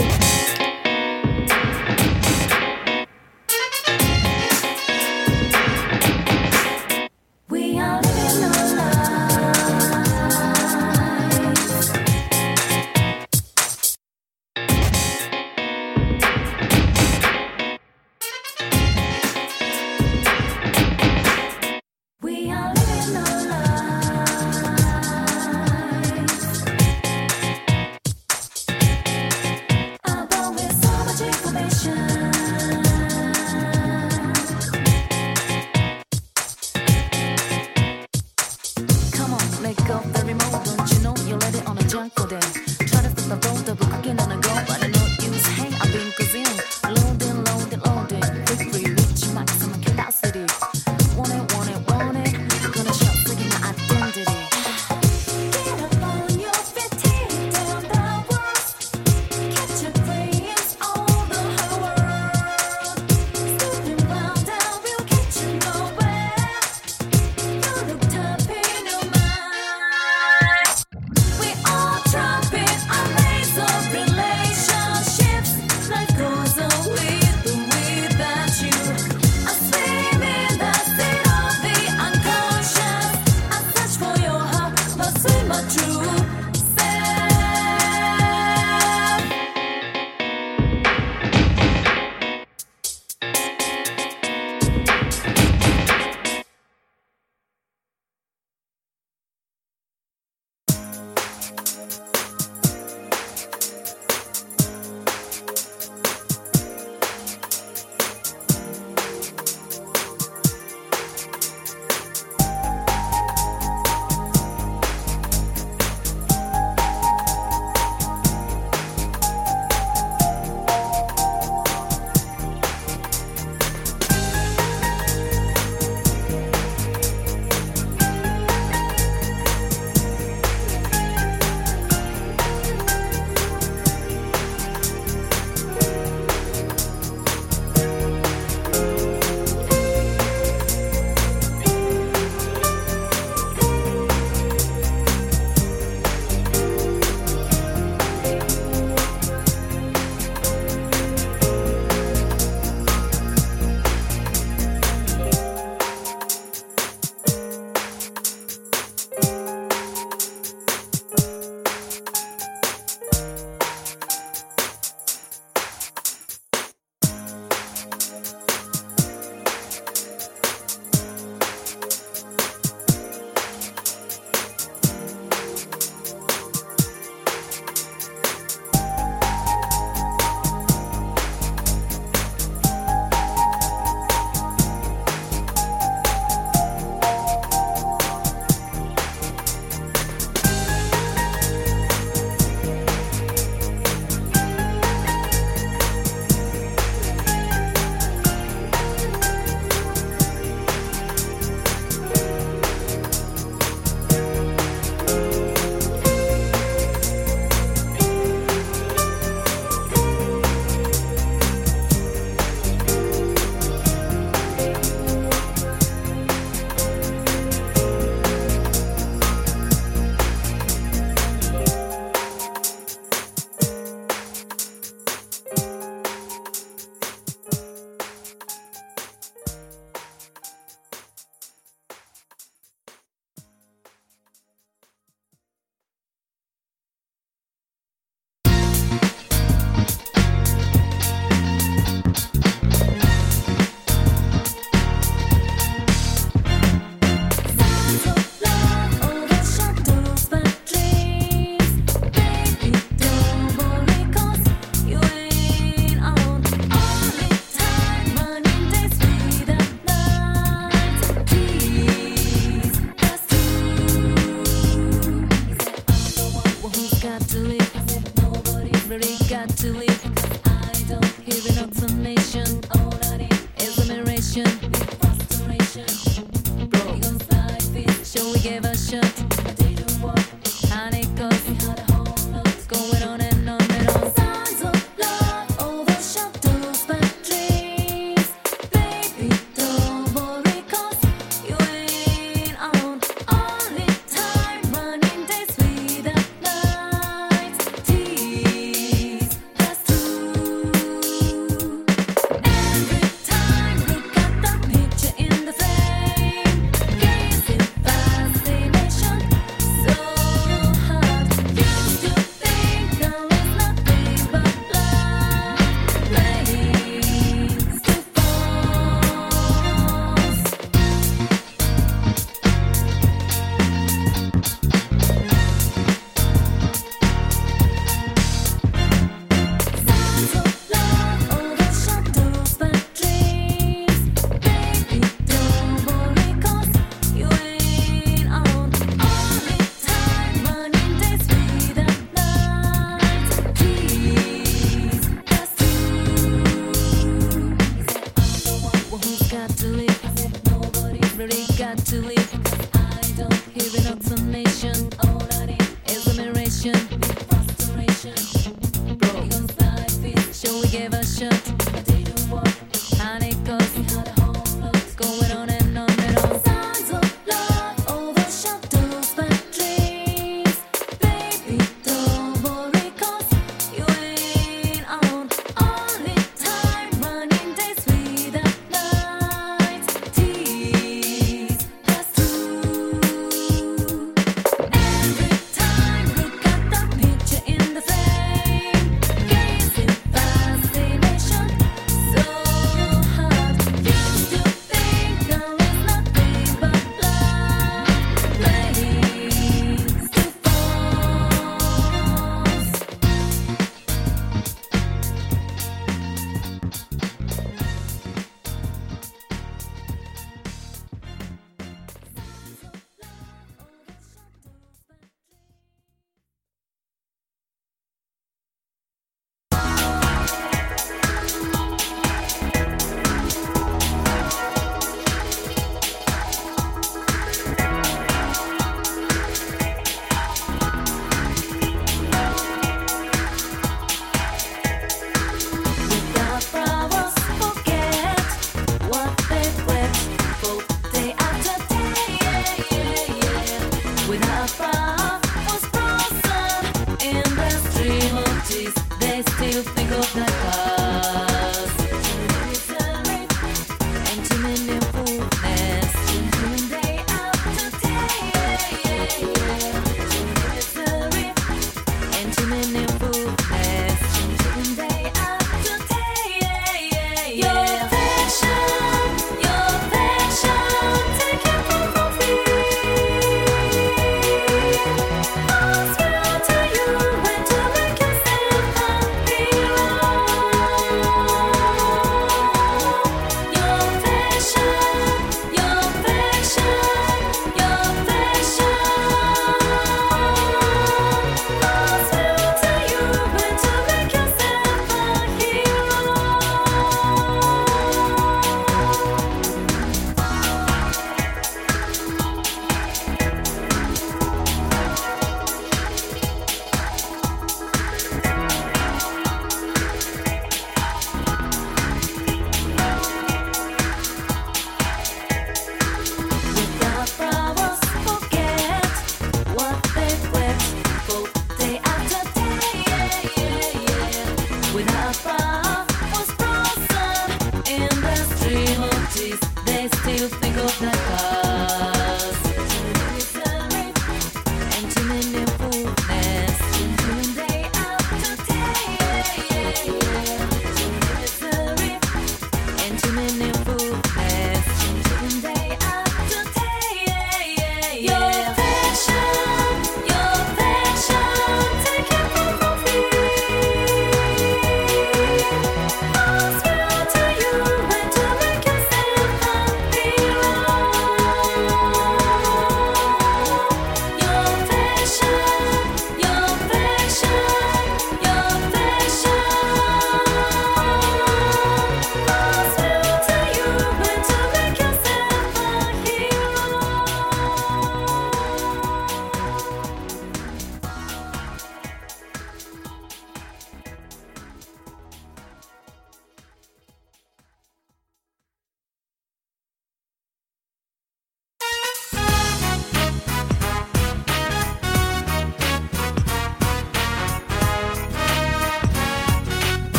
Speaker 10: of the heart.